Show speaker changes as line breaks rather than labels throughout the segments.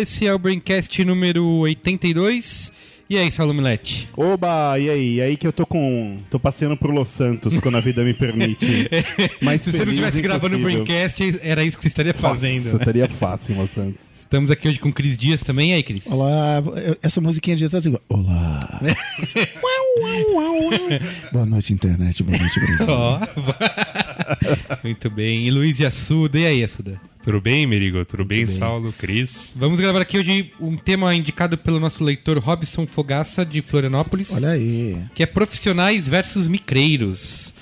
Esse é o Braincast número 82. E aí, Saulo Milete?
Oba, e aí? E aí que eu tô com. tô passeando por Los Santos quando a vida me permite. Mas
Se você não estivesse gravando o. Braincast, era isso que você estaria fazendo.
Nossa,
né?
estaria fácil em Los Santos.
Estamos aqui hoje com o Cris Dias também. E aí, Cris?
Olá, essa musiquinha de tanto igual. Olá. Uau, uau, uau, uau. Boa noite, internet. Boa noite, Brasil.
Ó. Muito bem. E Luiz Assuda. E aí, Assuda?
Tudo bem, Merigo? Tudo bem, Saulo, Cris?
Vamos gravar aqui hoje um tema indicado pelo nosso leitor Robson Fogaça, de Florianópolis,
Olha aí.
que é profissionais versus micreiros.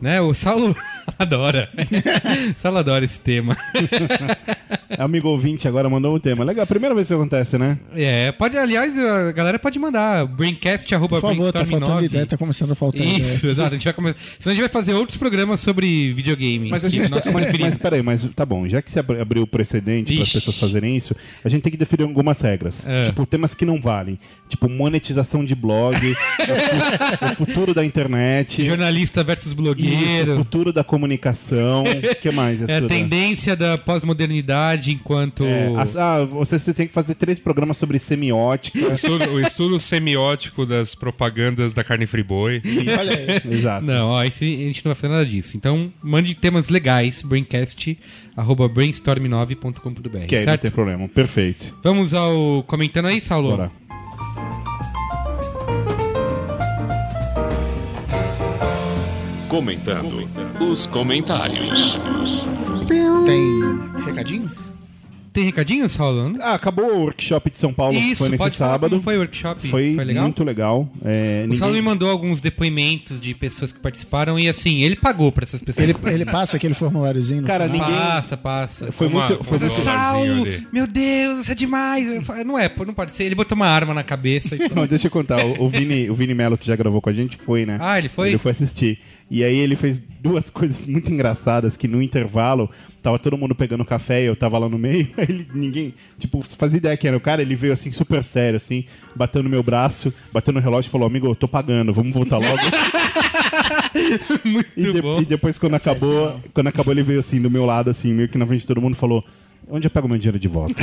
Né? O Saulo adora. o Saulo adora esse tema.
Amigo ouvinte agora mandou um tema. Legal, primeira vez que isso acontece, né?
É, pode, aliás, a galera pode mandar braincast
Por favor, tá faltando ideia, tá começando a faltar
Isso,
ideia.
exato. A gente vai começar. Senão a gente vai fazer outros programas sobre videogame.
Mas a gente.
nossos
mas,
preferidos.
mas peraí, mas tá bom, já que você abri- abriu o precedente para as pessoas fazerem isso, a gente tem que definir algumas regras.
É.
Tipo, temas que não valem. Tipo, monetização de blog, o fu- o futuro da internet.
Jornalista versus
Isso,
blogueiro.
o futuro da comunicação. O que mais?
É a tendência da pós-modernidade enquanto.
É, as- ah, você, você tem que fazer três programas sobre semiótica.
O estudo, o estudo semiótico das propagandas da carne friboi.
Olha aí.
Exato.
Não, ó, esse, a gente não vai fazer nada disso. Então, mande temas legais, braincast, arroba brainstorm9.com.br.
Que aí não
certo?
tem problema. Perfeito.
Vamos ao comentando aí, Saulo?
Bora.
Comentando os comentários.
Tem recadinho?
Tem recadinho, Saulo?
Ah, acabou o workshop de São Paulo que
Isso,
foi nesse sábado.
foi o workshop?
Foi
legal?
muito legal. É,
O Saulo me
ninguém...
mandou alguns depoimentos de pessoas que participaram e assim, ele pagou pra essas pessoas.
Ele, ele passa aquele formuláriozinho no
Cara,
final?
ninguém-
Passa, passa.
Foi
Uma-
muito. Foi
um
muito...
Saulo,
ali.
meu Deus, isso é demais. Falei, Não é, não pode ser. Ele botou uma arma na cabeça e
Não, deixa eu contar. O, o Vini, o Vini Melo, que já gravou com a gente, foi, né?
Ah, ele foi?
Ele foi assistir. E aí ele fez duas coisas muito engraçadas que no intervalo tava todo mundo pegando café e eu tava lá no meio. Aí ele, ninguém, tipo, fazia ideia que era o cara, ele veio assim super sério, assim, batendo no meu braço, batendo no relógio e falou: Amigo, eu tô pagando, vamos voltar logo.
Muito
e, de-
bom.
e depois, quando acabou, quando acabou, ele veio assim, do meu lado, assim, meio que na frente de todo mundo falou: Onde eu pego meu dinheiro de volta?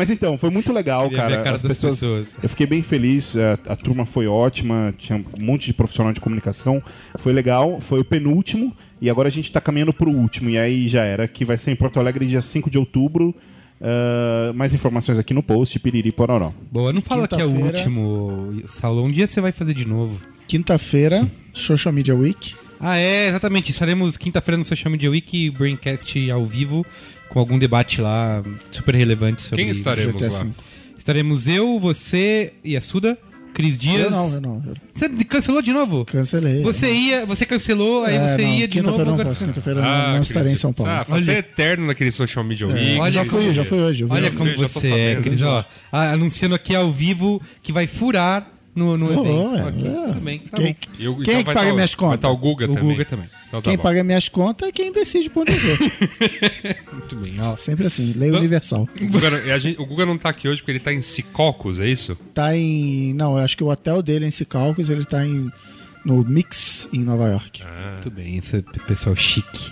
Mas então, foi muito legal,
Queria
cara.
cara
As
das
pessoas,
pessoas.
Eu fiquei bem feliz, a, a turma foi ótima, tinha um monte de profissional de comunicação. Foi legal, foi o penúltimo, e agora a gente tá caminhando pro último, e aí já era, que vai ser em Porto Alegre dia 5 de outubro. Ah, mais informações aqui no post, piriri pororó.
Boa, não fala que é o último, Saulo. Um dia você vai fazer de novo.
Quinta-feira, Social Media Week.
Ah, é, exatamente. Estaremos quinta-feira no Social Media Week, Braincast ao vivo, com algum debate lá super relevante sobre...
Quem estaremos
GTA
lá?
V.
Estaremos eu, você e a Suda, Cris Dias...
Eu não, eu não. Eu
Você cancelou de novo?
cancelei.
Você ia, você cancelou, aí
É,
você
não,
ia de novo.
Não
agora
Quinta-feira não, não estarei em São Paulo.
Ah, você é eterno naquele social media week.
É, já fui, já fui hoje.
Olha como você é. Cris. Ó, anunciando aqui ao vivo que vai furar no, no evento.
é,
Ok,
é.
tudo bem, tá
Quem,
bom.
E o-
quem
então
é que paga
tá
minhas
Vai
contas?
estar o Guga
O
também.
Guga também.
Então tá
Quem
bom.
paga minhas contas é quem decide pra onde eu vou.
Muito bem, ó.
Sempre assim, lei universal.
O Guga, não- a gente- o Guga não tá aqui hoje porque ele tá em Sicocos, é isso?
Tá em. Não, eu acho que o hotel dele é em Secaucus, ele tá em. No Mix, em Nova York.
Muito bem, esse é pessoal chique.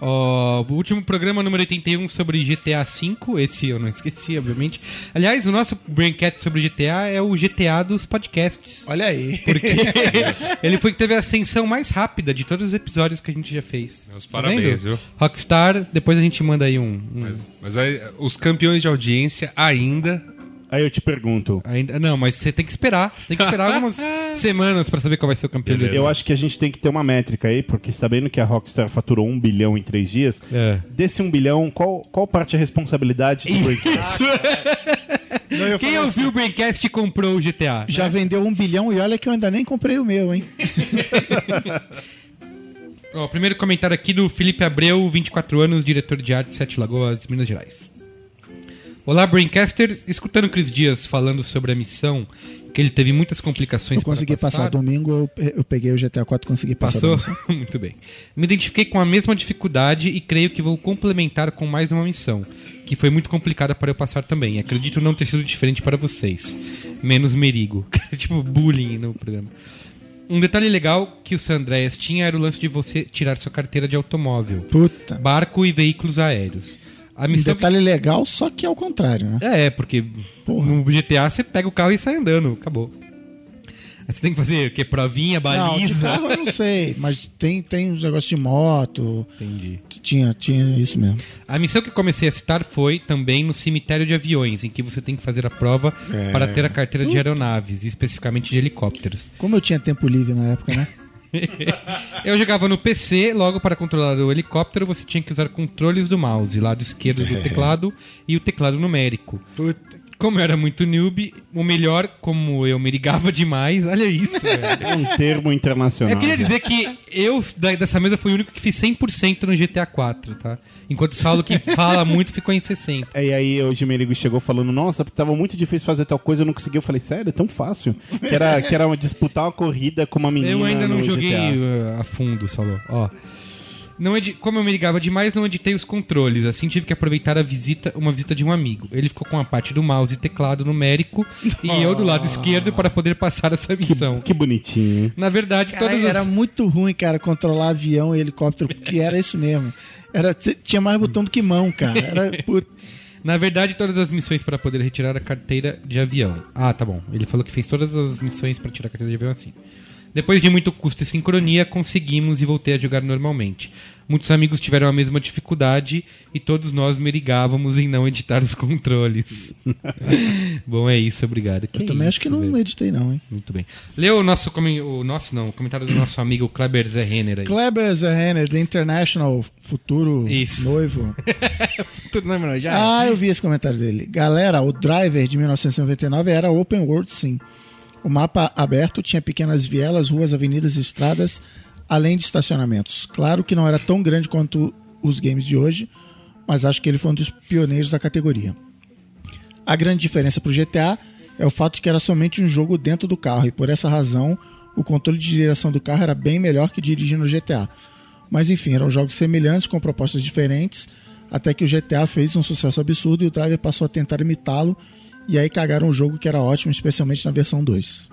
Ó, o último programa número 81 sobre GTA V, esse eu não esqueci, obviamente. Aliás, o nosso Braincast sobre GTA é o GTA dos podcasts.
Olha aí.
Porque ele foi que teve a ascensão mais rápida de todos os episódios que a gente já fez.
Meus
Tá
parabéns,
vendo?
viu?
Rockstar, depois a gente manda aí um. um-
Mas aí, os campeões de audiência ainda
Aí eu te pergunto.
Ainda, não, mas você tem que esperar. Você tem que esperar algumas semanas pra saber qual vai ser o campeão
Eu acho que a gente tem que ter uma métrica aí, porque sabendo que a Rockstar faturou um bilhão em três dias,
É.
desse um bilhão, qual, qual parte é a responsabilidade do Braincast?
Não,
Quem ouviu o Braincast comprou o GTA.
Já vendeu um bilhão e olha que eu ainda nem comprei o meu, hein?
Ó, primeiro comentário aqui do Felipe Abreu, 24 anos, diretor de arte Sete Lagoas, Minas Gerais. Olá, Braincasters. Escutando o Cris Dias falando sobre a missão, que ele teve muitas complicações
Eu consegui
para
passar domingo, eu, peguei o GTA 4 e consegui passar.
Passou? Muito bem. Me identifiquei com a mesma dificuldade e creio que vou complementar com mais uma missão, que foi muito complicada para eu passar também. Acredito não ter sido diferente para vocês. Menos merigo. tipo, bullying no programa. Um detalhe legal que o San Andreas tinha era o lance de você tirar sua carteira de automóvel,
Puta.
barco e veículos aéreos. A
Um
missão
detalhe legal, só que ao contrário, né?
é, porque
Porra.
no GTA você pega o carro e sai andando, acabou. Aí você tem que fazer o quê? Provinha,
Não, de
baliza.
carro eu não sei, mas tem, tem uns negócios de moto.
Entendi.
Tinha, tinha isso mesmo.
A missão que eu comecei a citar foi também no cemitério de aviões, em que você tem que fazer a prova
É.
para ter a carteira de aeronaves, e especificamente de helicópteros.
Como eu tinha tempo livre na época, né?
Eu jogava no PC, logo para controlar o helicóptero você tinha que usar controles do mouse, lado esquerdo do teclado e o teclado numérico.
Puta.
Como eu era muito noob, o melhor, como eu me ligava demais, olha isso, velho.
É um termo internacional.
Eu queria dizer que eu, da- dessa mesa, fui o único que fiz 100% no GTA 4, tá? Enquanto o Saulo, que fala muito, ficou em 60%.
E aí hoje o Merigo chegou falando, nossa, tava muito difícil fazer tal coisa, eu não consegui. Eu falei, sério, é tão fácil. Que era, que era uma- disputar uma corrida com uma menina
Eu ainda não
no
joguei
GTA.
uh, a fundo, Saulo. Ó. Não edi- Como eu me ligava demais, não editei os controles. Assim tive que aproveitar a visita, uma visita de um amigo. Ele ficou com a parte do mouse e teclado numérico e eu do lado esquerdo para poder passar essa missão.
Que bonitinho. hein?
Na verdade,
Cara,
todas as...
era muito ruim, cara, controlar avião e helicóptero, que era isso mesmo. Era, tinha mais botão do que mão, cara. Era, puta.
Na verdade, todas as missões para poder retirar a carteira de avião. Ah, tá bom. Ele falou que fez todas as missões para tirar a carteira de avião assim. Depois de muito custo e sincronia, conseguimos e voltei a jogar normalmente. Muitos amigos tiveram a mesma dificuldade e todos nós merigávamos em não editar os controles. bom, é isso, obrigado.
Eu também acho que não
velho?
editei, não, hein?
Muito bem. Leu o nosso, o nosso não, o comentário do nosso amigo Kleber Zé Renner aí.
Kleber Zerrenner, The International, futuro
Isso.
noivo.
Tudo não, não, já.
Ah, eu vi esse comentário dele. Galera, o Driver de 1999 era open world, sim. O mapa aberto tinha pequenas vielas, ruas, avenidas e estradas, além de estacionamentos. Claro que não era tão grande quanto os games de hoje, mas acho que ele foi um dos pioneiros da categoria. A grande diferença para o GTA é o fato de que era somente um jogo dentro do carro e por essa razão o controle de direção do carro era bem melhor que dirigir no GTA. Mas enfim, eram jogos semelhantes com propostas diferentes, até que o GTA fez um sucesso absurdo e o Driver passou a tentar imitá-lo e aí cagaram o jogo que era ótimo, especialmente na versão 2.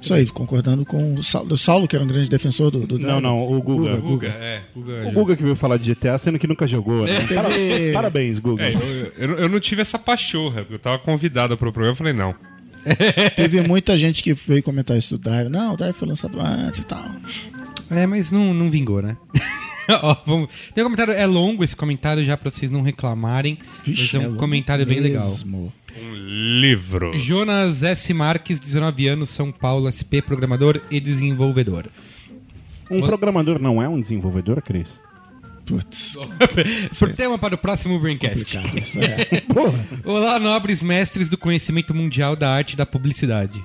Isso aí, concordando com o Saulo, o Saulo, que era um grande defensor do, do
Não, não, o Guga.
Guga, é. Guga,
O Guga que veio falar de GTA, sendo que nunca jogou, né?
Teve-
Parabéns, Guga.
É, eu, eu- eu não tive essa pachorra, porque eu tava convidado pro programa, eu falei, não.
Teve muita gente que veio comentar isso do Driver. Não, o Driver foi lançado antes e tal.
É, mas não, não vingou, né? Ó, vamos- Tem um comentário, é longo esse comentário já pra vocês não reclamarem. mas é um
longo
comentário bem legal.
Um livro.
Jonas S. Marques, 19 anos, São Paulo, SP, programador e desenvolvedor.
Um programador não é um desenvolvedor, Cris?
Putz,
Por tema para o próximo Braincast.
é.
Olá, nobres mestres do conhecimento mundial da arte e da publicidade.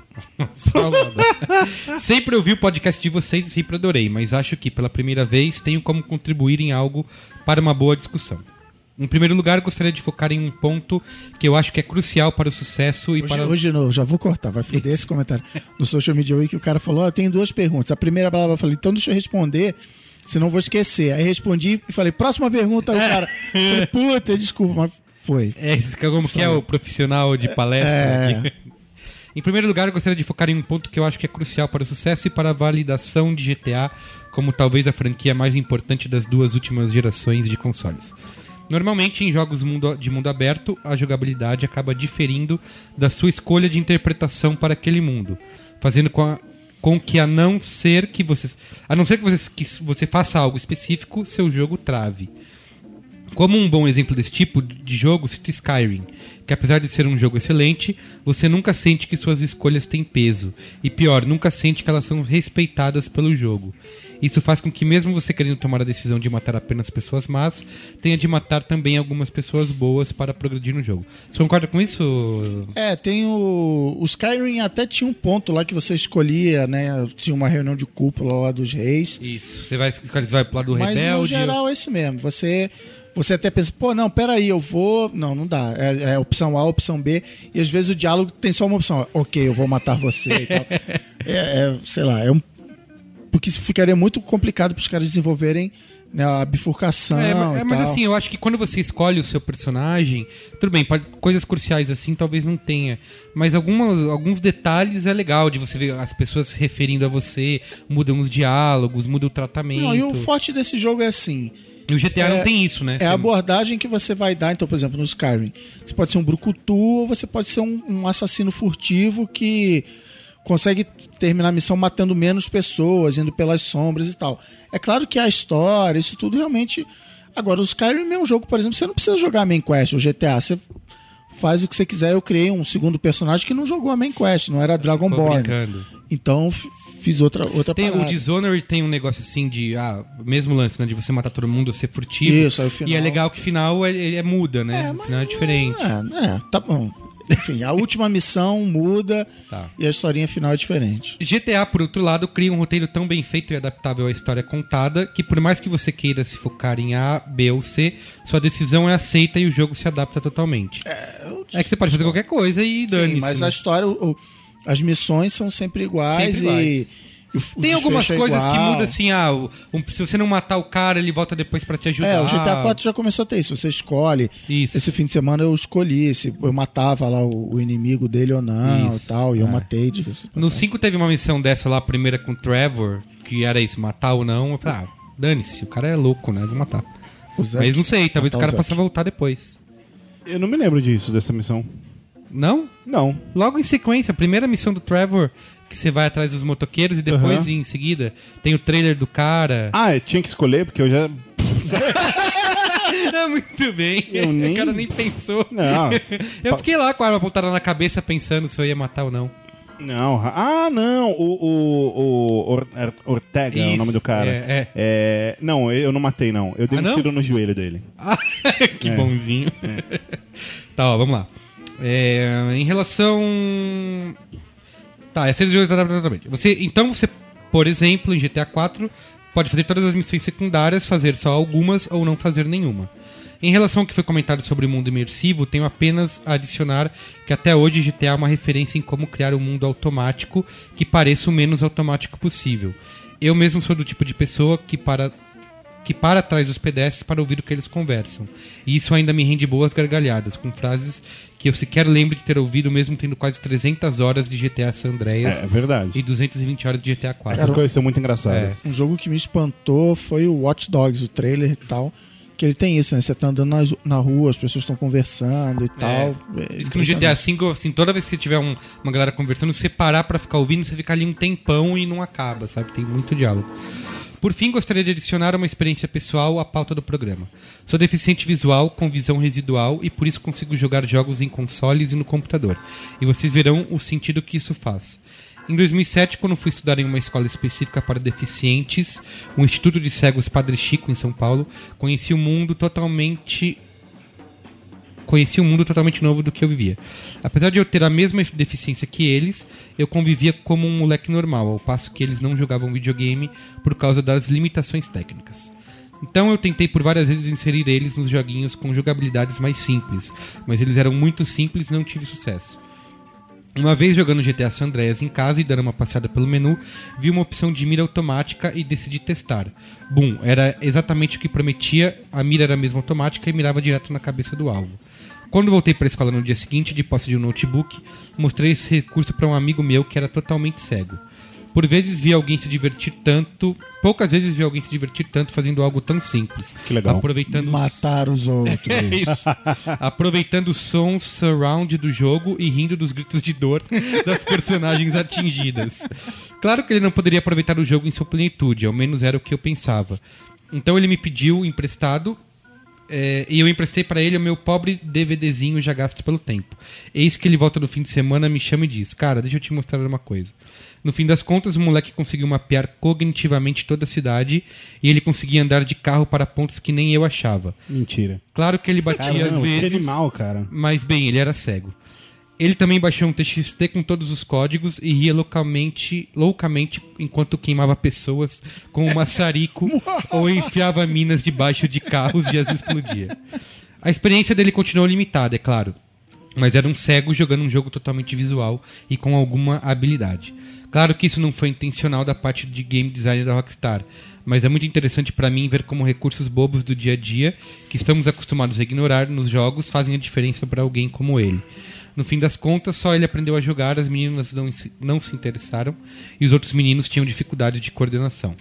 Salvador. sempre ouvi o podcast de vocês e sempre adorei, mas acho que pela primeira vez tenho como contribuir em algo para uma boa discussão. Em primeiro lugar, gostaria de focar em um ponto que eu acho que é crucial para o sucesso e
Hoje,
para
hoje não, já vou cortar, vai foder esse comentário. No Social Media Week o cara falou, ó, tem duas perguntas. A primeira palavra eu falei, então deixa eu responder, senão eu vou esquecer. Aí respondi e falei, próxima pergunta, o cara. falei, Puta, desculpa, mas foi.
É, é como que é o profissional de palestra.
É.
aqui. Em primeiro lugar, eu gostaria de focar em um ponto que eu acho que é crucial para o sucesso e para a validação de GTA como talvez a franquia mais importante das duas últimas gerações de consoles. Normalmente, em jogos mundo- de mundo aberto, a jogabilidade acaba diferindo da sua escolha de interpretação para aquele mundo, fazendo com, a- com que a não ser que você, a não ser que você, que você faça algo específico, seu jogo trave. Como um bom exemplo desse tipo de jogo, cito Skyrim, que apesar de ser um jogo excelente, você nunca sente que suas escolhas têm peso. E pior, nunca sente que elas são respeitadas pelo jogo. Isso faz com que, mesmo você querendo tomar a decisão de matar apenas pessoas más, tenha de matar também algumas pessoas boas para progredir no jogo. Você concorda com isso?
É, tem o. O Skyrim até tinha um ponto lá que você escolhia, né? Tinha uma reunião de cúpula lá dos reis.
Isso. Você vai escolher se vai pro lado do
Mas no
rebelde.
geral é isso mesmo. Você. Você até pensa, pô, não, peraí, eu vou. Não, não dá. É, é opção A, opção B. E às vezes o diálogo tem só uma opção. Ok, eu vou matar você e tal. É, é, sei lá, é um. Porque ficaria muito complicado para os caras desenvolverem né, a bifurcação.
É, mas, é, mas
tal.
assim, eu acho que quando você escolhe o seu personagem, tudo bem, coisas cruciais assim talvez não tenha. Mas algumas, alguns detalhes é legal de você ver as pessoas se referindo a você, mudam os diálogos, muda o tratamento.
Não, e o forte desse jogo é assim.
E o GTA
É-
não tem isso, né?
É a abordagem que você vai dar, então, por exemplo, no Skyrim. Você pode ser um brucutu ou você pode ser um, um assassino furtivo que consegue terminar a missão matando menos pessoas, indo pelas sombras e tal. É claro que a história, isso tudo realmente. Agora, o Skyrim é um jogo, por exemplo, você não precisa jogar main quest, o GTA. Você faz o que você quiser. Eu criei um segundo personagem que não jogou a main quest, não era Dragonborn.
brincando.
Então, fiz outra, outra
Tem, o
parada.
Dishonored tem um negócio assim de. Ah, mesmo lance, né? De você matar todo mundo, ser furtivo.
Isso, aí o final-
E é legal que o final é, ele é muda, né? o final é diferente.
É, é, tá bom. Enfim, a última missão muda
Tá.
e a historinha final é diferente.
GTA, por outro lado, cria um roteiro tão bem feito e adaptável à história contada que, por mais que você queira se focar em A, B ou C, sua decisão é aceita e o jogo se adapta totalmente. É, que você pode fazer qualquer coisa e dane
Sim, mas a história, o- o- as missões são sempre iguais
Sempre
e.
iguais.
e o-
Tem algumas
é
coisas que mudam assim, ah, um- se você não matar o cara, ele volta depois pra te ajudar.
É, o GTA 4 já começou a ter isso. Você escolhe.
Isso.
Esse fim de semana eu escolhi se eu matava lá o, o inimigo dele ou não
Isso,
e tal. E eu
é.
matei.
No 5 teve uma missão dessa lá, a primeira com o Trevor, que era isso, matar ou não. Eu falei, ah, dane-se, o cara é louco, né? Vou matar.
Zack-
Mas não sei, talvez o cara possa voltar depois.
Eu não me lembro disso, dessa missão.
Não?
Não.
Logo em sequência, a primeira missão do Trevor, que você vai atrás dos motoqueiros e depois,
Aham.
em seguida, tem o trailer do cara.
Ah, eu tinha que escolher, porque eu já.
Ah, muito bem.
Eu nem-
O cara nem pensou.
Não.
Eu fiquei lá com a arma apontada na cabeça pensando se eu ia matar ou não.
Não. Ah, não. O, o, o Or- Or- Ortega é o
Isso,
nome do cara.
é,
É, Não, eu não matei, não. Eu dei
Ah,
um
não?
tiro no joelho dele.
que
É.
bonzinho. tá, ó, vamos lá. É, em relação. Tá, é exatamente. Você, então você, por exemplo, em GTA 4, pode fazer todas as missões secundárias, fazer só algumas ou não fazer nenhuma. Em relação ao que foi comentado sobre o mundo imersivo, tenho apenas a adicionar que até hoje GTA é uma referência em como criar um mundo automático que pareça o menos automático possível. Eu mesmo sou do tipo de pessoa que para que para atrás dos pedestres para ouvir o que eles conversam. E isso ainda me rende boas gargalhadas, com frases que eu sequer lembro de ter ouvido, mesmo tendo quase 300 horas de GTA San Andreas
É, é verdade.
e 220 horas de GTA 4.
Essas coisas são muito engraçadas.
É.
Um jogo que me espantou foi o Watch Dogs, o trailer e tal. Que ele tem isso, né? Você tá andando na, na rua, as pessoas estão conversando e tal. É
Diz que no GTA V, assim, toda vez que você tiver um- uma galera conversando, você parar pra ficar ouvindo, você fica ali um tempão e não acaba, sabe? Tem muito diálogo. Por fim, gostaria de adicionar uma experiência pessoal à pauta do programa. Sou deficiente visual com visão residual e por isso consigo jogar jogos em consoles e no computador. E vocês verão o sentido que isso faz. Em 2007, quando fui estudar em uma escola específica para deficientes, o Instituto de Cegos Padre Chico, em São Paulo, conheci o mundo totalmente conheci um mundo totalmente novo do que eu vivia. Apesar de eu ter a mesma deficiência que eles, eu convivia como um moleque normal, ao passo que eles não jogavam videogame por causa das limitações técnicas. Então eu tentei por várias vezes inserir eles nos joguinhos com jogabilidades mais simples, mas eles eram muito simples e não tive sucesso. Uma vez jogando GTA San Andreas em casa e dando uma passeada pelo menu, vi uma opção de mira automática e decidi testar. Bum, era exatamente o que prometia, a mira era mesmo automática e mirava direto na cabeça do alvo. Quando voltei para a escola no dia seguinte, de posse de um notebook, mostrei esse recurso para um amigo meu que era totalmente cego. Por vezes vi alguém se divertir tanto, poucas vezes vi alguém se divertir tanto fazendo algo tão simples.
Que legal.
Aproveitando os-
Matar os outros.
é isso. Aproveitando os sons surround do jogo e rindo dos gritos de dor das personagens atingidas. Claro que ele não poderia aproveitar o jogo em sua plenitude, ao menos era o que eu pensava. Então ele me pediu emprestado é, e eu emprestei pra ele o meu pobre DVDzinho já gasto pelo tempo. Eis que ele volta no fim de semana, me chama e diz: Cara, deixa eu te mostrar uma coisa. No fim das contas, o moleque conseguiu mapear cognitivamente toda a cidade e ele conseguia andar de carro para pontos que nem eu achava.
Mentira.
Claro que ele batia às
Caramba, que
vezes.
animal, cara.
Mas bem, ele era cego. Ele também baixou um TXT com todos os códigos e ria loucamente, loucamente enquanto queimava pessoas com um maçarico ou enfiava minas debaixo de carros e as explodia. A experiência dele continuou limitada, é claro. Mas era um cego jogando um jogo totalmente visual e com alguma habilidade. Claro que isso não foi intencional da parte de game design da Rockstar, mas é muito interessante pra mim ver como recursos bobos do dia a dia, que estamos acostumados a ignorar nos jogos, fazem a diferença pra alguém como ele. No fim das contas, só ele aprendeu a jogar, as meninas não, não se interessaram e os outros meninos tinham dificuldades de coordenação.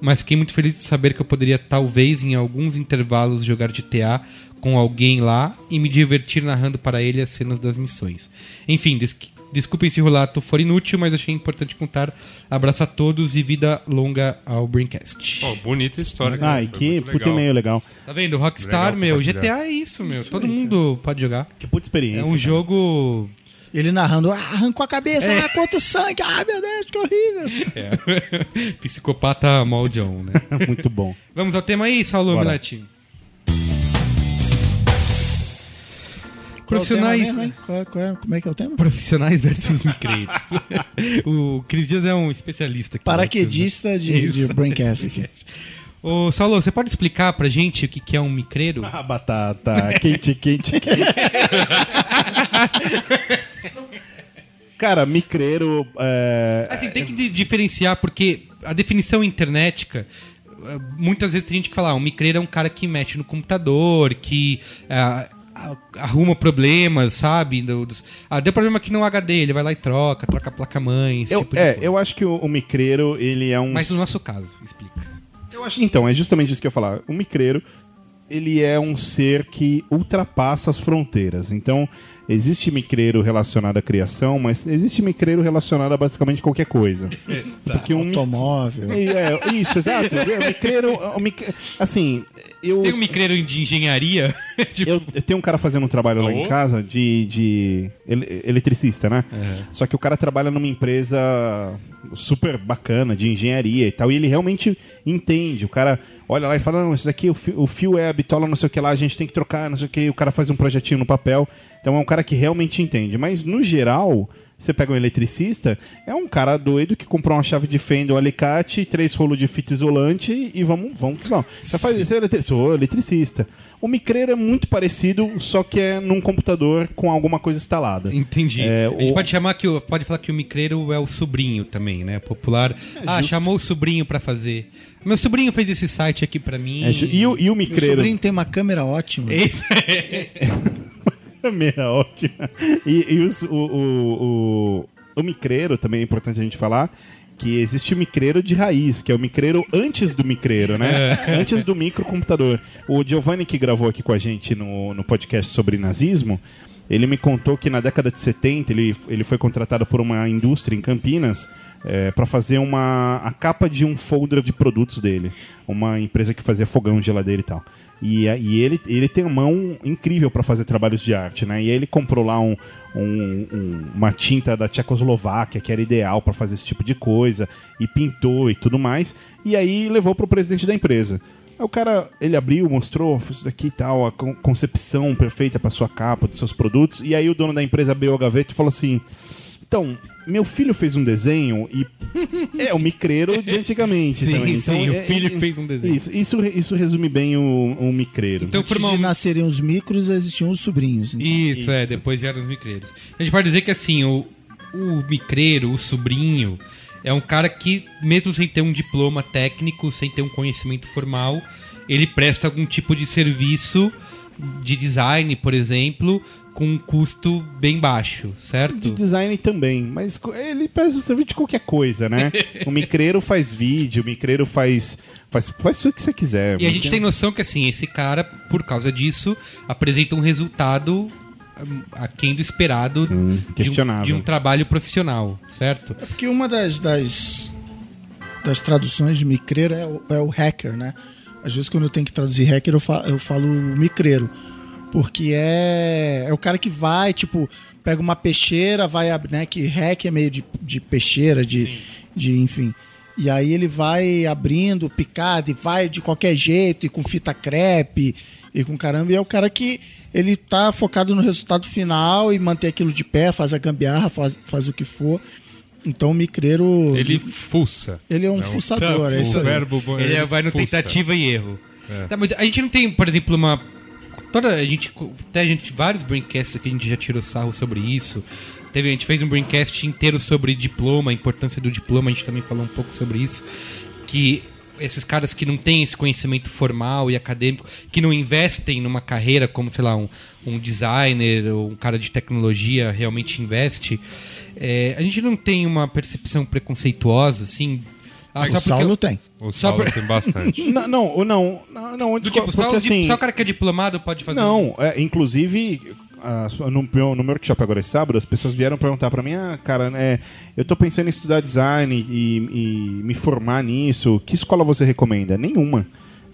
Mas fiquei muito feliz de saber que eu poderia, talvez, em alguns intervalos, jogar GTA com alguém lá e me divertir narrando para ele as cenas das missões. Enfim, des desculpem se o relato for inútil, mas achei importante contar. Abraço a todos e vida longa ao Braincast.
Pô, bonita história.
Ah,
cara.
e que puta e-mail legal.
Tá vendo? Rockstar,
Legal
meu. GTA é isso, meu. Todo mundo pode jogar.
Que puta experiência.
É um
cara.
jogo.
Ele narrando, ah, arrancou a cabeça, ah, quanto sangue, ah, meu Deus, que horrível.
É. Psicopata moldion, né?
Muito bom.
Vamos ao tema aí, Saulo
Bora.
É
Profissionais.
mesmo, hein? Qual- qual é- como é que é o tema?
Profissionais versus micreiros. o Cris Dias é um especialista. aqui,
Paraquedista de, de
Isso.
Braincast aqui.
Ô, Saulo, você pode explicar pra gente o que, que é um micreiro?
Ah, batata. quente, quente, quente. Cara, micreiro. É...
Assim, tem que di- diferenciar, porque a definição internetica. eh, Muitas vezes tem gente que fala, ah, um micreiro é um cara que mexe no computador, que ah, arruma problemas, sabe? Do- dos- ah, deu problema aqui no HD, ele vai lá e troca, troca a placa-mãe, esse
Eu,
tipo de
é,
coisa.
eu acho que o, o micreiro, ele é um.
Mas no nosso caso, explica.
Eu acho, então, é justamente isso que eu ia falar. O micreiro, ele é um ser que ultrapassa as fronteiras. Então, existe micreiro relacionado à criação, mas existe micreiro relacionado a basicamente qualquer coisa. Porque um
Automóvel.
é, é, isso, exato. O micreiro, o mic- assim, eu
Tem um micreiro de engenharia? tipo,
eu, eu tenho um cara fazendo um trabalho lá em casa de, de ele- eletricista, né? Só que o cara trabalha numa empresa super bacana de engenharia e tal, e ele realmente entende. O cara olha lá e fala: Não, isso aqui, o fio, o fio é a bitola, não sei o que lá, a gente tem que trocar, não sei o que. O cara faz um projetinho no papel. Então é um cara que realmente entende. Mas no geral. Você pega um eletricista, é um cara doido que comprou uma chave de fenda, um alicate, três rolos de fita isolante e vamos, vamos que vamos. Você faz você é eletri- sou eletricista. O micreiro é muito parecido, só que é num computador com alguma coisa instalada.
Entendi.
É,
a gente
o-
pode chamar que o, pode falar que o micreiro é o sobrinho também, né? Popular. ah,
justo.
chamou o sobrinho pra fazer. Meu sobrinho fez esse site aqui pra mim.
É, e, o, e o
Meu
micreiro.
sobrinho tem uma câmera ótima.
Esse-
Meia ótima. E, e os- o, o, o, o micreiro também é importante a gente falar. Que existe o micreiro de raiz, que é o micreiro antes do micreiro, né? Antes do microcomputador. O Giovanni, que gravou aqui com a gente no, no podcast sobre nazismo, ele me contou que na década de 70 ele, ele foi contratado por uma indústria em Campinas para fazer uma, a capa de um folder de produtos dele. Uma empresa que fazia fogão, geladeira e tal. E, a- e ele, ele tem uma mão incrível para fazer trabalhos de arte, né? E ele comprou lá um, um- um- uma tinta da Tchecoslováquia que era ideal para fazer esse tipo de coisa e pintou e tudo mais. E aí levou pro presidente da empresa. Aí o cara, ele abriu, mostrou, isso daqui e tal, a con- concepção perfeita para sua capa, dos seus produtos. E aí o dono da empresa abriu a gaveta e falou assim: Então, meu filho fez um desenho e é o micreiro de antigamente.
Sim,
também.
sim,
Então,
o
é-
filho
é-
fez um desenho.
Isso, isso, isso resume bem o, o micreiro.
Então,
Antes de nascerem os micros, existiam os sobrinhos. então.
Isso, é, depois vieram os micreiros. A gente pode dizer que assim, o, o micreiro, o sobrinho, é um cara que, mesmo sem ter um diploma técnico, sem ter um conhecimento formal, ele presta algum tipo de serviço de design, por exemplo, com um custo bem baixo,
de
certo?
design também, mas ele faz o serviço de qualquer coisa, né? o micreiro faz vídeo, o micreiro faz faz, faz o que você quiser.
E a gente tem noção que, assim, esse cara, por causa disso, apresenta um resultado hum, aquém do esperado de um-
questionável.
de um trabalho profissional, certo?
É porque uma das, das, das traduções de micreiro é o, é o hacker, né? Às vezes, quando eu tenho que traduzir hacker, eu falo, eu falo micreiro. Porque é, é o cara que vai, tipo, pega uma peixeira, vai abrir, né? Que hack é meio de, de peixeira, de, de, enfim. E aí ele vai abrindo picado e vai de qualquer jeito, e com fita crepe, e com caramba. E é o cara que ele tá focado no resultado final e manter aquilo de pé, faz a gambiarra, faz, faz o que for. Então o micreiro.
Ele fuça.
Ele é um
Não,
fuçador, é
o
isso aí.
verbo bom,
Ele vai no
fuça.
tentativa e erro.
É.
Tá, mas a gente não tem, por exemplo, uma. Toda a gente. Até a gente. Vários braincasts que a gente já tirou sarro sobre isso. Teve, a gente fez um braincast inteiro sobre diploma, a importância do diploma, a gente também falou um pouco sobre isso. Que esses caras que não têm esse conhecimento formal e acadêmico, que não investem numa carreira como, sei lá, um, um designer ou um cara de tecnologia realmente investe. é, a gente não tem uma percepção preconceituosa, assim. Ah,
O Saulo tem.
O Saulo
pra-
tem bastante.
Não, não, não, não, não,
Do tipo, só,
porque, assim,
só o cara que é diplomado pode fazer.
Não, é, inclusive, no, meu, no meu workshop agora esse sábado, as pessoas vieram perguntar pra mim, ah, cara, é, eu tô pensando em estudar design e, e me formar nisso, que escola você recomenda? Nenhuma.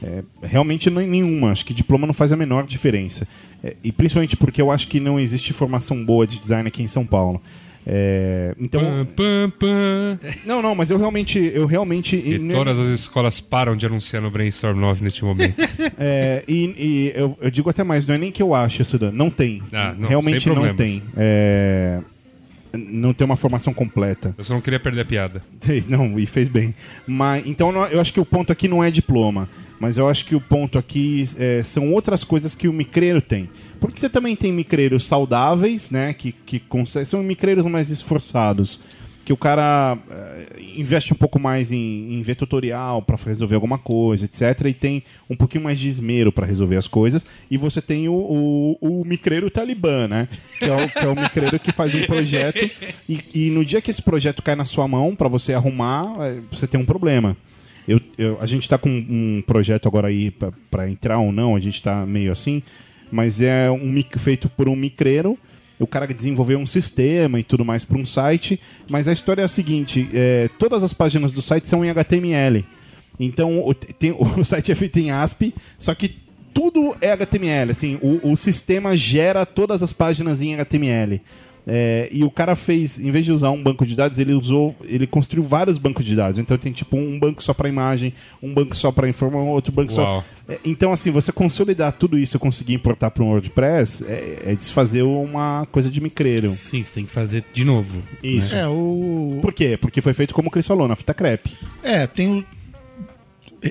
É, realmente não, nenhuma. Acho que diploma não faz a menor diferença. É, e principalmente porque eu acho que não existe formação boa de design aqui em São Paulo. É, então,
Pam, pam, pam.
não, não, mas eu realmente, eu realmente
E todas as escolas param de anunciar no Brainstorm 9 neste momento.
É, e e eu, eu digo até mais, não é nem que eu acho estudando, não tem.
Ah, não,
Realmente não tem. É, não tem uma formação completa.
Eu só não queria perder a piada.
Não, e fez bem. Mas, então eu acho que o ponto aqui não é diploma. Mas eu acho que o ponto aqui é, são outras coisas que o micreiro tem. Porque você também tem micreiros saudáveis, né? Que, que consegue- são micreiros mais esforçados. Que o cara eh, investe um pouco mais em, em ver tutorial para resolver alguma coisa, etc. E tem um pouquinho mais de esmero para resolver as coisas. E você tem o, o, o micreiro talibã, né? Que é o, que é o micreiro que faz um projeto. E, e no dia que esse projeto cai na sua mão para você arrumar, eh, você tem um problema. Eu, eu- a gente está com um projeto agora aí para entrar ou não, a gente está meio assim, mas é um feito por um micreiro. O cara que desenvolveu um sistema e tudo mais para um site, mas a história é a seguinte: é, todas as páginas do site são em HTML. Então o, tem- o site é feito em ASP, só que tudo é HTML. Assim, o, o sistema gera todas as páginas em HTML. É, e o cara fez, em vez de usar um banco de dados, ele usou, ele construiu vários bancos de dados. Então tem tipo um banco só para imagem, um banco só para informação, outro banco
Uau.
só. É, então assim, você consolidar tudo isso e conseguir importar para um WordPress é, é desfazer uma coisa de micreiro.
Sim, você tem que fazer de novo.
Isso.
É, o.
Por quê? Porque foi feito como o Chris falou, na fita crepe.
É, tem o.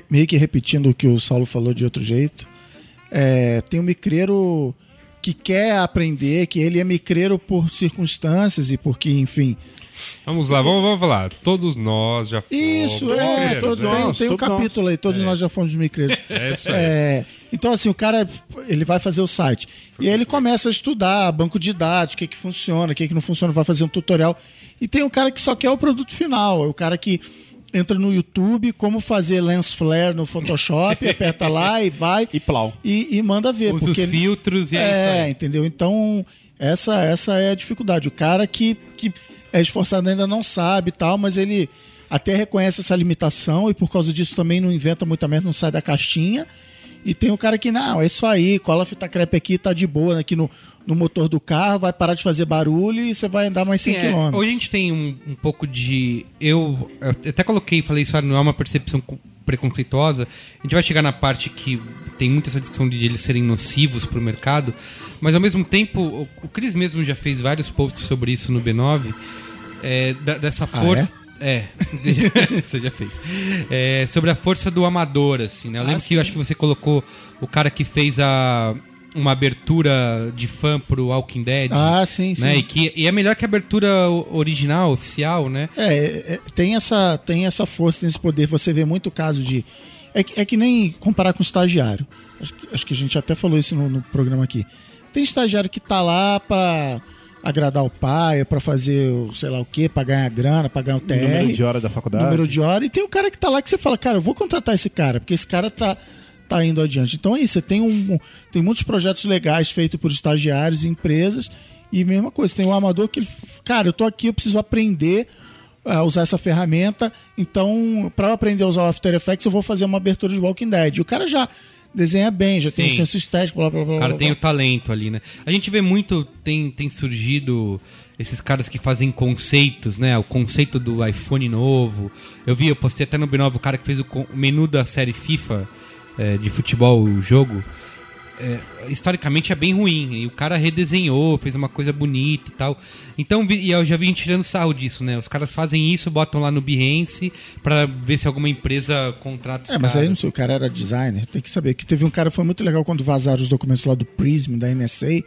Meio que repetindo o que o Saulo falou de outro jeito. É, tem o micreiro que quer aprender, que ele é micreiro por circunstâncias e porque, enfim.
Vamos lá, vamos, vamos falar. Todos nós já fomos.
Isso, é,
micreiros,
todo-
né?
tem, tem um
todos
capítulo aí, todos nós já fomos micreiros.
É isso aí.
É, então, assim, o cara ele vai fazer o site. E aí ele começa a estudar banco de dados, o que, que funciona, o que, que não funciona, vai fazer um tutorial. E tem o cara que só quer o produto final. É o cara que entra no YouTube, como fazer lens flare no Photoshop, aperta lá e vai.
E plau.
E, e manda ver.
Usa os
porque ele-
filtros e é,
é, entendeu? Então, essa, essa é a dificuldade. O cara que, que é esforçado ainda não sabe e tal, mas ele até reconhece essa limitação e por causa disso também não inventa muita merda, não sai da caixinha. E tem o cara que, não, é isso aí, cola a fita crepe aqui, tá de boa aqui no, no motor do carro, vai parar de fazer barulho e você vai andar mais 100
Sim, é,
km.
hoje a gente tem um, um pouco de. Eu, eu até coloquei, falei isso, ah, não é uma percepção co- preconceituosa. A gente vai chegar na parte que tem muita essa discussão de eles serem nocivos pro mercado, mas ao mesmo tempo, o, o Cris mesmo já fez vários posts sobre isso no B9, é, da- dessa força. é? você já fez. É, sobre a força do amador, assim, né? Eu lembro que eu acho que você colocou o cara que fez a. Uma abertura de fã pro Walking Dead.
Ah, sim, sim.
Né? E, que, e é melhor que a abertura o- original, oficial, né?
É, é, tem, essa, tem essa força, tem esse poder. Você vê muito caso de. É, que- é que nem comparar com estagiário. Acho que, acho que a gente até falou isso no, no programa aqui. Tem estagiário que tá lá pra agradar o pai, pra fazer o sei lá o quê, pra ganhar grana, pra ganhar o TR.
Número de hora da faculdade.
número de hora. E tem o cara que tá lá que você fala, cara, eu vou contratar esse cara, porque esse cara tá, tá indo adiante. Então é isso, você tem, um, tem muitos projetos legais feitos por estagiários e empresas. E mesma coisa, tem um amador que ele, cara, eu tô aqui, eu preciso aprender a usar essa ferramenta. Então, para aprender a usar o After Effects, eu vou fazer uma abertura de Walking Dead. E o cara já desenha bem, já tem um
Sim.
senso estético, blá blá blá.
O cara
blá,
tem
blá.
o talento ali, né? A gente vê muito, tem, tem surgido esses caras que fazem conceitos, né? O conceito do iPhone novo. Eu vi, eu postei até no B9 o cara que fez o menu da série FIFA é, de futebol, o jogo. É, historicamente é bem ruim. E o cara redesenhou, fez uma coisa bonita e tal. Então, e eu já vi gente tirando sarro disso, né? Os caras fazem isso, botam lá no Behance pra ver se alguma empresa contrata
É, mas aí não sei, o cara era designer, tem que saber que teve um cara, foi muito legal quando vazaram os documentos lá do Prism, da NSA.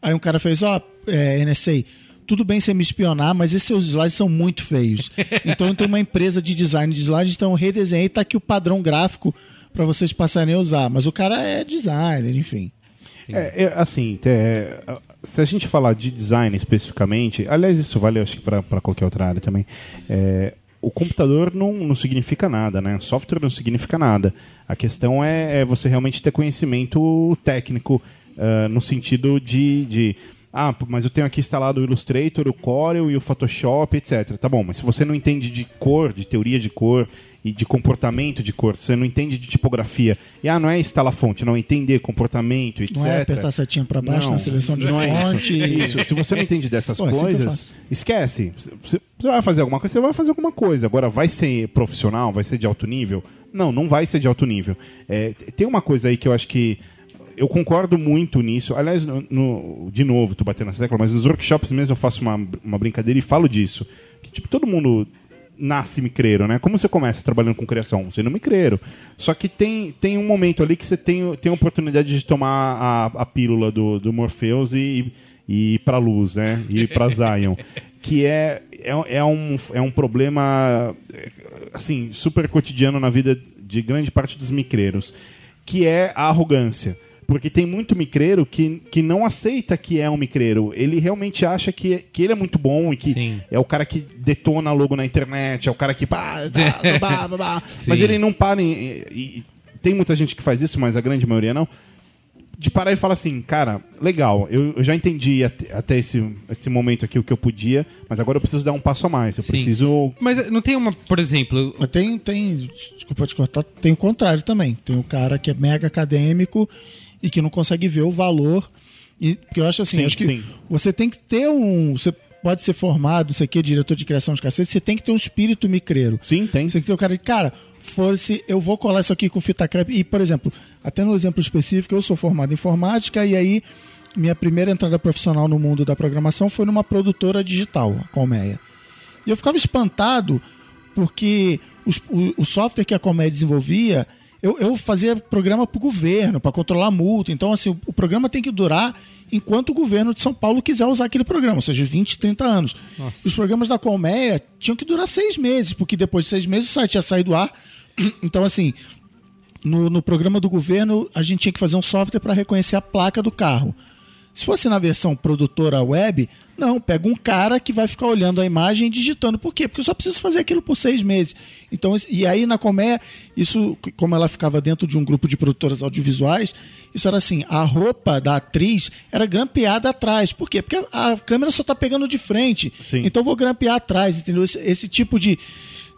Aí um cara fez, ó, é, NSA, tudo bem você me espionar, mas esses seus slides são muito feios. Então tenho uma empresa de design de slides, então eu redesenhei, tá aqui o padrão gráfico pra vocês passarem a usar. Mas o cara é designer, enfim.
É, é, assim, é, se a gente falar de design especificamente, aliás, isso vale acho que para qualquer outra área também. é, o computador não, não significa nada, né? Software não significa nada. A questão é, é você realmente ter conhecimento técnico ah, no sentido de, de ah, mas eu tenho aqui instalado o Illustrator, o Corel e o Photoshop, etc. Tá bom, mas se você não entende de cor, de teoria de cor e de comportamento de cor, se você não entende de tipografia, e ah, não é instalar fonte, não é entender comportamento, etc.
Não é apertar a setinha pra baixo
Não,
na seleção de
não é
fonte.
Isso. isso. Se você não entende dessas
Pô, é assim
coisas,
faço.
esquece. Você vai fazer alguma coisa, você vai fazer alguma coisa. Agora, vai ser profissional, vai ser de alto nível? Não, não vai ser de alto nível. É, tem uma coisa aí que eu acho que eu concordo muito nisso. Aliás, no, no- de novo, tô batendo nessa tecla, mas nos workshops mesmo eu faço uma, uma brincadeira e falo disso. Que, tipo, todo mundo nasce micreiro, né? Como você começa trabalhando com criação? Sendo micreiro. Só que tem, tem um momento ali que você tem, tem a oportunidade de tomar a, a pílula do, do Morpheus e, e ir pra luz, né? E ir pra Zion. que é, é, é, um, é um problema, assim, super cotidiano na vida de grande parte dos micreiros, que é a arrogância. Porque tem muito micreiro que, que não aceita que é um micreiro. Ele realmente acha que, que ele é muito bom e que
Sim.
é o cara que detona logo na internet, é o cara que. pá, bah, bah, bah. Mas ele não para. em- e- e tem muita gente que faz isso, mas a grande maioria não. De parar e falar assim, cara, legal, eu, eu já entendi até, até esse, esse momento aqui o que eu podia, mas agora eu preciso dar um passo a mais. Eu
Sim.
preciso.
Mas não tem uma, por exemplo,
Mas tem, tem, desculpa te cortar, tem o contrário também. Tem o cara que é mega acadêmico e que não consegue ver o valor. E, porque eu acho assim,
Sim,
acho que
sim.
você tem que ter um. Você pode ser formado, você aqui é diretor de criação de cacete, você tem que ter um espírito micreiro.
Sim, tem.
Você tem que ter o cara de, cara, fosse, eu vou colar isso aqui com fita crepe. E, por exemplo, até no exemplo específico, eu sou formado em informática e aí minha primeira entrada profissional no mundo da programação foi numa produtora digital, a Colmeia. E eu ficava espantado porque os- o, o software que a Colmeia desenvolvia, eu, eu fazia programa para o governo, para controlar multa. Então, assim, o, o programa tem que durar enquanto o governo de São Paulo quiser usar aquele programa, ou seja, 20, 30 anos. Os programas da Colmeia tinham que durar seis meses, porque depois de seis meses o site ia sair do ar. Então, assim, no, no programa do governo, a gente tinha que fazer um software para reconhecer a placa do carro. Se fosse na versão produtora web, não, pega um cara que vai ficar olhando a imagem e digitando. Por quê? Porque eu só preciso fazer aquilo por seis meses. Então, e aí na Comé, isso, como ela ficava dentro de um grupo de produtoras audiovisuais, isso era assim: a roupa da atriz era grampeada atrás. Por quê? Porque a câmera só tá pegando de frente.
Sim.
Então eu vou grampear atrás, entendeu? Esse, esse tipo de,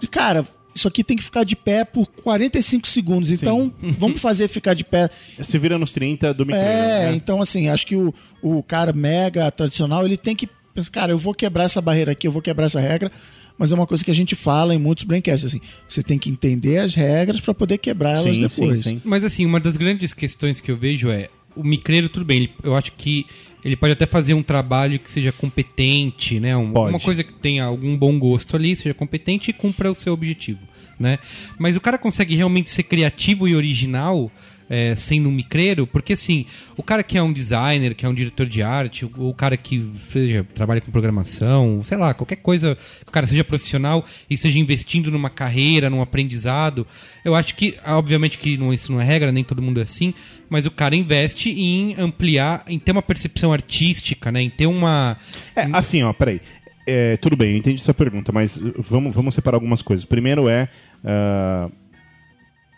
de. Cara, isso aqui tem que ficar de pé por 45 segundos. Então, vamos fazer ficar de pé.
Se vira nos 30 do micreiro.
É,
né?
então assim, acho que o, o cara mega tradicional, ele tem que pensar, cara, eu vou quebrar essa barreira aqui, eu vou quebrar essa regra, mas é uma coisa que a gente fala em muitos braincasts, assim, você tem que entender as regras para poder quebrar elas
Sim,
depois.
sim, sim.
Mas assim, uma das grandes questões que eu vejo é o micreiro, tudo bem, ele- eu acho que ele pode até fazer um trabalho que seja competente, né? Um- uma coisa que tenha algum bom gosto ali, seja competente e cumpra o seu objetivo, né? Mas o cara consegue realmente ser criativo e original é, sendo um micreiro, porque assim, o cara que é um designer, que é um diretor de arte, ou o cara que seja, trabalha com programação, sei lá, qualquer coisa, que o cara seja profissional e esteja investindo numa carreira, num aprendizado, eu acho que, obviamente que não, isso não é regra, nem todo mundo é assim, mas o cara investe em ampliar, em ter uma percepção artística, né, em ter uma...
É, assim, ó, peraí. É, tudo bem, eu entendi sua pergunta, mas uh, vamos, vamos separar algumas coisas. Primeiro é. ah,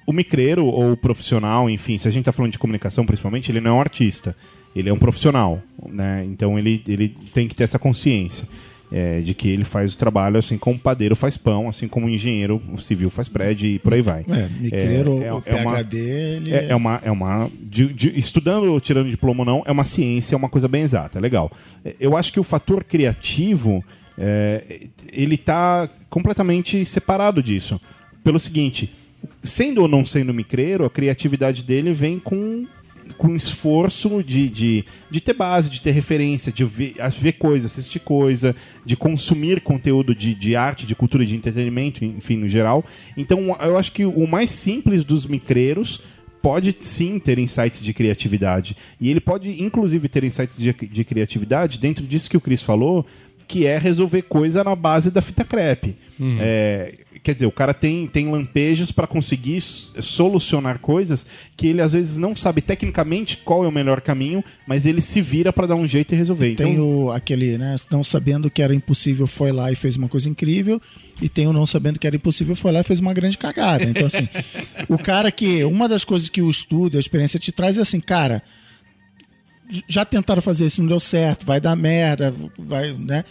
o micreiro ou o profissional, enfim, se a gente está falando de comunicação principalmente, ele não é um artista. Ele é um profissional, né? Então ele, ele tem que ter essa consciência. É, de que ele faz o trabalho assim como o padeiro faz pão, assim como o engenheiro o civil faz prédio e por aí vai.
É, micreiro,
É, é-
o
é uma-
PHD, ele
É, é uma, é uma de- de- estudando ou tirando diploma ou não, é uma ciência, é uma coisa bem exata, é legal. É, Eu acho que o fator criativo, é, ele está completamente separado disso. Pelo seguinte, sendo ou não sendo micreiro, a criatividade dele vem com com esforço de, de, de ter base, de ter referência, de ver, ver coisa, assistir coisa, de consumir conteúdo de, de arte, de cultura, de entretenimento, enfim, no geral. Então, eu acho que o mais simples dos micreiros pode sim ter insights de criatividade. E ele pode, inclusive, ter insights de, de criatividade dentro disso que o Chris falou, que é resolver coisa na base da fita crepe. É, quer dizer, o cara tem, tem lampejos para conseguir solucionar coisas que ele às vezes não sabe tecnicamente qual é o melhor caminho, mas ele se vira para dar um jeito e resolver. Então,
Tem o, aquele, né? Não sabendo que era impossível, foi lá e fez uma coisa incrível. E tem o não sabendo que era impossível, foi lá e fez uma grande cagada. Então, assim, o cara que. Uma das coisas que o estudo, a experiência te traz é assim, cara. Já tentaram fazer isso, não deu certo, vai dar merda, vai, né?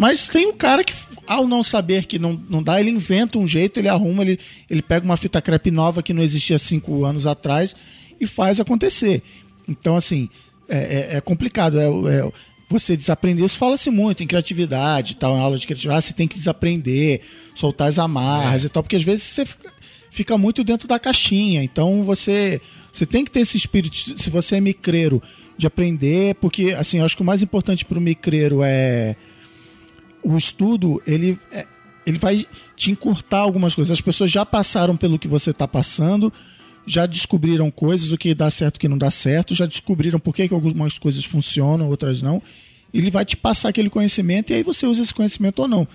Mas tem o cara que, ao não saber que não, não dá, ele inventa um jeito, ele arruma, ele, ele pega uma fita crepe nova que não existia cinco anos atrás e faz acontecer. Então, assim, é, é- é complicado. É, é- você desaprender, isso fala-se muito em criatividade tal, em aula de criatividade, ah, você tem que desaprender, soltar as amarras e tal, porque às vezes você fica, fica muito dentro da caixinha. Então você, você tem que ter esse espírito, se você é micreiro, de aprender, porque assim, eu acho que o mais importante para o micreiro é o estudo, ele, é- ele vai te encurtar algumas coisas. As pessoas já passaram pelo que você está passando, já descobriram coisas, o que dá certo, o que não dá certo, já descobriram por que, que algumas coisas funcionam, outras não. Ele vai te passar aquele conhecimento e aí você usa esse conhecimento ou não.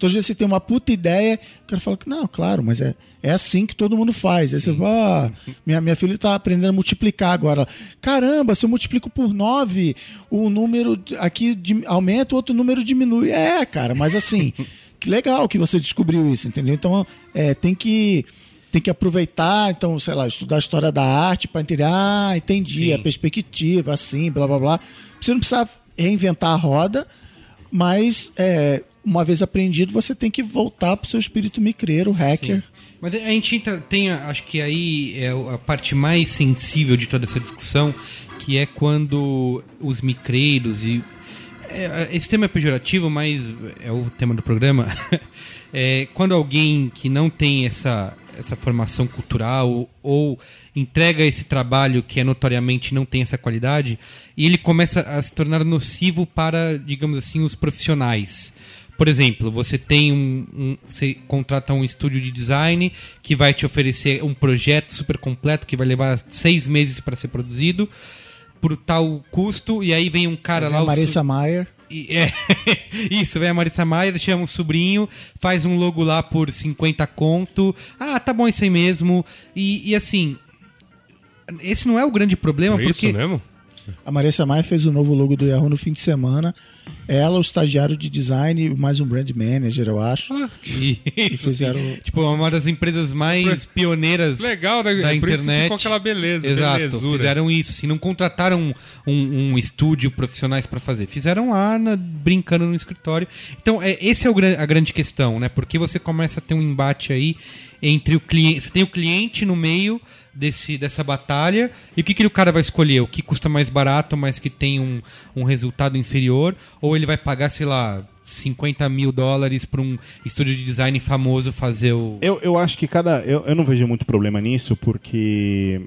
Então, às vezes você tem uma puta ideia, o cara fala que, não, claro, mas é, é assim que todo mundo faz. Aí você fala, ah, minha, minha filha está aprendendo a multiplicar agora. Caramba, se eu multiplico por 9, o número aqui aumenta, o outro número diminui. É, cara, mas assim, que legal que você descobriu isso, entendeu? Então, é, tem que tem que aproveitar, então, sei lá, estudar a história da arte para entender, ah, entendi, a perspectiva, assim, blá blá blá. Você não precisa reinventar a roda, mas é, uma vez aprendido, você tem que voltar pro seu espírito micreiro, hacker.
Sim. Mas a gente entra, tem, acho que aí é a parte mais sensível de toda essa discussão, que é quando os micreiros e é, esse tema é pejorativo, mas é o tema do programa. É, quando alguém que não tem essa, essa formação cultural ou entrega esse trabalho que é notoriamente não tem essa qualidade e ele começa a se tornar nocivo para, digamos assim, os profissionais. Por exemplo, você tem um, um- você contrata um estúdio de design que vai te oferecer um projeto super completo que vai levar seis meses para ser produzido por tal custo e aí vem um cara
Vem
lá
a Marissa Mayer.
e- é, isso, vem a Marissa Maier, chama um sobrinho, faz um logo lá por 50 conto. Ah, tá bom isso aí mesmo. E, e assim, esse não é o grande problema,
É
porque.
isso mesmo?
A Marissa Maia fez o novo logo do Yahoo no fim de semana. Ela, o estagiário de design e mais um brand manager, eu acho.
Isso,
fizeram-
sim. Tipo, uma das empresas mais pioneiras
Legal, né?
da
É
internet.
ficou aquela beleza,
Exato,
belezura.
fizeram isso, assim, não contrataram um, um estúdio profissionais pra fazer, fizeram lá na- brincando no escritório. Então, é, esse é o, a grande questão, né? Porque você começa a ter um embate aí entre o cliente, você tem o cliente no meio desse, dessa batalha e o que, que o cara vai escolher? O que custa mais barato, mas que tem um, um resultado inferior, ou ele vai pagar, sei lá, 50 mil dólares pra um estúdio de design famoso fazer o.
Eu, eu acho que cada. Eu, eu não vejo muito problema nisso, porque.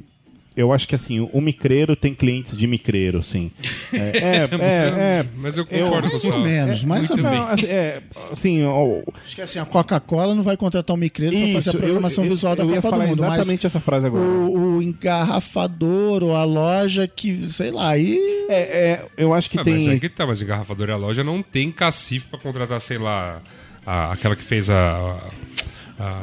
Eu acho que assim, o micreiro tem clientes de micreiro, assim. É, é, é, é-
Mas eu concordo com o
Mais ou menos, mais ou
não,
menos.
assim, é, assim, ó,
Acho que assim, a Coca-Cola não vai contratar um micreiro para fazer a programação
eu, eu,
visual da
eu ia
Copa
falar
do Mundo. Mas
exatamente essa frase agora.
o, o engarrafador ou a loja que, sei lá, aí.
É, é, eu acho que
Ah,
tem.
Mas é que tá, mas engarrafador e a loja não tem cacife pra contratar, sei lá, a- aquela que fez a, a,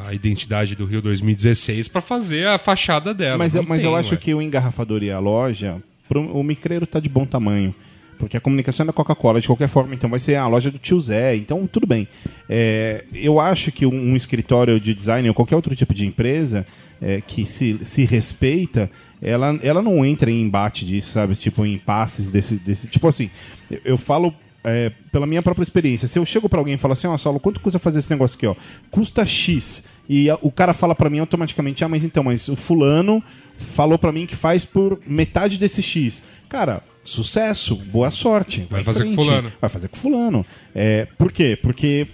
a identidade do Rio 2016 pra fazer a fachada dela.
Mas, eu, mas
tem,
eu acho
ué.
que o engarrafador e a loja, pro- o micreiro tá de bom tamanho. Porque a comunicação é da Coca-Cola, de qualquer forma, então vai ser a loja do tio Zé, então tudo bem. É, eu acho que um, um escritório de design ou qualquer outro tipo de empresa é, que se, se respeita, ela, ela não entra em embate disso, sabe? Tipo, em impasses desse, desse. Tipo assim, eu, eu falo é, pela minha própria experiência, se eu chego pra alguém e falo assim, ó, Saulo, quanto custa fazer esse negócio aqui, ó? Custa X. E a- o cara fala pra mim automaticamente, ah, mas então, mas o fulano falou pra mim que faz por metade desse X. Cara, sucesso, boa sorte.
Vai
em
fazer com
frente.
fulano.
Vai fazer com fulano. É, por quê? Porque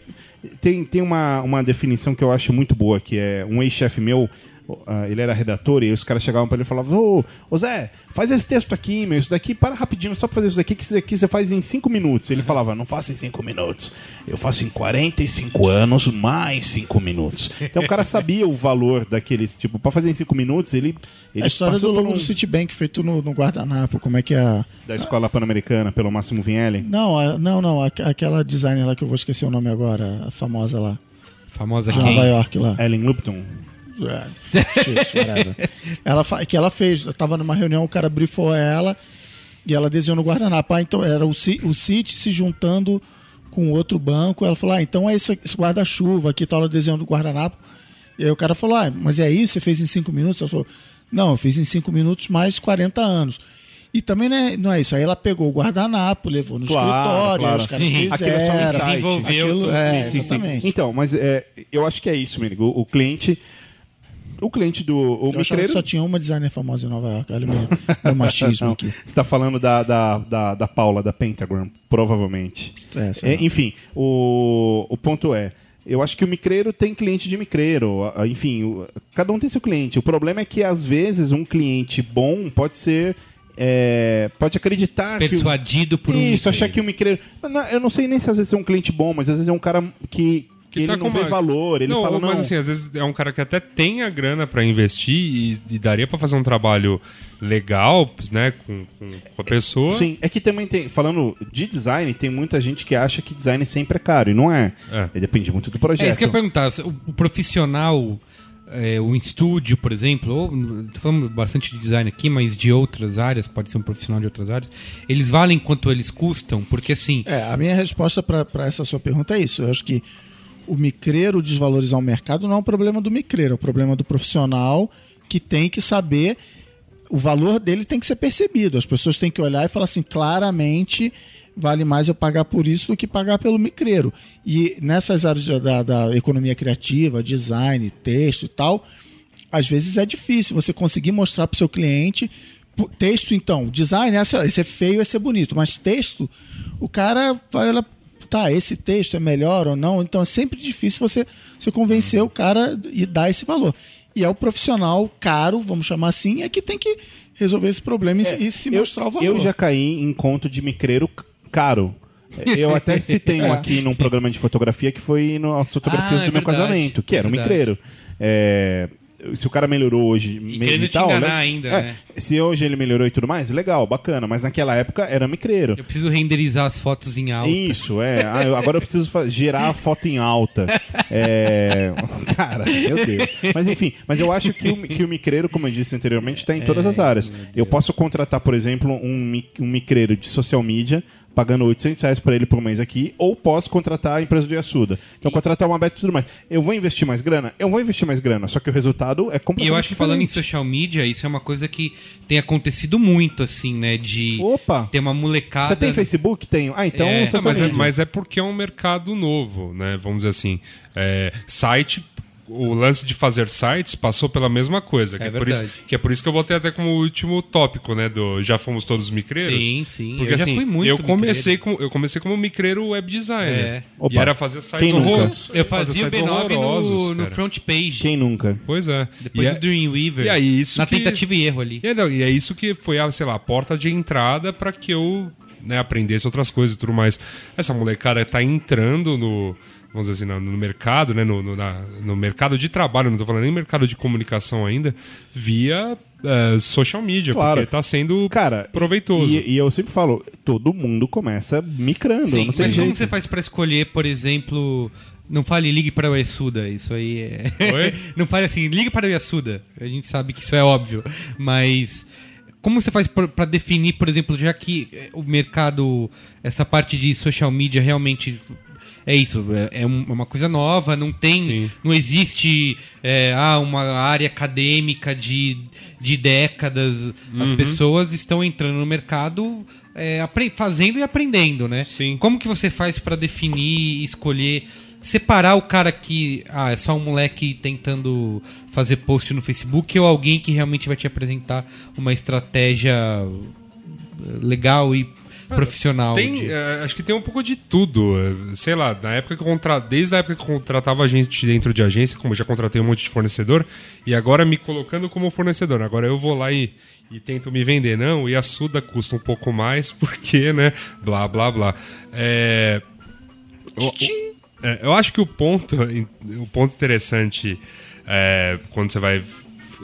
tem, tem uma, uma definição que eu acho muito boa, que é um ex-chefe meu, ele era redator, e os caras chegavam pra ele e falavam, ô, ô Zé, faz esse texto aqui, meu, isso daqui, para rapidinho, só pra fazer isso daqui, que isso daqui você faz em 5 minutos. Ele falava, não faço em 5 minutos, eu faço em 45 anos mais 5 minutos. Então o cara sabia o valor daqueles, tipo, pra fazer em 5 minutos, ele... ele
a história do logo
um-
do Citibank feito no, no guardanapo, como é que é a...
Da escola pan-americana, pelo Máximo Vinelli.
Não, a- não, não, aqu- aquela designer lá que eu vou esquecer o nome agora, a famosa lá,
Famosa
de
quem?
Nova York lá.
Ellen Lupton.
É, ela fa- que ela fez, eu tava numa reunião, o cara brifou ela e ela desenhou no guardanapo. Ah, então era o, Ci- o City se juntando com outro banco. Ela falou: Ah, então é esse, esse guarda-chuva aqui, tá ela desenhando o guardanapo. E aí o cara falou: Ah, mas é isso? Você fez em cinco minutos? Ela falou: Não, eu fiz em cinco minutos mais 40 anos. E também não é, não é isso. Aí ela pegou o guardanapo, levou no
Claro,
escritório,
claro.
os caras
Sim.
fizeram.
Aquilo é só um insight.
Desenvolveu
Aquilo- é.
Sim, sim.
exatamente.
Então, mas é, eu acho que é isso, Menigo. O, o cliente. O cliente do. O
Eu
micreiro.
só tinha uma designer famosa em Nova York. Olha o meu, meu machismo aqui.
Você está falando da, da, da, da Paula, da Pentagram, provavelmente.
É,
É, enfim, o, o ponto é. Eu acho que o micreiro tem cliente de micreiro. Enfim, o- cada um tem seu cliente. O problema é que, às vezes, um cliente bom pode ser. é, pode acreditar que. o-
Persuadido por um.
Isso, achar
micreiro.
que o micreiro. Não, Eu não sei nem se às vezes é um cliente bom, mas às vezes é um cara que, que, ele
tá
não
com
vê
uma-
valor. Ele
não,
fala, não.
mas assim, às vezes é um cara que até tem a grana pra investir e, e daria pra fazer um trabalho legal, né, com, com, a pessoa.
Sim, é que também tem. Falando de design, tem muita gente que acha que design sempre é caro. E não é.
É.
Depende muito do projeto.
É isso que eu ia perguntar. O, o profissional, é, o estúdio, por exemplo, ou, tô falando bastante de design aqui, mas de outras áreas, pode ser um profissional de outras áreas, eles valem quanto eles custam? Porque assim,
É, a minha resposta para essa sua pergunta é isso. Eu acho que o micreiro desvalorizar o mercado não é um problema do micreiro, é um problema do profissional que tem que saber o valor dele tem que ser percebido. As pessoas têm que olhar e falar assim, claramente vale mais eu pagar por isso do que pagar pelo micreiro. E nessas áreas da, da economia criativa, design, texto e tal, às vezes é difícil você conseguir mostrar para o seu cliente. Texto, então, design, esse é feio, esse é bonito, mas texto, o cara vai olhar, tá, esse texto é melhor ou não, então é sempre difícil você, você convencer o cara e dar esse valor. E é o profissional caro, vamos chamar assim, é que tem que resolver esse problema e, e se
eu,
mostrar o valor.
Eu já caí em conto de micreiro c- caro. Eu até citei um aqui num programa de fotografia que foi nas fotografias
Ah,
do
é
meu
verdade,
casamento, que
é
era um
verdade.
micreiro. É, se o cara melhorou hoje me-
querendo
e
te
tal,
enganar
né?
ainda,
É,
né?
Se hoje ele melhorou e tudo mais, legal, bacana. Mas naquela época era micreiro.
eu preciso renderizar as fotos em alta.
Isso, é. Ah, eu- agora eu preciso gerar a foto em alta. É... Cara, meu Deus. Mas enfim, mas eu acho que o, que o micreiro, como eu disse anteriormente, está em todas as áreas. Eu posso contratar, por exemplo, um, um micreiro de social media pagando 800 reais pra ele por mês aqui, ou posso contratar a empresa do Yasuda. Então, contratar uma beta e tudo mais. Eu vou investir mais grana? Eu vou investir mais grana, só que o resultado é completamente
E eu acho que falando em social media, isso é uma coisa que tem acontecido muito, assim, né? De
Opa!
ter uma molecada.
Você tem Facebook? Tenho. Ah, então
É,
mas, é, mas é porque é um mercado novo, né? Vamos dizer assim. É, site, o lance de fazer sites passou pela mesma coisa. Que
É
é, por isso,
verdade.
que é por isso que eu botei até como último tópico, né? Do Já Fomos Todos Micreiros.
Sim, sim.
Porque
Eu já
assim,
fui muito
eu comecei, com, eu comecei como micreiro web designer.
É.
E
Opa.
era fazer sites horrorosos.
Eu fazia o
sites
B9
horrorosos,
no, no front page.
Quem nunca?
Pois é.
Depois
e,
do
é
Dreamweaver.
e aí, isso
Na
que-
tentativa e erro ali.
e é, não, e é isso que foi a, sei lá, a porta de entrada para que eu né, aprendesse outras coisas e tudo mais. Essa molecada tá entrando no, vamos dizer assim, no, no mercado, né, no, no, na- no mercado de trabalho, não tô falando nem mercado de comunicação ainda, via eh, social media,
Claro.
porque tá sendo
Cara,
proveitoso.
E, e eu sempre falo, todo mundo começa micrando.
Sim, mas
jeito.
como você faz pra escolher, por exemplo... Não fale ligue para o Yasuda, isso aí é...
Oi?
não fale assim, ligue para o Yasuda. A gente sabe que isso é óbvio, mas... Como você faz pra pra definir, por exemplo, já que eh, o mercado, essa parte de social media realmente é isso, é, é é uma coisa nova, não tem,
Sim.
não existe é, ah, uma área acadêmica de, de décadas. As pessoas estão entrando no mercado é, fazendo e aprendendo, né?
Sim.
Como que você faz pra definir, escolher, separar o cara que ah, é só um moleque tentando fazer post no Facebook ou alguém que realmente vai te apresentar uma estratégia legal e profissional?
Tem,
de-
é, acho que tem um pouco de tudo. Sei lá, na época que eu contra... desde a época que eu contratava gente dentro de agência, como eu já contratei um monte de fornecedor, e agora me colocando como fornecedor. Agora eu vou lá e, e tento me vender. Não, e a Suda custa um pouco mais, porque, né? Blá, blá, blá. É. o- o- é, eu acho que o ponto, o ponto interessante é, quando você vai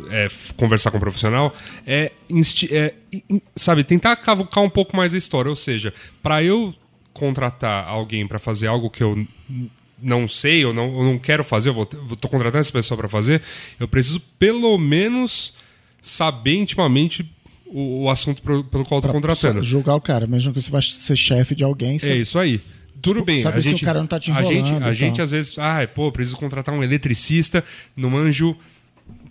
é, conversar com um profissional é, insti- é, sabe, tentar cavucar um pouco mais a história. Ou seja, para eu contratar alguém para fazer algo que eu não sei ou não, eu não quero fazer, eu vou, eu tô contratando essa pessoa para fazer, eu preciso pelo menos saber intimamente o, o assunto pro- pelo qual eu tô
Pra
contratando.
julgar o cara, mesmo que você vai ser chefe de alguém.
É
Você...
isso aí. Tudo bem.
Sabe
a
se o
gente,
cara não tá te
a gente,
enrolando
a
e
gente às vezes, ah, pô, preciso contratar um eletricista, não manjo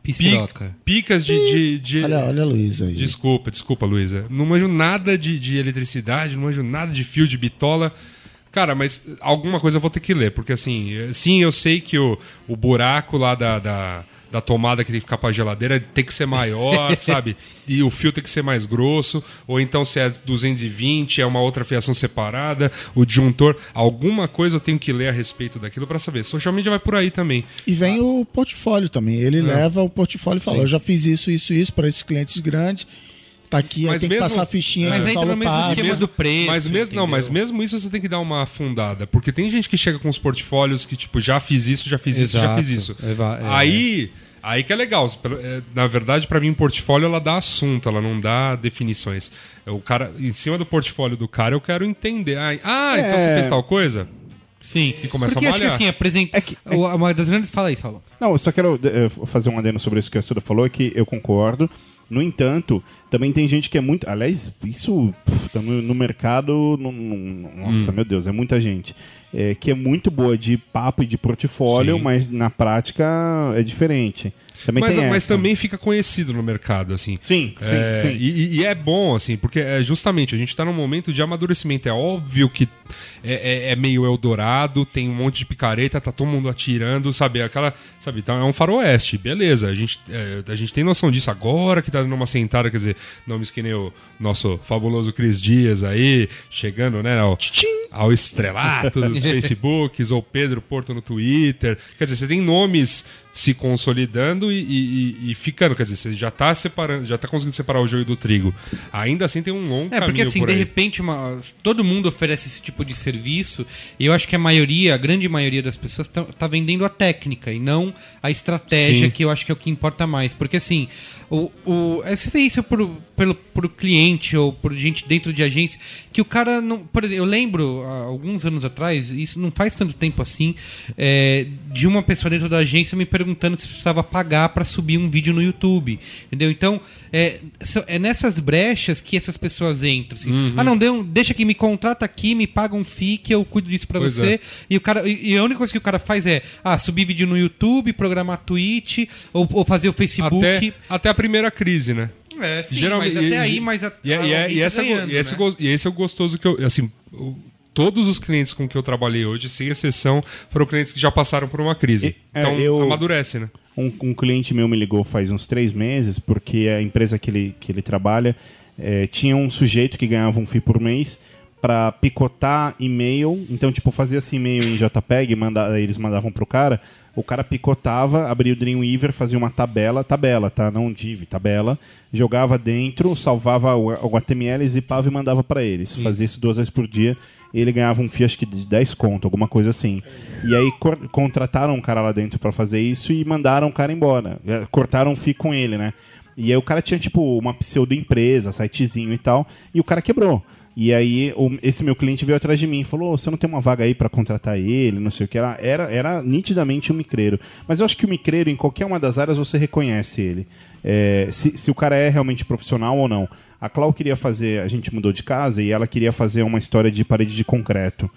pi-
Pisiroca.
picas de, de, de-
Olha, olha a Luísa aí.
Desculpa, desculpa, Luísa. Não manjo nada de, de eletricidade, não manjo nada de fio de bitola. Cara, mas alguma coisa eu vou ter que ler, porque assim, eh, sim, eu sei que o, o buraco lá da, da, da tomada que tem que ficar pra geladeira tem que ser maior, sabe? E o fio tem que ser mais grosso, ou então se é 220, é uma outra fiação separada, o disjuntor, alguma coisa eu tenho que ler a respeito daquilo pra saber. Social media vai por aí também.
E vem o portfólio também. Ele
É.
leva o portfólio e fala: Eu já fiz isso, isso, isso para esses clientes grandes. Tá aqui, aí
Mas
tem que
mesmo-
passar a fichinha
Mas
que o Saulo
no mesmo do preço.
Mas mesmo, não, mas mesmo isso você tem que dar uma afundada. Porque tem gente que chega com os portfólios que, tipo, já fiz isso, já fiz isso, já
Exato.
fiz isso.
Eva- é.
Aí. Aí que é legal. É, Na verdade, pra mim, portfólio ela dá assunto, ela não dá definições. O cara, em cima do portfólio do cara, eu quero entender. Ah, então você
É.
fez tal coisa?
Sim.
E começa
Porque
a
acho que
malhar.
assim, apresenta.
É que- é
Uma das grandes. Fala isso, Paulo.
Não, eu só quero eh, fazer um adendo sobre isso que a Suda falou, é que eu concordo. No entanto, também tem gente que é muito. Aliás, isso puf, tá no, no mercado. no- no- nossa,
Hum.
meu Deus, é muita gente. É, que é muito boa de papo e de portfólio,
Sim.
mas na prática é diferente. Também
Mas, mas também fica conhecido no mercado, assim.
Sim, sim,
É,
sim.
E, e- é bom, assim, porque é justamente a gente tá num momento de amadurecimento. É óbvio que é, é- é meio Eldorado, tem um monte de picareta, tá todo mundo atirando, sabe? Aquela. Sabe, então é um faroeste, beleza. A gente, é, a gente tem noção disso agora que tá dando uma sentada, quer dizer, nomes que nem o nosso fabuloso Cris Dias aí, chegando, né, ao, ao estrelato dos Facebooks, ou Pedro Porto no Twitter. Quer dizer, você tem nomes se consolidando e, e- e- ficando. Quer dizer, você já tá separando, já tá conseguindo separar o joio do trigo. Ainda assim tem um longo
É,
caminho
porque assim,
por
de repente, uma- todo mundo oferece esse tipo de serviço e eu acho que a maioria, a grande maioria das pessoas tá, tá vendendo a técnica e não a estratégia,
Sim.
que eu acho que é o que importa mais. Porque assim, o, o, é, você vê isso pro, pelo, cliente ou por gente dentro de agência, que o cara não. Por exemplo, eu lembro, há alguns anos atrás, isso não faz tanto tempo assim, é, de uma pessoa dentro da agência me perguntando se precisava pagar para subir um vídeo no YouTube. Entendeu? Então, é, é nessas brechas que essas pessoas entram. assim.
Uhum.
Ah, não, deu, deixa que me contrata aqui, me paga um FII que eu cuido disso para você.
é.
E, o cara, e e a única coisa que o cara faz é ah, subir vídeo no YouTube, programar tweet ou, ou fazer o Facebook.
Até, até a primeira crise, né?
É, sim,
Geralmente,
mas até
e-
aí, mas a,
E, e é- e
tá
essa
ganhando,
e esse
né?
e esse é o gostoso que eu. Assim, todos os clientes com que eu trabalhei hoje, sem exceção, foram clientes que já passaram por uma crise.
É,
então,
eu-
amadurece, né?
Um, um cliente meu me ligou faz uns três meses, porque a empresa que ele, que ele trabalha eh, tinha um sujeito que ganhava um FII por mês para picotar e-mail. Então, tipo, fazia esse e-mail em JPEG, manda, eles mandavam pro cara. O cara picotava, abria o Dreamweaver, fazia uma tabela, tabela, tá? Não div, tabela. Jogava dentro, salvava o, o HTML, zipava e mandava para eles. Fazia isso duas vezes por dia. Ele ganhava um FII, acho que de 10 conto, alguma coisa assim. E aí cor- contrataram um cara lá dentro para fazer isso e mandaram o cara embora. Eh, Cortaram o FII com ele, né? E aí o cara tinha, tipo, uma pseudo-empresa, sitezinho e tal, e o cara quebrou. E aí o- esse meu cliente veio atrás de mim e falou: "Ô, você não tem uma vaga aí para contratar ele, não sei o que era. era. Era nitidamente um micreiro. Mas eu acho que o micreiro, em qualquer uma das áreas, você reconhece ele. É, se, se o cara é realmente profissional ou não. A Clau queria fazer, a gente mudou de casa e ela queria fazer uma história de parede de concreto.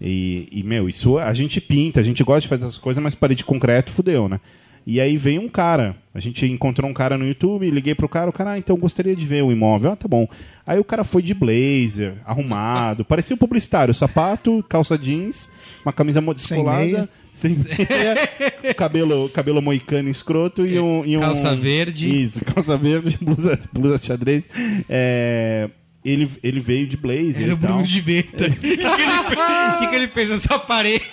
E, e, meu, isso a gente pinta, a gente gosta de fazer essas coisas, mas parede de concreto fudeu, né? E aí veio um cara. A gente encontrou um cara no YouTube, liguei pro cara, o cara, ah, então gostaria de ver o imóvel. Ah, tá bom. Aí o cara foi de blazer, arrumado, parecia um publicitário, sapato, calça jeans, uma camisa descolada. Sem meia, cabelo, cabelo moicano escroto e um, e um-
Calça verde.
Isso, calça verde, blusa, blusa xadrez. É, ele, ele veio de blazer
Era o. Bruno de Venta. O que, que, ele fez- o que que ele fez nessa parede?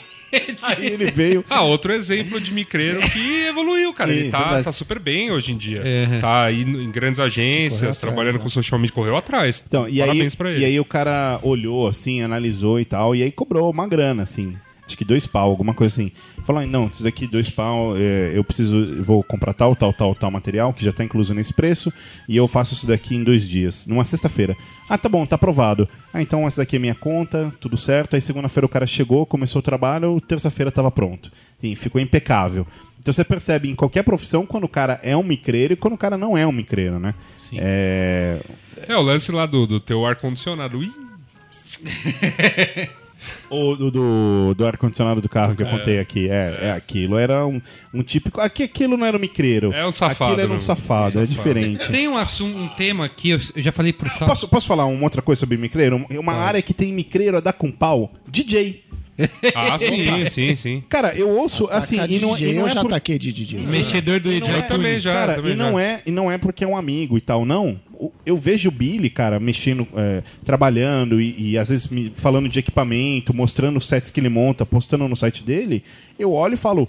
Aí ele veio.
Ah, outro exemplo de micreiro que evoluiu, cara.
Sim,
Ele tá, tá super bem hoje em dia.
É.
Tá aí em grandes agências,
atrás,
trabalhando
né?
com social media, correu atrás.
Então, e aí,
Parabéns pra ele.
e aí o cara olhou assim, analisou e tal, e aí cobrou uma grana, assim. Acho que dois pau, alguma coisa assim. Falou, não, isso daqui dois pau, é, eu preciso, vou comprar tal, tal, tal, tal material, que já tá incluso nesse preço, e eu faço isso daqui em dois dias, numa sexta-feira. Ah, tá bom, tá aprovado. Ah, então essa daqui é minha conta, tudo certo. Aí segunda-feira o cara chegou, começou o trabalho, terça-feira tava pronto. E ficou impecável. Então você percebe em qualquer profissão quando o cara é um micreiro e quando o cara não é um micreiro, né?
Sim.
É,
É, o lance lá do, do teu ar-condicionado. Ih,
O do, do, do ar-condicionado do carro que eu contei aqui. É, é aquilo. Era um, um típico. Aqui, aquilo não era um micreiro.
É um safado,
Aquilo era um
né?
safado, é diferente.
Tem um assunto, um tema aqui, eu já falei pro Sal.
Posso, posso falar uma outra coisa sobre micreiro? Um- Uma área que tem micreiro a dar com pau? DJ.
Ah, sim, sim, sim.
Cara, eu ouço assim.
Tacar
E não,
DJ,
e não
eu
é
já
por-
ataquei de DJ.
Mexedor do
é-
também já,
Cara,
também
e não,
já.
é, e não é porque é um amigo e tal, não. Eu vejo o Billy, cara, mexendo, é, trabalhando e, e às vezes me falando de equipamento, mostrando os sets que ele monta, postando no site dele. Eu olho e falo.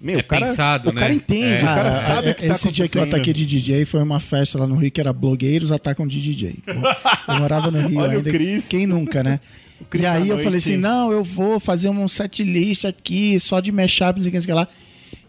Meu,
É
o cara,
pensado,
o cara
né?
entende, o cara sabe
é-
o que tá
esse dia que eu ataquei de DJ foi uma festa lá no Rio que era blogueiros atacam de DJ. Pô, eu morava no Rio
Olha o
ainda. Quem nunca, né? E
à
aí eu
noite.
falei assim: não, eu vou fazer um set list aqui, só de mashup, que, não sei o que lá.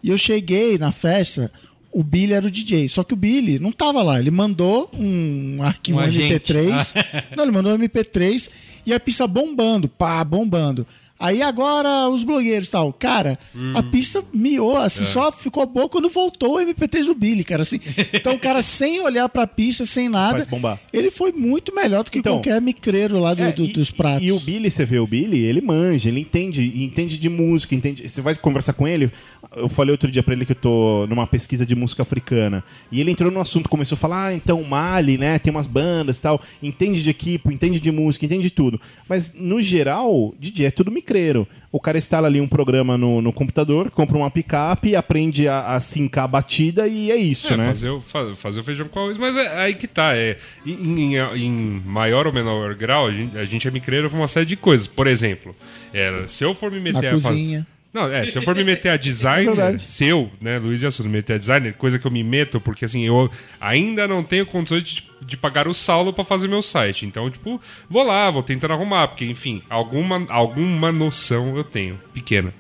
E eu cheguei na festa, o Billy era o DJ. Só que o Billy não tava lá. Ele mandou um arquivo
Um agente.
MP3. Não, ele mandou um MP3 e a pista bombando, pá, bombando. Aí agora os blogueiros e tal. Cara,
Hum.
a pista miou,
É.
assim, só ficou boa quando voltou o MP3 do Billy, cara. Assim. Então o cara, sem olhar pra pista, sem nada, ele foi muito melhor do que
Então,
qualquer micreiro lá do-
É,
do-
e-
dos pratos.
E, o Billy, você vê o Billy, ele manja, ele entende, entende de música, entende. Você vai conversar com ele. Eu falei outro dia pra ele que eu tô numa pesquisa de música africana. E ele entrou no assunto, começou a falar, ah, então Mali, né? Tem umas bandas e tal. Entende de equipe, entende de música, entende de tudo. Mas, no geral, DJ é tudo micreiro. O cara instala ali um programa no, no computador, compra uma picape, aprende a, a sincar a batida e é isso,
É,
né?
fazer, o, fa- fazer o feijão com arroz. Mas é aí que tá. É, em, em- em maior ou menor grau, a gente, a gente é micreiro com uma série de coisas. Por exemplo, é, se eu for me meter
Na
a fa-
cozinha.
Não, é, se eu for me meter a
É
designer,
verdade.
se eu, né, Luiz e Assunto, me meter a designer, coisa que eu me meto, porque assim, eu ainda não tenho condições de, de pagar o Saulo pra fazer meu site. Então, tipo, vou lá, vou tentando arrumar, porque, enfim, alguma, alguma noção eu tenho, pequena.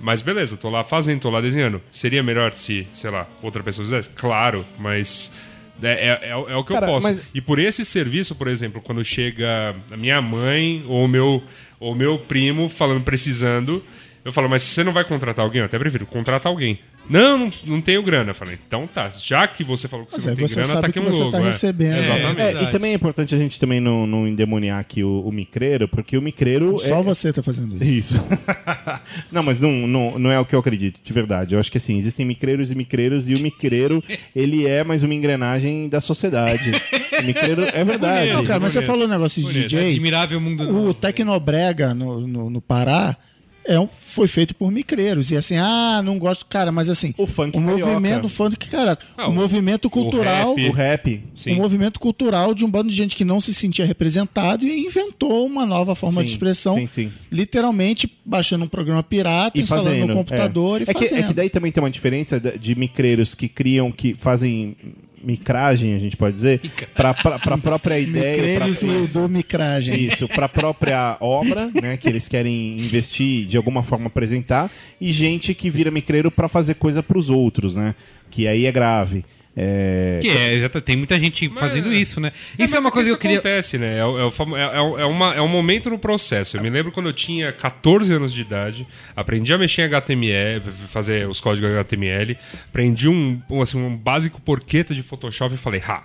Mas beleza, tô lá fazendo, tô lá desenhando. Seria melhor se, sei lá, outra pessoa fizesse? Claro, mas é, é, é, o- é o que
Cara,
eu posso.
mas-
E por esse serviço, por exemplo, quando chega a minha mãe ou o meu, ou meu primo falando, precisando, eu falo, mas você não vai contratar alguém? Eu até prefiro contratar alguém. Não, não, não tenho grana. Eu falei, então tá, já que você falou que
Mas
você não
aí
tem
você
grana, tá
que
aqui um
você
logo.
tá
é.
recebendo.
Exatamente.
É,
verdade.
e também é importante a gente também não, não endemoniar aqui o, o micreiro, porque o micreiro
Só
é,
você tá fazendo isso.
Isso. não, mas não, não, não é o que eu acredito, de verdade. Eu acho que assim, existem micreiros e micreiros, e o micreiro, ele é mais uma engrenagem da sociedade. O micreiro é verdade.
Não, cara, mas você falou um negócio de
Bonito.
DJ.
Admirável mundo
O Tecnobrega no, no, no Pará é um, foi feito por micreiros. E assim, ah, não gosto. Cara, mas assim.
O funk
o
carioca.
movimento funk, cara.
Ah,
o,
o-
movimento cultural.
rap.
O rap.
Sim.
Um movimento cultural de um bando de gente que não se sentia representado e inventou uma nova forma
Sim,
de expressão.
sim, sim.
Literalmente baixando um programa pirata,
E
instalando
fazendo.
no computador
é.
e
é que,
fazendo.
é que daí também tem uma diferença de micreiros que criam, que fazem micragem, a gente pode dizer, para a própria ideia. pra-
Micreiros do micragem.
Isso, para a própria obra, né, que eles querem investir de alguma forma apresentar, e gente que vira micreiro para fazer coisa para os outros, né? Que aí é grave. É,
Que é, tem muita gente fazendo isso, né? Isso é, uma coisa que eu queria.
acontece, né? É, é, é- é é uma, é um momento no processo. Eu me lembro quando eu tinha 14 anos de idade, aprendi a mexer em HTML, fazer os códigos HTML, aprendi um, um, assim, um básico porqueta de Photoshop e falei, ha,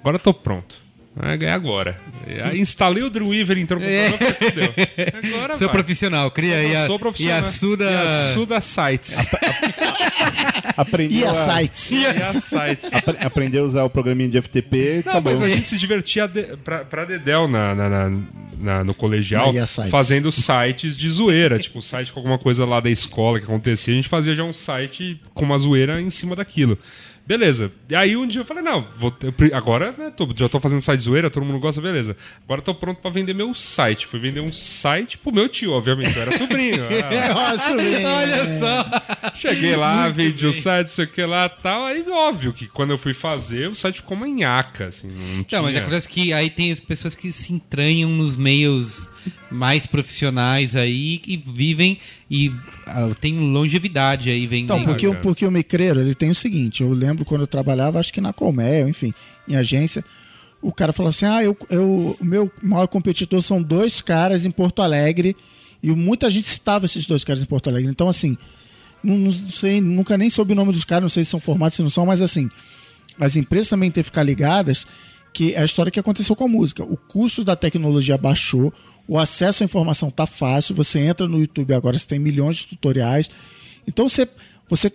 agora eu tô pronto. Vai ganhar agora. Aí instalei o Dreamweaver, entrou no computador e falei, fudeu. Agora
Seu
vai.
profissional, cria aí
Eu
a,
sou profissional.
e a Suda...
E a Suda Sites.
Aprendeu
E a
a,
sites.
E a Sites.
apre- aprendeu a usar o programinha de FTP.
Não,
acabou.
mas a gente se divertia de, pra, pra Dedel na, na- na- na- no colegial,
a sites.
fazendo sites de zoeira. tipo, um site com alguma coisa lá da escola que acontecia. A gente fazia já um site com uma zoeira em cima daquilo. Beleza. E aí um dia eu falei, não, vou agora né, tô- já tô fazendo site zoeira, todo mundo gosta, beleza. Agora tô pronto pra vender meu site. Fui vender um site pro meu tio, obviamente. Eu era sobrinho. Ah,
Nossa, velho.
Olha só!
Cheguei lá, vendi o site, sei o que lá tal. Aí, óbvio que quando eu fui fazer, o site ficou uma nhaca, assim. Não, tinha...
Não, mas acontece que aí tem as pessoas que se entranham nos meios mais profissionais aí e vivem e ah, tem longevidade aí vendendo.
Então, porque, o- porque o micreiro, ele tem o seguinte, eu lembro quando eu trabalhava, acho que na Colmel, enfim, em agência, o cara falou assim, ah, eu, eu, o meu maior competidor são dois caras em Porto Alegre, e muita gente citava esses dois caras em Porto Alegre. Então, assim, não, não sei, nunca nem soube o nome dos caras, não sei se são formados, se não são, mas assim, as empresas também têm que ficar ligadas que é a história que aconteceu com a música. O custo da tecnologia baixou, o acesso à informação tá fácil, você entra no YouTube agora, você tem milhões de tutoriais. Então você, você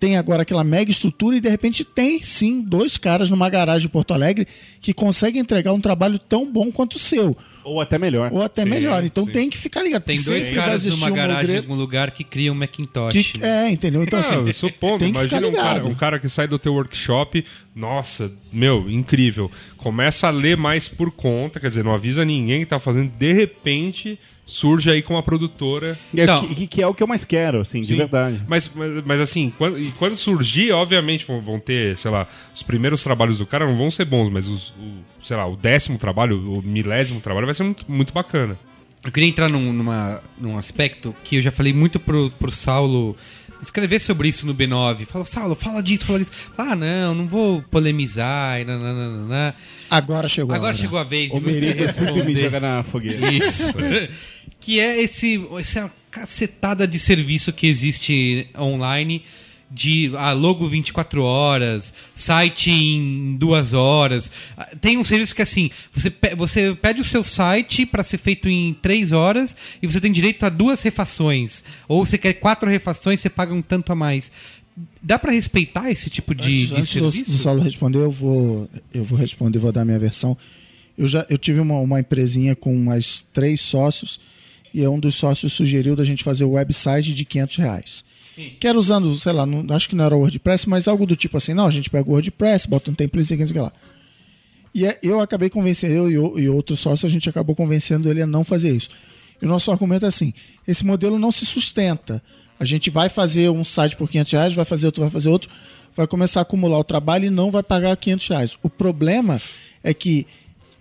tem agora aquela mega estrutura e de repente tem sim dois caras numa garagem de Porto Alegre que conseguem entregar um trabalho tão bom quanto o seu,
Ou até melhor.
ou até
Sim,
melhor. Então
sim.
tem que ficar ligado.
Tem dois
sempre
caras numa
um
garagem em algum lugar que criam um Macintosh.
que- é, entendeu? Então assim,
Não, eu supondo,
tem que ficar
imagina um cara,
ligado.
um cara que sai do teu workshop, nossa, meu, incrível. Começa a ler mais por conta, quer dizer, não avisa ninguém que tá fazendo, de repente surge aí com uma produtora.
E é
Não.
que, que é o que eu mais quero, assim, de
Sim.
verdade.
Mas, mas, mas assim, quando, e quando surgir, obviamente vão, vão ter, sei lá, os primeiros trabalhos do cara não vão ser bons, mas os, o, sei lá, o décimo trabalho, o milésimo trabalho vai ser muito, muito bacana.
Eu queria entrar num, numa, num aspecto que eu já falei muito pro, pro Saulo escrever sobre isso no B9. Fala, Saulo, fala disso, fala disso. Ah, não, não vou polemizar. E nananana.
Agora chegou a
Agora
hora.
chegou a vez de
O
você
sempre me
responder.
joga na fogueira.
Isso. que é esse, essa cacetada de serviço que existe online de ah, logo 24 horas, site em duas horas. Ah, Tem um serviço que assim, você, pe- você pede o seu site para ser feito em três horas e você tem direito a duas refações. Ou você quer quatro refações, você paga um tanto a mais. Dá para respeitar esse tipo de,
Antes,
de
antes do,
serviço?
do Saulo responder, eu vou, eu vou responder, vou dar minha versão. Eu já eu tive uma, uma empresinha com mais três sócios e um dos sócios sugeriu da gente fazer o website de 500 reais. Que era usando, sei lá, não- acho que não era o WordPress, mas algo do tipo assim, não, a gente pega o WordPress, bota um template, o que, sei o que lá. E é- eu acabei convencendo, eu e, o- e outro sócio, a gente acabou convencendo ele a não fazer isso. E o nosso argumento é assim: esse modelo não se sustenta. A gente vai fazer um site por 500 reais, vai fazer outro, vai fazer outro, vai começar a acumular o trabalho e não vai pagar 500 reais. O problema é que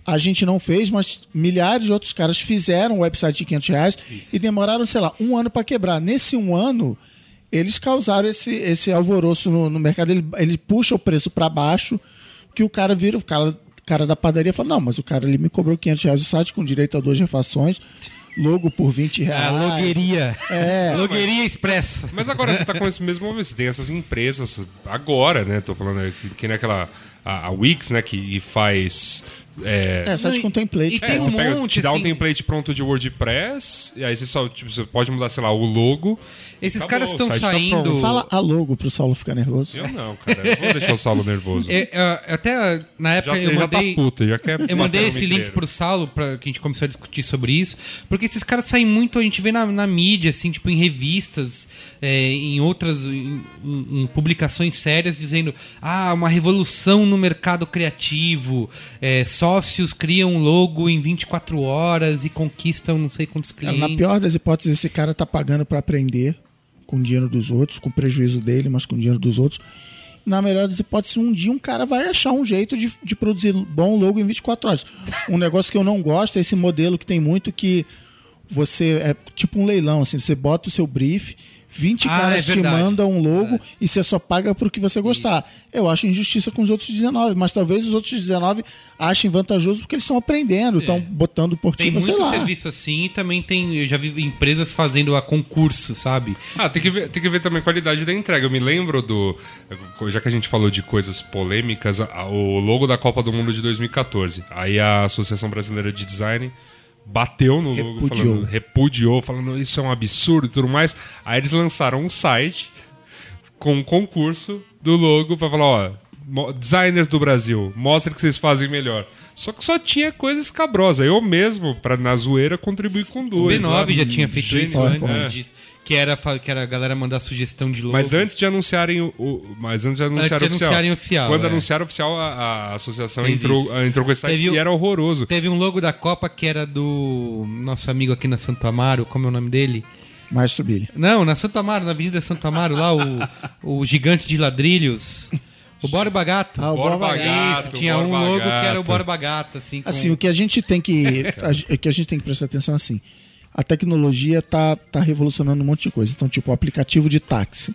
a gente não fez, mas milhares de outros caras fizeram um website de 500 reais e demoraram, sei lá, um ano para quebrar. Nesse um ano, eles causaram esse, esse alvoroço no, no mercado. Ele, ele puxa o preço para baixo, que o cara vira, o cara, cara da padaria fala: não, mas o cara ali me cobrou 500 reais o site com direito a duas refações, logo por 20 reais.
A logueria.
É.
Logueria expressa.
Mas agora você tá com esse mesmo movimento. Você tem essas empresas agora, né? Tô falando aí, que, que nem aquela. A, a Wix, né? Que faz. É,
É, site com template.
E
é,
tem
você
um
pega-
monte,
te dá um
assim.
template pronto de WordPress, e aí você só tipo, você pode mudar, sei lá, o logo.
Esses
Acabou,
caras estão
tá
saindo.
pronto.
Fala a logo pro Saulo ficar nervoso.
Eu não, cara. Eu vou deixar o Saulo nervoso.
É, é, até na época
já,
eu
ele
mandei.
já tá puto, já quer.
Eu mandei esse link pro Saulo pra que a gente começou a discutir sobre isso, porque esses caras saem muito, a gente vê na, na mídia, assim, tipo em revistas, é, em outras, em, em- em publicações sérias, dizendo ah, uma revolução no mercado criativo, é, sócios criam um logo em 24 horas e conquistam não sei quantos clientes.
na pior das hipóteses, esse cara tá pagando para aprender com o dinheiro dos outros, com o prejuízo dele, mas com o dinheiro dos outros. Na melhor das hipóteses, um dia um cara vai achar um jeito de, de produzir bom logo em 24 horas. Um negócio que eu não gosto é esse modelo que tem muito que você é tipo um leilão, assim, você bota o seu brief, 20
Ah,
caras
é
te
verdade.
mandam um logo e você só paga por que você gostar. Eu acho injustiça com os outros 19, mas talvez os outros 19 achem vantajoso porque eles estão aprendendo, estão botando por
Tem
ti, sei
muito
lá.
serviço assim e também tem. Eu já vi empresas fazendo a concurso, sabe?
Ah, tem que, ver, tem que ver também a qualidade da entrega. Eu me lembro do. Já que a gente falou de coisas polêmicas, o logo da Copa do Mundo de 2014. Aí a Associação Brasileira de Design bateu no logo,
Repudiou.
falando, repudiou, falando isso é um absurdo e tudo mais. Aí eles lançaram um site com um concurso do logo pra falar: ó, designers do Brasil, mostrem que vocês fazem melhor. Só que só tinha coisa escabrosa. Eu mesmo, pra, na zoeira, contribuí com
O
duas.
B9
sabe?
já tinha feito isso antes
É.
Que era, que era a galera mandar sugestão de logo.
Mas antes de anunciarem o. o- mas antes de anunciar
de
oficial.
anunciarem oficial,
Quando
é.
anunciaram oficial, a, a associação entrou, entrou com esse site e era horroroso.
Teve um logo da Copa que era do nosso amigo aqui na Santo Amaro, como é o nome dele?
Maestro Billy.
Não, na Santo Amaro, na Avenida Santo Amaro, lá o, o gigante de ladrilhos. O Borba Gato.
Ah, o
Borba
Borba
Gato.
Isso, tinha um
Borba
logo que era o
Gato.
Borba Gato, assim. com-
Assim, o que a gente tem que a, o que a gente tem que prestar atenção é assim, a tecnologia tá tá revolucionando um monte de coisa. Então, tipo, o aplicativo de táxi.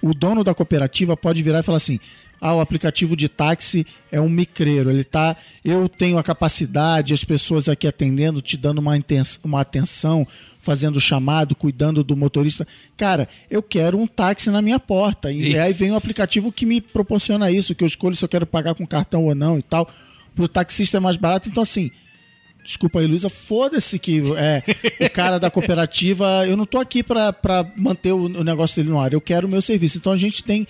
O dono da cooperativa pode virar e falar assim: "Ah, o aplicativo de táxi é um micreiro, ele tá, eu tenho a capacidade, as pessoas aqui atendendo, te dando uma, inten- uma atenção, fazendo chamado, cuidando do motorista. Cara, eu quero um táxi na minha porta. E
Isso.
aí vem o aplicativo que me proporciona isso, que eu escolho se eu quero pagar com cartão ou não e tal. Pro taxista é mais barato, então assim, Desculpa aí, Luísa, foda-se que é, o cara da cooperativa. Eu não tô aqui pra pra manter o, o negócio dele no ar, eu quero o meu serviço. Então a gente tem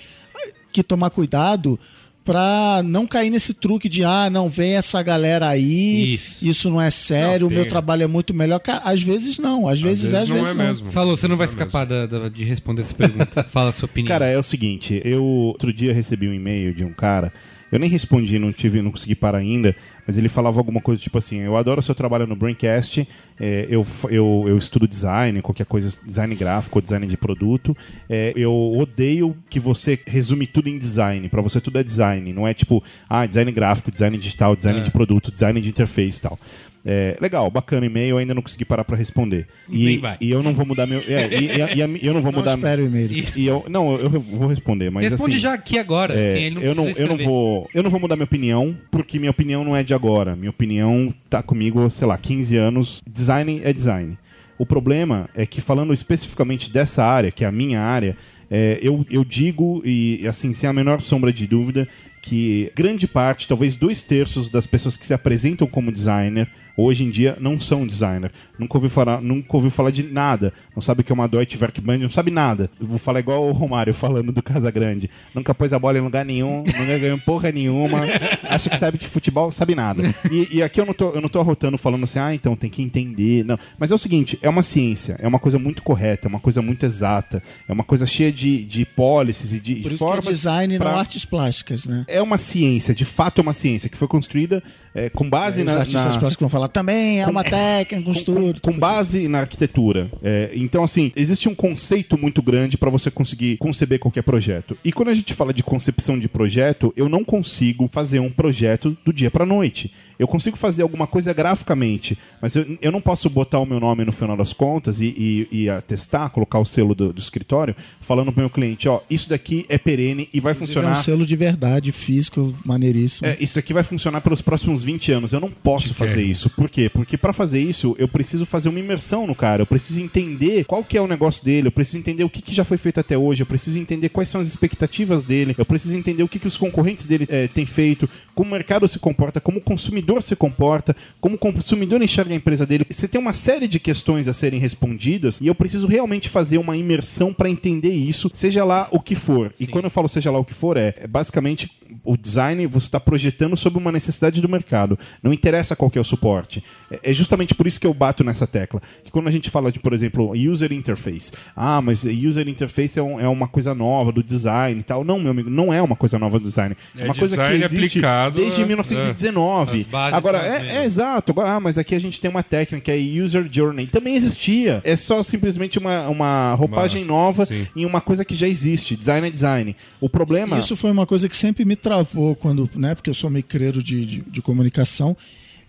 que tomar cuidado pra não cair nesse truque de ah, não, vem essa galera aí,
Isso.
isso, não é sério,
Não,
o meu trabalho é muito melhor. Cara, às vezes não, às vezes, é, às
não
vezes
é
não.
mesmo.
Saulo, você não vai
é
escapar da- da- de responder essa pergunta. Fala a sua opinião.
Cara, é o seguinte, eu outro dia recebi um e-mail de um cara, eu nem respondi, não tive, não consegui parar ainda, mas ele falava alguma coisa tipo assim, eu adoro o seu trabalho no Braincast, é, eu, eu, eu estudo design, qualquer coisa, design gráfico, design de produto, é, eu odeio que você resume tudo em design, pra você tudo é design, não é tipo, ah, design gráfico, design digital, design de produto, design de interface e tal. É, legal, bacana e-mail, eu ainda não consegui parar pra responder. E, e eu não vou mudar meu. É, e, e- e eu não vou
Não
mudar.
espere o e-mail.
E eu, não, eu eu vou responder, mas
Responde
assim,
já aqui agora.
é,
assim, não
eu, não,
precisa
eu não vou eu não vou mudar minha opinião porque minha opinião não é de agora minha opinião tá comigo sei lá 15 anos design é design o problema é que falando especificamente dessa área que é a minha área é, eu, eu digo e assim sem a menor sombra de dúvida que grande parte talvez dois terços das pessoas que se apresentam como designer hoje em dia não são designer. Nunca ouviu falar, nunca ouviu falar de nada. Não sabe o que é uma Deutsche Werkbank, não sabe nada. Eu vou falar igual o Romário falando do Casa Grande. Nunca pôs a bola em lugar nenhum, nunca ganhou porra nenhuma. Acha que sabe de futebol, sabe nada. E, e aqui eu não, tô, eu não tô arrotando falando assim, ah, então tem que entender. Não. Mas é o seguinte, é uma ciência, é uma coisa muito correta, é uma coisa muito exata, é uma coisa cheia de, de policies e de
Por isso
formas.
que é design,
pra-
não artes plásticas, né?
É uma ciência, de fato é uma ciência, que foi construída é, com base
Os
na,
artistas
na-
plásticos vão falar também, é uma técnica, um
com, com- com base na arquitetura. É, então, assim, existe um conceito muito grande para você conseguir conceber qualquer projeto. E quando a gente fala de concepção de projeto, eu não consigo fazer um projeto do dia para noite. Eu consigo fazer alguma coisa graficamente, mas eu, eu não posso botar o meu nome no final das contas e, e, e atestar, colocar o selo do, do escritório, falando pro meu cliente, ó, isso daqui é perene e vai
Inclusive, É
funcionar.
um selo de verdade, físico, maneiríssimo.
É, isso aqui vai funcionar pelos próximos 20 anos. Eu não posso fazer isso. Por quê? Porque pra fazer isso, eu preciso fazer uma imersão no cara. Eu preciso entender qual que é o negócio dele. Eu preciso entender o que, que já foi feito até hoje. Eu preciso entender quais são as expectativas dele. Eu preciso entender o que, que os concorrentes dele eh, têm feito, como o mercado se comporta, como o consumidor se comporta, como o consumidor enxerga a empresa dele. Você tem uma série de questões a serem respondidas e eu preciso realmente fazer uma imersão pra entender isso, seja lá o que for. E quando eu falo seja lá o que for, é, é basicamente o design você está projetando sobre uma necessidade do mercado. Não interessa qual que é o suporte. É, é justamente por isso que eu bato nessa tecla. Que quando a gente fala de, por exemplo, user interface. Ah, mas user interface é, um- é uma coisa nova do design e tal. Não, meu amigo, não é uma coisa nova do design. É,
É
uma coisa que existe
aplicado,
desde
é,
1919.
As bases
Agora, é, é exato. Agora, ah, mas aqui a gente tem uma técnica que é user journey. Também existia. É só simplesmente uma, uma roupagem
Uma-
nova
sim.
em uma coisa que já existe. Design é design. O problema.
Isso foi uma coisa que sempre me travou quando, né, porque eu sou micreiro de, de, de comunicação,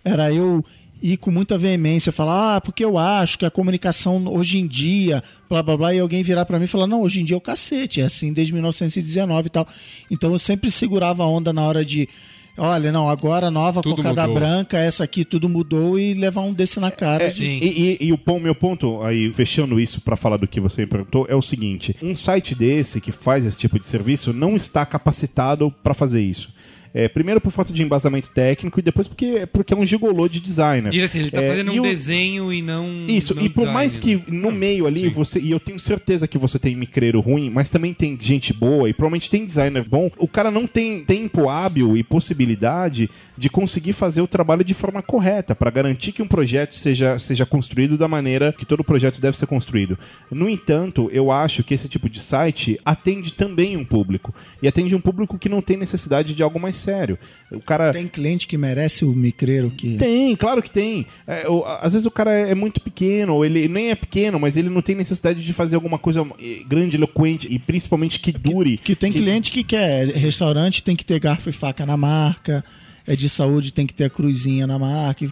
era eu ir com muita veemência, falar, ah, porque eu acho que a comunicação hoje em dia, blá blá blá, e alguém virar para mim e falar, não, hoje em dia é o cacete, é assim desde 1919 e tal. Então eu sempre segurava a onda na hora de. Olha, não, agora a nova
Tudo
cocada
mudou.
branca, essa aqui tudo mudou e levar um desse na cara.
É,
de-
e, e- e o meu ponto, aí, fechando isso pra falar do que você me perguntou, é o seguinte: um site desse que faz esse tipo de serviço não está capacitado pra fazer isso. É, primeiro por falta de embasamento técnico e depois porque, porque é um gigolô de designer.
Assim, ele tá
É,
fazendo um desenho e não.
Isso,
não
e por
design,
mais
né?
que no meio ali você. E eu tenho certeza que você tem micreiro ruim, mas também tem gente boa e provavelmente tem designer bom. O cara não tem tempo hábil e possibilidade de conseguir fazer o trabalho de forma correta, para garantir que um projeto seja, seja construído da maneira que todo projeto deve ser construído. No entanto, eu acho que esse tipo de site atende também um público. E atende um público que não tem necessidade de algo mais sério. O cara.
Tem cliente que merece o micreiro que.
Tem, claro que tem. É, o- às vezes o cara é, muito pequeno, ou ele nem é pequeno, mas ele não tem necessidade de fazer alguma coisa eh, grande, eloquente e principalmente que dure.
Que tem cliente que quer restaurante, tem que ter garfo e faca na marca. É de saúde, tem que ter a cruzinha na marca.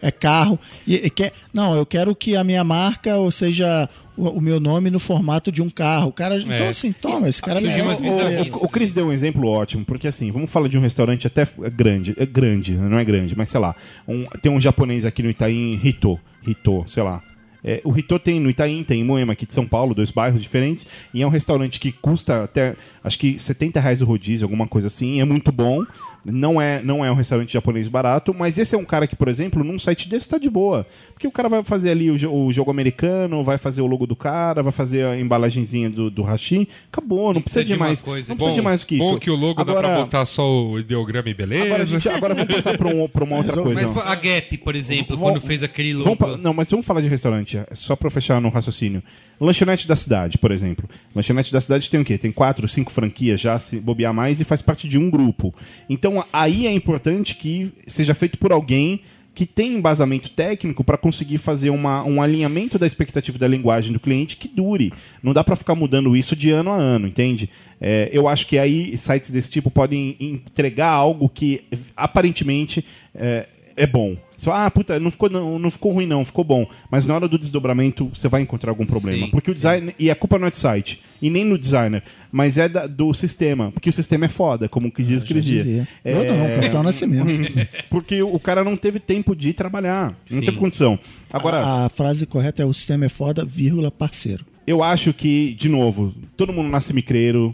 É carro. E, e quer, não, eu quero que a minha marca, ou seja, o, o meu nome no formato de um carro. O cara, então assim, toma, esse cara merece.
O,
bizarrices.
o- o Chris deu um exemplo ótimo, porque assim, vamos falar de um restaurante até grande, é grande, não é grande, mas sei lá, um- tem um japonês aqui no Itaim, Rito, Rito, sei lá. É, o Rito tem no Itaim, tem em Moema aqui de São Paulo, dois bairros diferentes, e é um restaurante que custa até, acho que 70 reais o rodízio, alguma coisa assim, é muito bom, não é, não é um restaurante japonês barato, mas esse é um cara que, por exemplo, num site desse tá de boa, porque o cara vai fazer ali o, jo- o jogo americano, vai fazer o logo do cara, vai fazer a embalagenzinha do, do hashi, acabou, não, precisa,
precisa
de mais,
coisa.
não precisa de mais do que isso.
Bom que o logo dá pra
Agora-
botar só o ideograma e beleza.
Agora, gente, agora vamos passar para um, pra uma outra
Mas,
coisa.
Mas a Gap, por exemplo,
Vamos-
quando fez aquele
Vamos
logo.
pa- não, mas vamos falar de restaurante, só pra fechar no raciocínio. Lanchonete da cidade, por exemplo. Lanchonete da cidade tem o quê? Tem quatro, cinco franquias já, se bobear mais, e faz parte de um grupo. Então aí é importante que seja feito por alguém que tem embasamento técnico para conseguir fazer uma, um alinhamento da expectativa da linguagem do cliente que dure. Não dá para ficar mudando isso de ano a ano, entende? É, eu acho que aí sites desse tipo podem entregar algo que aparentemente é, é bom. Só, ah, puta, não ficou, não, não ficou ruim, não, ficou bom. Mas na hora do desdobramento você vai encontrar algum problema.
Sim,
porque o design. E a culpa não é do site, e nem no designer, mas é da- do sistema. Porque o sistema é foda, como que diz o Cris Dias.
dizia.
É,
Eu não, Capitão Nascimento.
porque o cara não teve tempo de trabalhar. Não
Sim.
teve condição. Agora.
a, a frase correta é o sistema é foda, vírgula, parceiro.
Eu acho que, de novo, todo mundo nasce micreiro,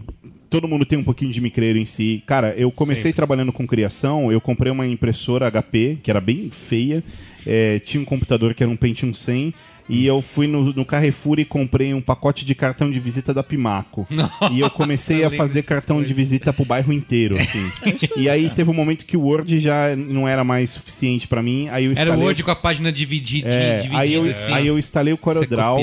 todo mundo tem um pouquinho de micreiro em si. Cara, eu comecei
Sempre.
trabalhando com criação, eu comprei uma impressora HP, que era bem feia, é, tinha um computador que era um Pentium 100, e eu fui no, no Carrefour e comprei um pacote de cartão de visita da Pimaco. e eu comecei
eu
a fazer cartão de
coisas.
visita pro bairro inteiro, assim. e aí teve um momento que o Word já não era mais suficiente pra mim, aí eu
Era o
instalei-
Word com a página dividi-
é,
dividida.
aí, eu,
assim.
aí eu instalei o CorelDRAW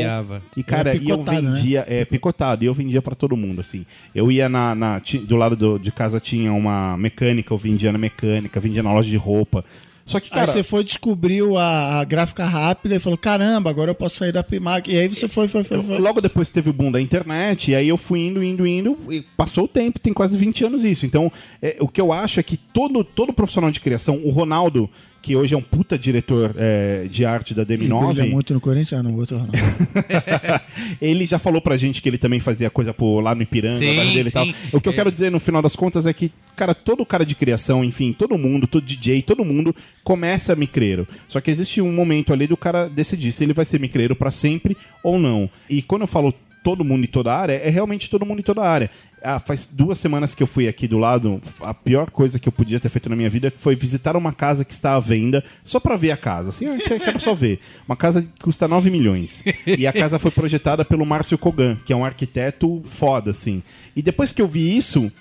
e cara, e eu
né?
vendia, é picotado, e eu vendia pra todo mundo assim. Eu ia na, na- ti- do lado do- de casa tinha uma mecânica, eu vendia na mecânica, vendia na loja de roupa. Só que
aí
cara,
você foi, descobriu a, a gráfica rápida e falou: caramba, agora eu posso sair da Pimac. E aí você foi, foi, foi. foi.
logo depois teve o boom da internet, e aí eu fui indo, indo, indo, e passou o tempo, tem quase 20 anos isso. Então, é, o que eu acho é que todo, todo profissional de criação, o Ronaldo, que hoje é um puta diretor é, de arte da
Ele brilha
DM9,
muito no Corinthians, ah, não, outro não.
ele já falou pra gente que ele também fazia coisa por, lá no Ipiranga,
Sim,
dele e tal.
sim.
O que eu
É.
quero dizer no final das contas é que, cara, todo cara de criação, enfim, todo mundo, todo DJ, todo mundo começa micreiro. Só que existe um momento ali do cara decidir se ele vai ser micreiro pra sempre ou não. E quando eu falo todo mundo em toda a área, é realmente todo mundo em toda a área. Ah, faz duas semanas que eu fui aqui do lado, a pior coisa que eu podia ter feito na minha vida foi visitar uma casa que está à venda só pra ver a casa. Assim, eu quero só ver. Uma casa que custa 9 milhões. E a casa foi projetada pelo Márcio Kogan, que é um arquiteto foda, assim. E depois que eu vi isso,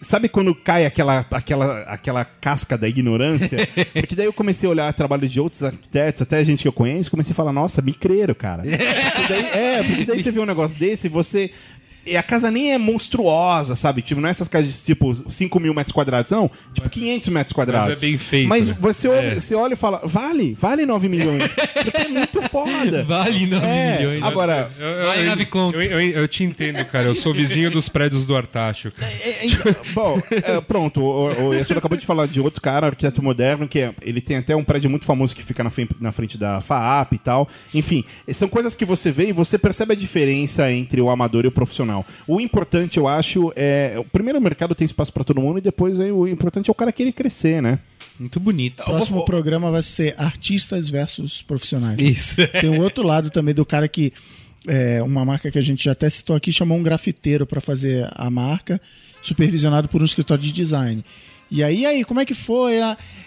Sabe quando cai aquela, aquela, aquela casca da ignorância? Porque daí eu comecei a olhar trabalhos de outros arquitetos, até gente que eu conheço, comecei a falar, nossa, micreiro, cara. Porque daí- é, porque daí você vê um negócio desse e você. E a casa nem é monstruosa, sabe? Tipo, não é essas casas de tipo 5 mil metros quadrados, não. Tipo 500 metros quadrados.
Mas é bem feito,
Mas
né?
você, olha,
É.
você olha e fala, vale, vale 9 milhões. Porque é muito foda.
Vale 9
É,
milhões.
Agora,
Eu, eu,
nave conto.
eu, eu- eu te entendo, cara. Eu sou vizinho dos prédios do Artacho. cara.
É, então, Bom, é, pronto, o, o acabou de falar de outro cara, arquiteto moderno, que é- ele tem até um prédio muito famoso que fica na frente, na frente da FAAP e tal. Enfim, são coisas que você vê e você percebe a diferença entre o amador e o profissional. O importante, eu acho, é. O primeiro o mercado tem espaço pra todo mundo e depois aí, o importante é o cara querer crescer, né?
Muito bonito.
O próximo programa vai ser artistas versus profissionais.
Isso.
Tem o outro lado também do cara que. É, uma marca que a gente já até citou aqui chamou um grafiteiro para fazer a marca, supervisionado por um escritório de design. E aí, aí, como é que foi?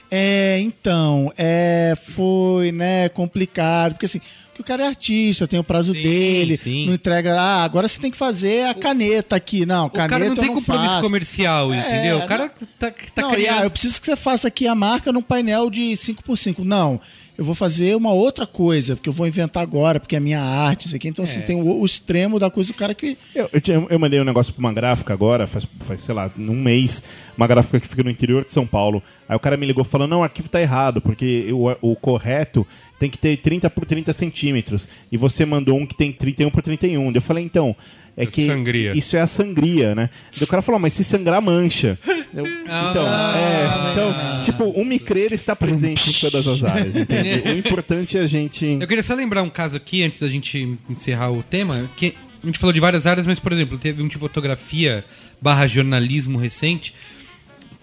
É, então, é, foi, né, complicado, porque assim, porque o cara é artista, tem o prazo
Sim,
dele,
sim.
não entrega, ah, agora você tem que fazer a caneta aqui. Não,
O
caneta
cara não
eu
tem compromisso
faço.
comercial,
É,
entendeu?
não-
O cara tá, tá
não, e,
criando.
ah, eu preciso que você faça aqui a marca num painel de 5x5. Não, eu vou fazer uma outra coisa, porque eu vou inventar agora, porque é minha arte, isso aqui. Então, assim,
É.
tem o, o extremo da coisa do cara que.
Eu, eu, tinha- eu mandei um negócio pra uma gráfica agora, faz, faz, sei lá, num mês, uma gráfica que fica no interior de São Paulo. Aí o cara me ligou falando, não, o arquivo tá errado, porque o, o correto tem que ter 30 por 30 centímetros. E você mandou um que tem 31 por 31. Daí Eu falei, então, é
É
que
sangria.
isso é a sangria, né? Daí o cara falou, mas se sangrar, mancha. Eu, então, é, então, tipo, o micreiro está presente em todas as áreas, entende? O importante é a gente...
Eu queria só lembrar um caso aqui, antes da gente encerrar o tema, que a gente falou de várias áreas, mas, por exemplo, teve um de fotografia barra jornalismo recente,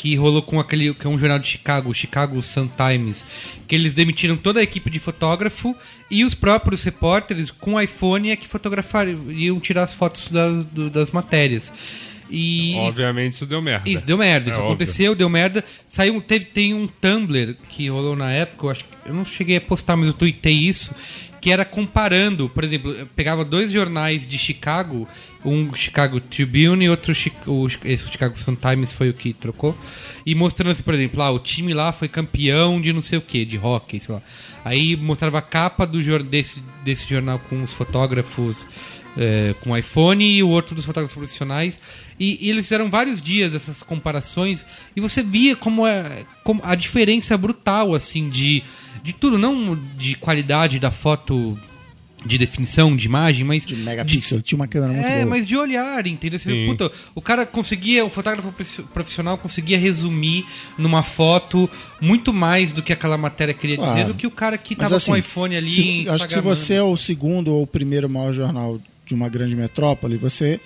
que rolou com aquele que é um jornal de Chicago, Chicago Sun Times, que eles demitiram toda a equipe de fotógrafo e os próprios repórteres com iPhone é que fotografaram, iam tirar as fotos das, das matérias. E
Obviamente isso deu merda.
isso, deu merda.
É
Isso
óbvio.
aconteceu, deu merda. Saiu, teve, tem um Tumblr que rolou na época, eu acho que eu não cheguei a postar, mas eu tuitei isso, que era comparando, por exemplo, eu pegava dois jornais de Chicago, um Chicago Tribune e outro o, Chicago Sun Times foi o que trocou, e mostrando assim, por exemplo, ah, o time lá foi campeão de não sei o que, de hockey, sei lá. Aí mostrava a capa do, desse, desse jornal com os fotógrafos é, com iPhone e o outro dos fotógrafos profissionais. E, e eles fizeram vários dias essas comparações e você via como, é, como a diferença brutal, assim, de, de tudo, não de qualidade da foto, de definição, de imagem, mas.
De megapixel. Tinha uma câmera muito
É,
boa.
mas de olhar, entendeu? Você vê, puta, o cara conseguia, o fotógrafo profi- profissional conseguia resumir numa foto muito mais do que aquela matéria queria dizer
Claro.
do que o cara que
Mas,
tava
assim,
com o iPhone ali.
se- acho que se você é o segundo ou o primeiro maior jornal de uma grande metrópole, você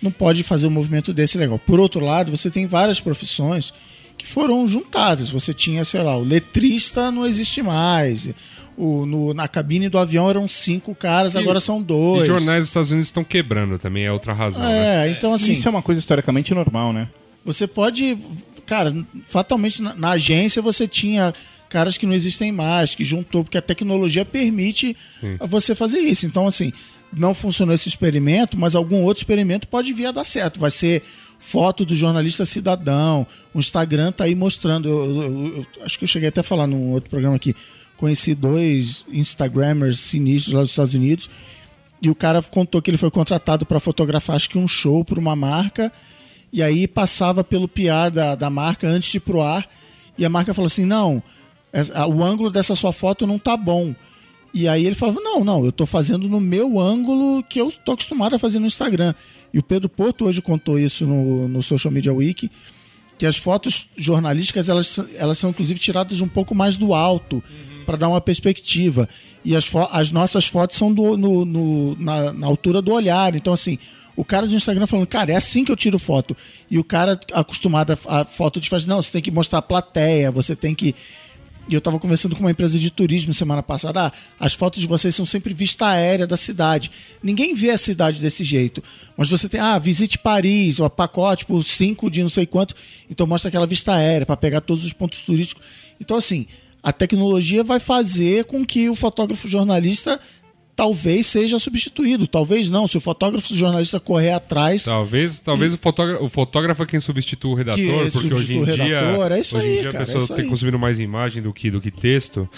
não pode fazer um movimento desse legal. Por outro lado, você tem várias profissões que foram juntadas. Você tinha, sei lá, o letrista não existe mais. O, no- na cabine do avião eram cinco caras,
E-
agora são dois.
E jornais dos Estados Unidos estão quebrando também, é outra razão. né?
É, então assim.
Isso é uma coisa historicamente normal, né?
Você pode. Cara, fatalmente na, na agência você tinha caras que não existem mais, que juntou, porque a tecnologia permite a você fazer isso. Então, assim, não funcionou esse experimento, mas algum outro experimento pode vir a dar certo. Vai ser foto do jornalista cidadão, o Instagram tá aí mostrando. Eu, eu- eu- acho que eu cheguei até a falar num outro programa aqui. Conheci dois Instagrammers sinistros lá dos Estados Unidos. E o cara contou que ele foi contratado para fotografar, acho que um show para uma marca. E aí passava pelo PR da, da marca antes de ir pro ar. E a marca falou assim: não, o ângulo dessa sua foto não tá bom. E aí ele falava: não, não, eu tô fazendo no meu ângulo que eu tô acostumado a fazer no Instagram. E o Pedro Porto hoje contou isso no, no Social Media Week. Que as fotos jornalísticas elas, elas são inclusive tiradas um pouco mais do alto para dar uma perspectiva. E as, as nossas fotos são do- no- no- na, na altura do olhar. Então, assim, o cara do Instagram falando, cara, é assim que eu tiro foto. E o cara acostumado a, a foto de faz, não, você tem que mostrar a plateia, você tem que. E eu estava conversando com uma empresa de turismo semana passada. Ah, as fotos de vocês são sempre vista aérea da cidade. Ninguém vê a cidade desse jeito. Mas você tem, ah, visite Paris, o pacote por 5 de não sei quanto. Então mostra aquela vista aérea para pegar todos os pontos turísticos. Então, assim, a tecnologia vai fazer com que o fotógrafo jornalista talvez seja substituído. Talvez não. Se o fotógrafo jornalista correr atrás.
Talvez, talvez o, fotógrafo, o fotógrafo é quem substitua o redator,
Que
porque hoje em
substitui o
dia,
redator, é isso
hoje em
aí,
dia
cara,
a pessoa
é
tem consumindo mais imagem do que, do que texto.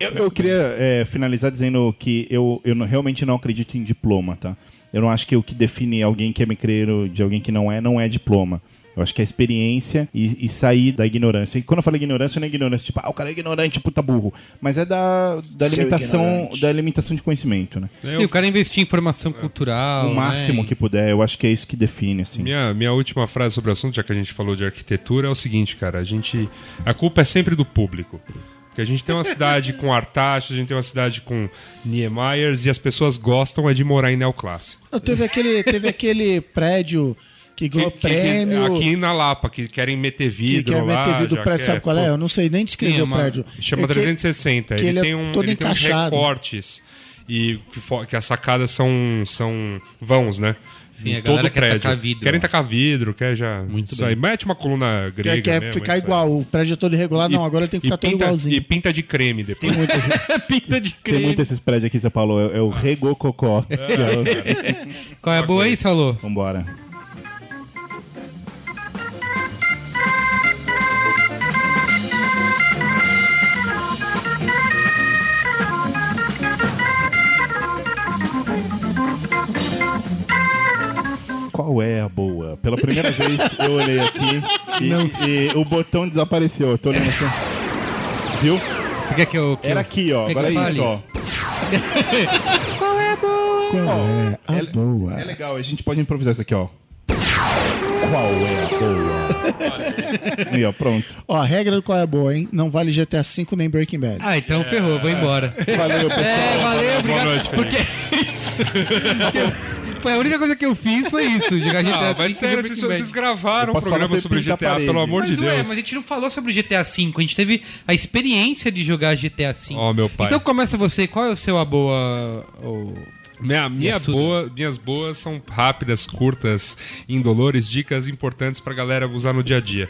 Eu, eu queria é, finalizar dizendo que eu, eu não- realmente não acredito em diploma, tá? Eu não acho que o que define alguém que é micreiro de alguém que não é, não é diploma. Eu acho que é experiência e, e sair da ignorância. E quando eu falo ignorância, não é ignorância, tipo, ah, o cara é ignorante, puta burro. Mas é da, da
Seu
limitação
ignorante.
da limitação de conhecimento, né?
Sim, o cara investir em informação cultural.
o máximo
né?
que puder, eu acho que é isso que define, assim.
Minha, minha última frase sobre o assunto, já que a gente falou de arquitetura, é o seguinte, cara. A gente. A culpa é sempre do público. Porque a gente tem uma cidade com Artax, a gente tem uma cidade com Niemeyers e as pessoas gostam é de morar em neoclássico.
Não, teve, aquele, teve aquele prédio que ganhou
Que- que- que-
prêmio.
aqui na Lapa, que querem meter
que
vidro
quer
lá.
meter vidro prédio,
quer-
sabe qual é? Eu não sei nem descrever
Sim, é
o
uma-
prédio.
Chama
É que-
360.
que
ele,
ele é
tem, um,
todo
ele tem uns recortes. E que, que as sacadas são, são vãos, né?
Sim,
Em
a
todo o
quer
prédio.
tacar vidro,
Querem tacar vidro, quer já.
Muito
isso
bem.
aí. Mete uma coluna grega.
Quer, quer
mesmo,
ficar
isso aí.
igual, o prédio é todo irregular. Não, agora ele tem que ficar todo
pinta,
igualzinho.
E pinta de creme depois.
Tem esse-
Pinta de
tem
creme.
muito esses prédios aqui em São Paulo, é, é o Regococó. Que é o-
Qual é a boa aí, Salô?
Vambora. Qual é a boa? Pela primeira vez eu olhei aqui e, e o botão desapareceu. Eu tô olhando assim. Viu?
Você quer que eu. Que
Era
eu-
aqui, ó.
quer que
Agora é isso, ó.
Qual é a boa?
Qual é a boa?
É legal, a gente pode improvisar isso aqui, ó. Qual é a boa? Aí, ó, pronto.
Ó, a regra do qual é a boa, hein? Não vale GTA V nem Breaking Bad.
Ah, então ferrou, vou embora.
Valeu, pessoal.
É, valeu, obrigado.
noite, Felipe.
Porque foi a única coisa que eu fiz foi isso, jogar GTA
Ah, mas
V
sério, vocês, vocês gravaram um programa sobre GTA, pelo amor de
Mas, ué,
Deus.
mas a gente não falou sobre GTA V, a gente teve a experiência de jogar GTA V.
Ó, meu pai.
Então começa você, qual é o seu a boa.
Minha, minha
Yasuda.
boa, minhas boas são rápidas, curtas, indolores, dicas importantes pra galera usar no dia a dia.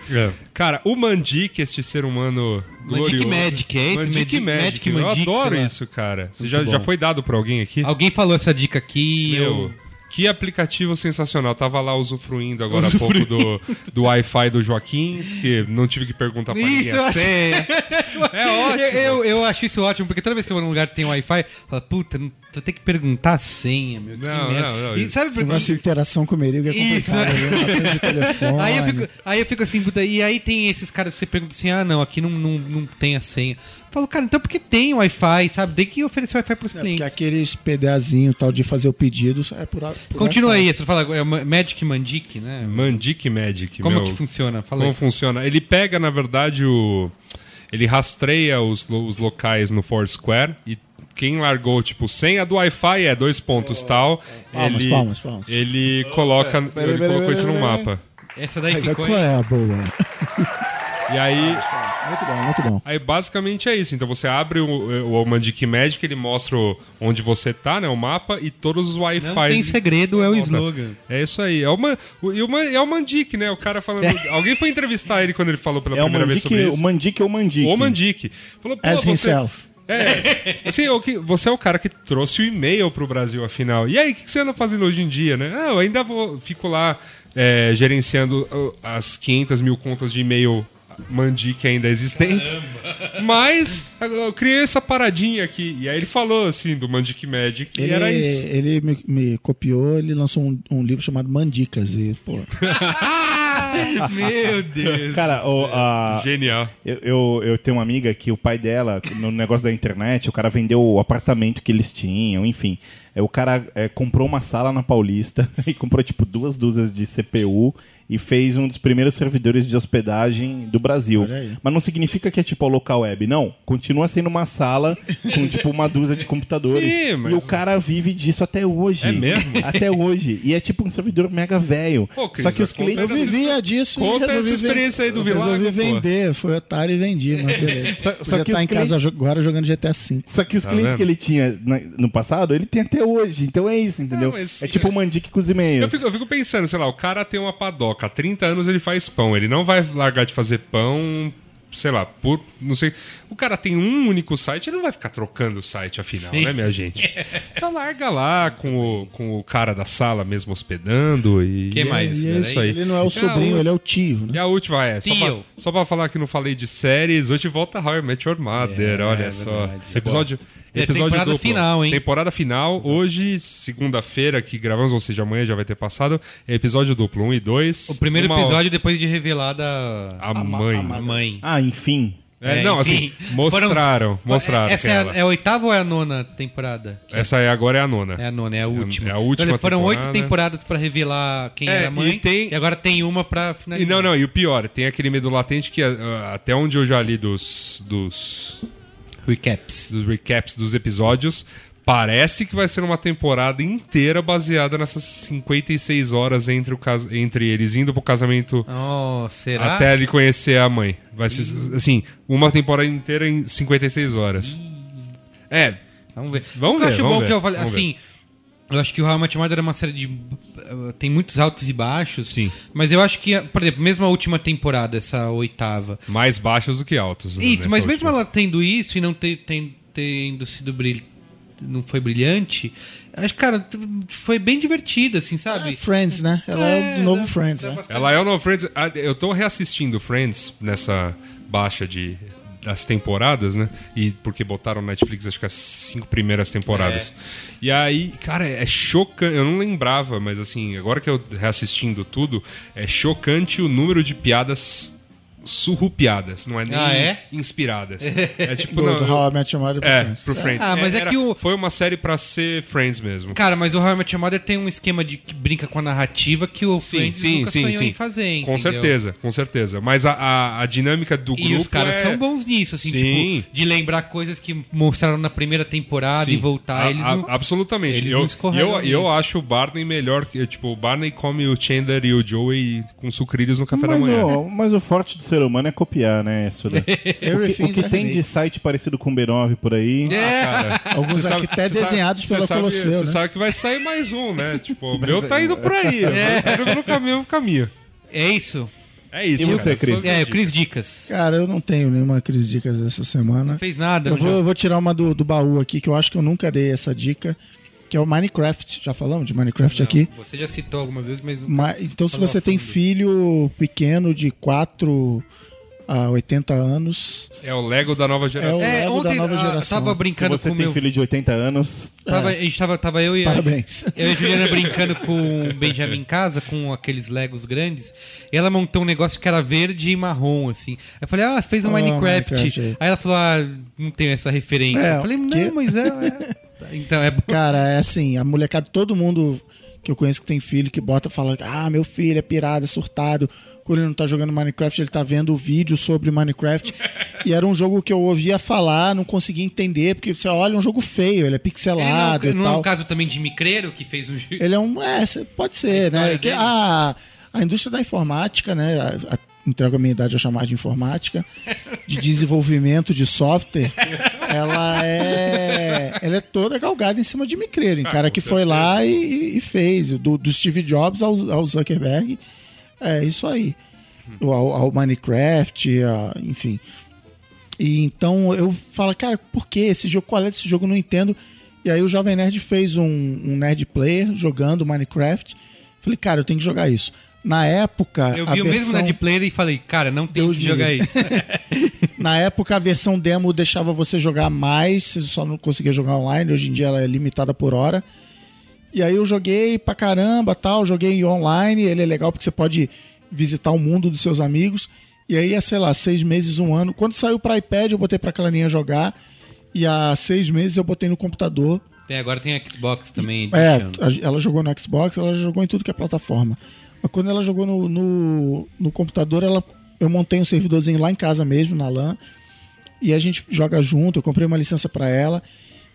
Cara, o Mandic, este ser humano
Mandic
glorioso.
Magic, é esse?
Mandic
Magic-
Magic.
Magic
eu
Mandic,
adoro isso, cara. Você já, já foi dado pra alguém aqui?
Alguém falou essa dica aqui.
Meu,
eu-
que aplicativo sensacional. Tava lá usufruindo agora há pouco do, do Wi-Fi do Joaquim, que não tive que perguntar pra
Isso,
ninguém
eu
a
acho-
senha. É ótimo.
Eu, eu, acho isso ótimo, porque toda vez que eu vou num lugar que tem Wi-Fi, fala, puta, não- tu tem que perguntar a senha, meu. que
Não,
merda.
não, não,
E
isso-
sabe por
de interação com o Merigo é
Isso,
complicado.
é.
né?
Aí eu, fico, aí eu fico assim, puta, e aí tem esses caras que você pergunta assim, ah, não, aqui não, não, não tem a senha. Falo, cara, então por que tem Wi-Fi, sabe? Tem que oferecer Wi-Fi pros
É, porque
clientes.
aqueles PDAzinho tal de fazer o pedido é por, por
Continua aí, você fala, é Ma- Magic Mandic, né?
Mandic Magic.
Como
meu.
que funciona? Fala
Como
aí.
funciona? Ele pega, na verdade, o. Ele rastreia os, os locais no Foursquare e quem largou, tipo, senha do Wi-Fi é dois pontos tal.
Palmas,
ele,
palmas, palmas.
Ele coloca. ele colocou isso no mapa.
Essa daí
Aí,
ficou
Qual
aí.
é a boa?
E aí.
Muito bom, muito bom.
Aí basicamente é isso. Então você abre o, o Mandic Magic, ele mostra o- onde você tá, né? O mapa e todos os Wi-Fi.
Não tem segredo, é o slogan.
É isso aí. É o, Man, o, e o Man- é o Mandic, né? O cara falando. Alguém foi entrevistar ele quando ele falou pela
É o
primeira vez
Mandic,
sobre
o
isso.
Mandic é o Mandic.
O Mandic. Falou, pô,
As
você,
himself.
É, assim, o que- você é o cara que trouxe o e-mail pro Brasil, afinal. E aí, o que, que você anda fazendo hoje em dia, né? Ah, eu ainda vou, fico lá é, gerenciando uh, as 500 mil contas de e-mail Mandic ainda existentes. Mas eu criei essa paradinha aqui. E aí ele falou, assim, do Mandic Magic.
Ele,
e era isso.
ele me, me copiou, ele lançou um, um livro chamado Mandicas. E, pô,
Meu Deus.
Cara, o, a-
Genial.
eu, eu, eu tenho uma amiga que o pai dela, no negócio da internet, o cara vendeu o apartamento que eles tinham, enfim. É, o cara é, comprou uma sala na Paulista e comprou, tipo, duas dúzias de CPU e fez um dos primeiros servidores de hospedagem do Brasil. Mas não significa que é tipo a local web, não. Continua sendo uma sala com, tipo, uma dúzia de computadores.
Sim, mas-
E o cara vive disso até hoje.
É mesmo?
Até hoje. E é tipo um servidor mega velho. Só que os clientes...
eu vivia disso
conta
e resolvi
essa experiência aí do
Resolvi
Vilago, pô.
vender, foi otário e vendi, mas beleza.
Só- só que os
em casa
clientes-
jo- agora jogando GTA V.
Só que os
Tá
clientes
vendo?
que ele tinha no passado, ele tem até hoje. Então é isso, entendeu?
Não, mas-
é tipo o Mandic com os e-mails.
Eu fico, eu fico pensando, sei lá, o cara tem uma padoca, há 30 anos ele faz pão, ele não vai largar de fazer pão, sei lá, por. não sei. O cara tem um único site, ele não vai ficar trocando o site afinal,
Sim,
né, minha gente? Então larga lá com o, com o cara da sala mesmo hospedando e.
Que
e
mais,
É, e é isso aí.
Ele não é o
a
sobrinho,
u-
ele é o tio, né?
E a última é, só pra, só pra falar que não falei de séries, hoje volta How I Met Your Mother,
É,
olha
é
só.
verdade.
Esse episódio,
É temporada final, hein?
Temporada final, hoje, segunda-feira, que gravamos, ou seja, amanhã já vai ter passado, é episódio duplo, 1 um e 2.
O primeiro episódio depois de revelada
A mãe.
a mãe.
Ah, enfim.
É,
É,
não,
enfim,
assim, mostraram,
foram-
mostraram
Essa é
é
a,
ela.
é a oitava ou é a nona temporada?
Essa é, agora é a nona.
É a nona, é a última.
é a última
Então, foram oito
temporada.
temporadas pra revelar quem
É,
era a mãe.
e tem-
agora tem uma pra
E
finalizar.
não, não, e o pior, tem aquele medo latente que ah, até onde eu já li dos, dos,
Recaps.
dos recaps dos episódios, parece que vai ser uma temporada inteira baseada nessas 56 horas entre, o cas... entre eles indo pro casamento
Oh, será?
até ele conhecer a mãe. Vai ser, assim, uma temporada inteira em 56 horas. É,
Vamos ver.
Vamos
que eu
ver,
acho
vamos
bom
ver,
que eu falei, assim, eu acho que o How I Met Your Mother é uma série de uh, tem muitos altos e baixos.
Sim.
Mas eu acho que, por exemplo, mesmo a última temporada, essa oitava.
mais baixos do que altos. né,
Isso, mas mesmo
última.
ela tendo isso e não ter, tem- tendo sido brilhante, não foi brilhante, acho que, cara, foi bem divertida, assim, sabe?
Friends, né? Ela é, o do novo Friends, né?
Ela é o novo Friends. Ah, Eu tô reassistindo Friends nessa baixa de das temporadas, né? E porque botaram Netflix acho que as cinco primeiras temporadas. E aí, cara, é chocante. Eu não lembrava, mas assim, agora que eu reassistindo tudo, é chocante o número de piadas surrupiadas, não é nem
Ah, é?
inspiradas. É tipo,
Do,
não,
do How I Met Your Mother pro
é,
Friends.
pro Friends.
Ah, mas é
era-
que o-
foi uma série pra ser Friends mesmo.
Cara, mas o How I Met Your Mother tem um esquema de que brinca com a narrativa que o
Sim,
Friends
sim,
nunca
sim,
sonhou
sim.
em fazer,
Com
entendeu?
certeza, com certeza. Mas a, a, a dinâmica do grupo
E os caras
é...
são bons nisso, assim,
Sim.
tipo, de lembrar coisas que mostraram na primeira temporada
Sim.
e voltar.
A-
eles
a-
não...
absolutamente.
eles
eu,
não
e eu, e eu acho o Barney melhor que. Tipo, o Barney come o Chandler e o Joey com sucrilhos no café
Mas
da manhã.
o, mas o forte do ser humano é copiar, né, Suda? o que, o que
a
tem de site parecido com o B9 por aí.
É.
Cara,
Alguns
você
aqui até
sabe-
desenhados
você
pela
sabe-
Colosseu,
Você
né?
sabe que vai sair mais um, né? Tipo, o meu tá indo por aí. Indo no caminho, caminho.
É isso?
É isso.
E você,
cara,
Cris?
É, o Cris Dicas.
Cara, eu não tenho nenhuma crise de dicas essa semana.
Não fez nada.
Eu vou, eu vou tirar uma do, do baú aqui, que eu acho que eu nunca dei essa dica, que é o Minecraft. Já falamos de Minecraft aqui?
Você já citou algumas vezes, mas... não-
Ma- então, se você
a
tem filho pequeno de 4 a 80 anos,
É o Lego da nova geração.
É o-
É,
Lego da
ontem
nova
ah,
geração.
tava
Se
brincando
você
com o
tem
meu...
filho de 80 anos,
Tava, a gente tava, tava eu e a,
parabéns.
eu e a Juliana brincando com o Benjamin em casa, com aqueles Legos grandes. E ela montou um negócio que era verde e marrom, assim. Aí eu falei, ah, fez um
Oh,
Minecraft.
Minecraft aí.
Aí ela falou, ah, não tenho essa referência.
É,
eu falei, não,
que-
mas é, é. Então é bom.
Cara, é assim, a molecada, todo mundo que eu conheço que tem filho que bota fala: Ah, meu filho é pirado, é surtado. Quando ele não tá jogando Minecraft, ele tá vendo vídeo sobre Minecraft. e era um jogo que eu ouvia falar, não conseguia entender, porque você olha, é um jogo feio, ele é
Ele não,
pixelado
não
e
é
tal.
o caso também de Micreiro, que fez um...
Ele é um. É, pode ser, né? Que a indústria da informática, né? A, a, entrego a minha idade a chamar de informática, de desenvolvimento de software, ela é. Ela é toda galgada em cima de micreiro. Em
Ah,
cara que foi
certeza.
lá e, e fez. Do, do Steve Jobs ao, ao Zuckerberg. É isso aí.
Hum.
Ao, ao Minecraft, a- enfim. E então eu falo, cara, por que esse jogo? Qual é desse jogo? Eu não entendo. E aí o Jovem Nerd fez um, um Nerd Player jogando Minecraft. Falei, cara, eu tenho que jogar isso. Na época,
Eu
a
vi o mesmo
versão,
Nerd Player e falei, cara, não tem
Deus
que jogar isso.
na época a versão demo deixava você jogar mais, você só não conseguia jogar online. Hoje em dia ela é limitada por hora. E aí eu joguei pra caramba, tal, joguei online, ele é legal porque você pode visitar o mundo dos seus amigos. E aí, é, sei lá, seis meses, um ano. Quando saiu pra iPad, eu botei pra Clarinha jogar. E há seis meses eu botei no computador.
Tem, agora tem Xbox também.
É, a- ela jogou no Xbox, ela jogou em tudo que é plataforma. Mas quando ela jogou no, no, no computador, ela, eu montei um servidorzinho lá em casa mesmo, na LAN. E a gente joga junto, eu comprei uma licença pra ela.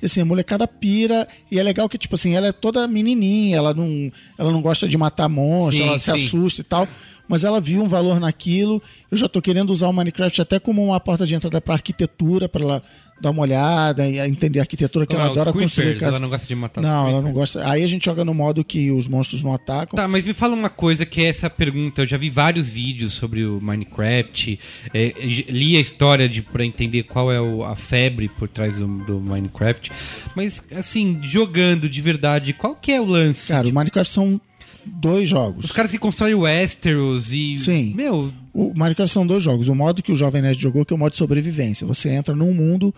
E assim, a molecada pira. E é legal que, tipo assim, ela é toda menininha, ela não, ela não gosta de matar monstros,
Sim,
ela se
sim.
assusta e tal. Mas ela viu um valor naquilo. Eu já tô querendo usar o Minecraft até como uma porta de entrada pra arquitetura, pra ela dar uma olhada e entender a arquitetura, que ela
os
adora construir casa.
ela não gosta de matar
Não, ela não gosta. Aí a gente joga no modo que os monstros não atacam.
Tá, mas me fala uma coisa que é essa pergunta. Eu já vi vários vídeos sobre o Minecraft, é, li a história de para entender qual é o- a febre por trás do, do Minecraft. Mas assim, jogando de verdade, qual que é o lance?
Cara, o Minecraft são dois jogos.
Os caras que constroem o Westeros e
Sim.
meu,
O Minecraft são dois jogos. O modo que o Jovem Nerd jogou, que é o modo de sobrevivência. Você entra num mundo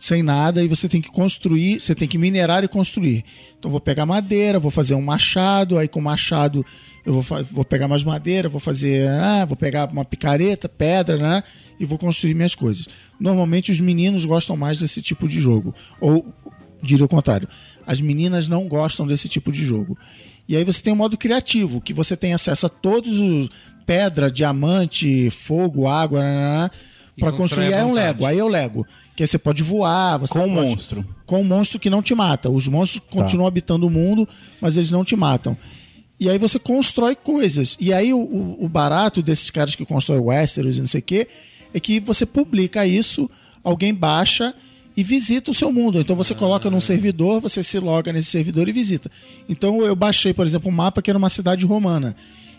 sem nada e você tem que construir, você tem que minerar e construir. Então vou pegar madeira, vou fazer um machado, aí com o machado eu vou, vou pegar mais madeira, vou fazer, ah, vou pegar uma picareta, pedra, né? E vou construir minhas coisas. Normalmente os meninos gostam mais desse tipo de jogo, ou diria o contrário, as meninas não gostam desse tipo de jogo. E aí você tem o modo criativo, que você tem acesso a todos os pedra, diamante, fogo, água, né?
E
para
constrói
construir é um. Lego. Aí é o Lego, que aí você pode voar, você
Com um monstro.
com um monstro que não te mata. Os monstros continuam habitando o mundo, mas eles não te matam. E aí você constrói coisas. E aí o, o- o barato desses caras que constroem Westeros e não sei o quê é que você publica isso, alguém baixa e visita o seu mundo. Então você coloca num servidor, você se loga nesse servidor e visita. Então eu baixei, por exemplo, um mapa que era uma cidade romana.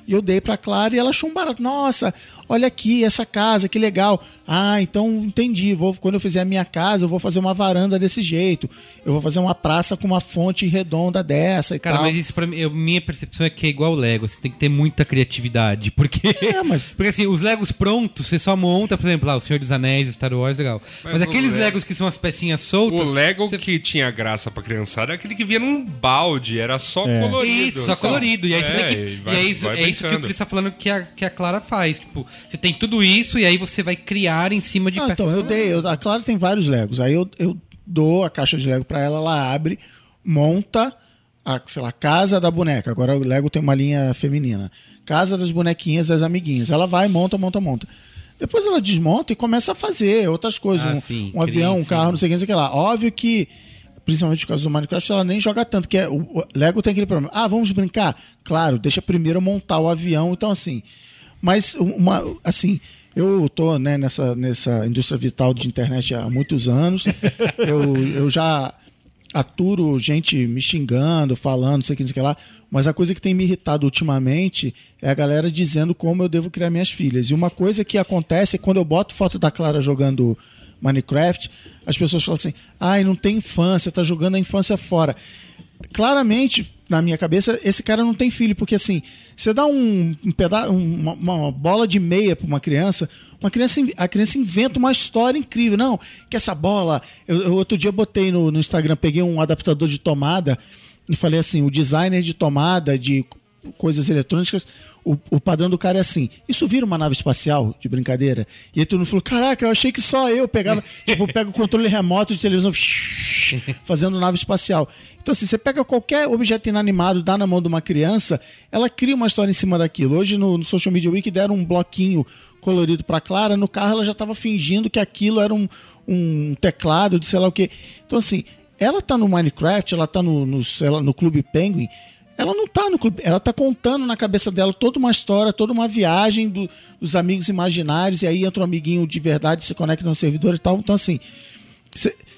E eu dei pra Clara e ela achou um barato. Nossa, olha aqui essa casa, que legal. Ah, então entendi. Vou, quando eu fizer a minha casa, eu vou fazer uma varanda desse jeito. Eu vou fazer uma praça com uma fonte redonda dessa e
Cara,
tal.
mas isso pra mim, eu- minha percepção é que é igual o Lego, você tem que ter muita criatividade, porque...
É, mas-
Porque assim, os Legos prontos, você só monta, por exemplo, lá, o Senhor dos Anéis, Star Wars, legal. Mas,
Mas
aqueles
Lego-
Legos que são as pecinhas soltas...
O Lego
você-
que tinha graça pra criançada é aquele que vinha num balde, era só colorido.
Isso, só colorido. E aí você
É,
tem que.
e
E,
vai-
é isso,
vai
é isso que o. Cris tá falando que a, que a Clara faz. Tipo, você tem tudo isso e aí você vai criar em cima de
Ah,
peças.
então, eu dei. eu- a Clara tem vários Legos. Aí eu, eu dou a caixa de Lego pra ela, ela abre, monta a, sei lá, casa da boneca. Agora o Lego tem uma linha feminina. Casa das bonequinhas das amiguinhas. Ela vai, monta, monta, monta. Depois ela desmonta e começa a fazer outras coisas.
Ah,
um
sim,
um avião, um carro, não sei o que, não sei o que lá. Óbvio que, principalmente por causa do Minecraft, ela nem joga tanto. Que é, o, Lego tem aquele problema. Ah, vamos brincar? Claro, deixa primeiro montar o avião. Então, assim. Mas, uma, assim, eu tô né, nessa, nessa indústria vital de internet há muitos anos. eu, eu já aturo gente me xingando, falando, não sei o que, não sei o que lá. Mas a coisa que tem me irritado ultimamente é a galera dizendo como eu devo criar minhas filhas. E uma coisa que acontece é quando eu boto foto da Clara jogando Minecraft, as pessoas falam assim: ai, não tem infância, tá jogando a infância fora. Claramente, na minha cabeça, esse cara não tem filho, porque assim, você dá um, um peda uma, uma bola de meia para uma criança, uma criança, a criança inventa uma história incrível. Não, que essa bola. Eu, eu outro dia botei no, no Instagram, peguei um adaptador de tomada e falei assim: o designer de tomada, de coisas eletrônicas, o, o padrão do cara é assim: isso vira uma nave espacial de brincadeira? E aí todo mundo falou: caraca, eu achei que só eu pegava. tipo, eu pego o controle remoto de televisão fazendo nave espacial. Então, assim, você pega qualquer objeto inanimado, dá na mão de uma criança, ela cria uma história em cima daquilo. Hoje no, no Social Media Week deram um bloquinho colorido pra Clara, no carro ela já estava fingindo que aquilo era um, um teclado de sei lá o quê. Então, assim, ela tá no Minecraft, ela tá no, no, lá, no Clube Penguin, ela não tá no clube, ela tá contando na cabeça dela toda uma história, toda uma viagem do- dos amigos imaginários, e aí entra um amiguinho de verdade, se conecta no servidor e tal. Então, assim,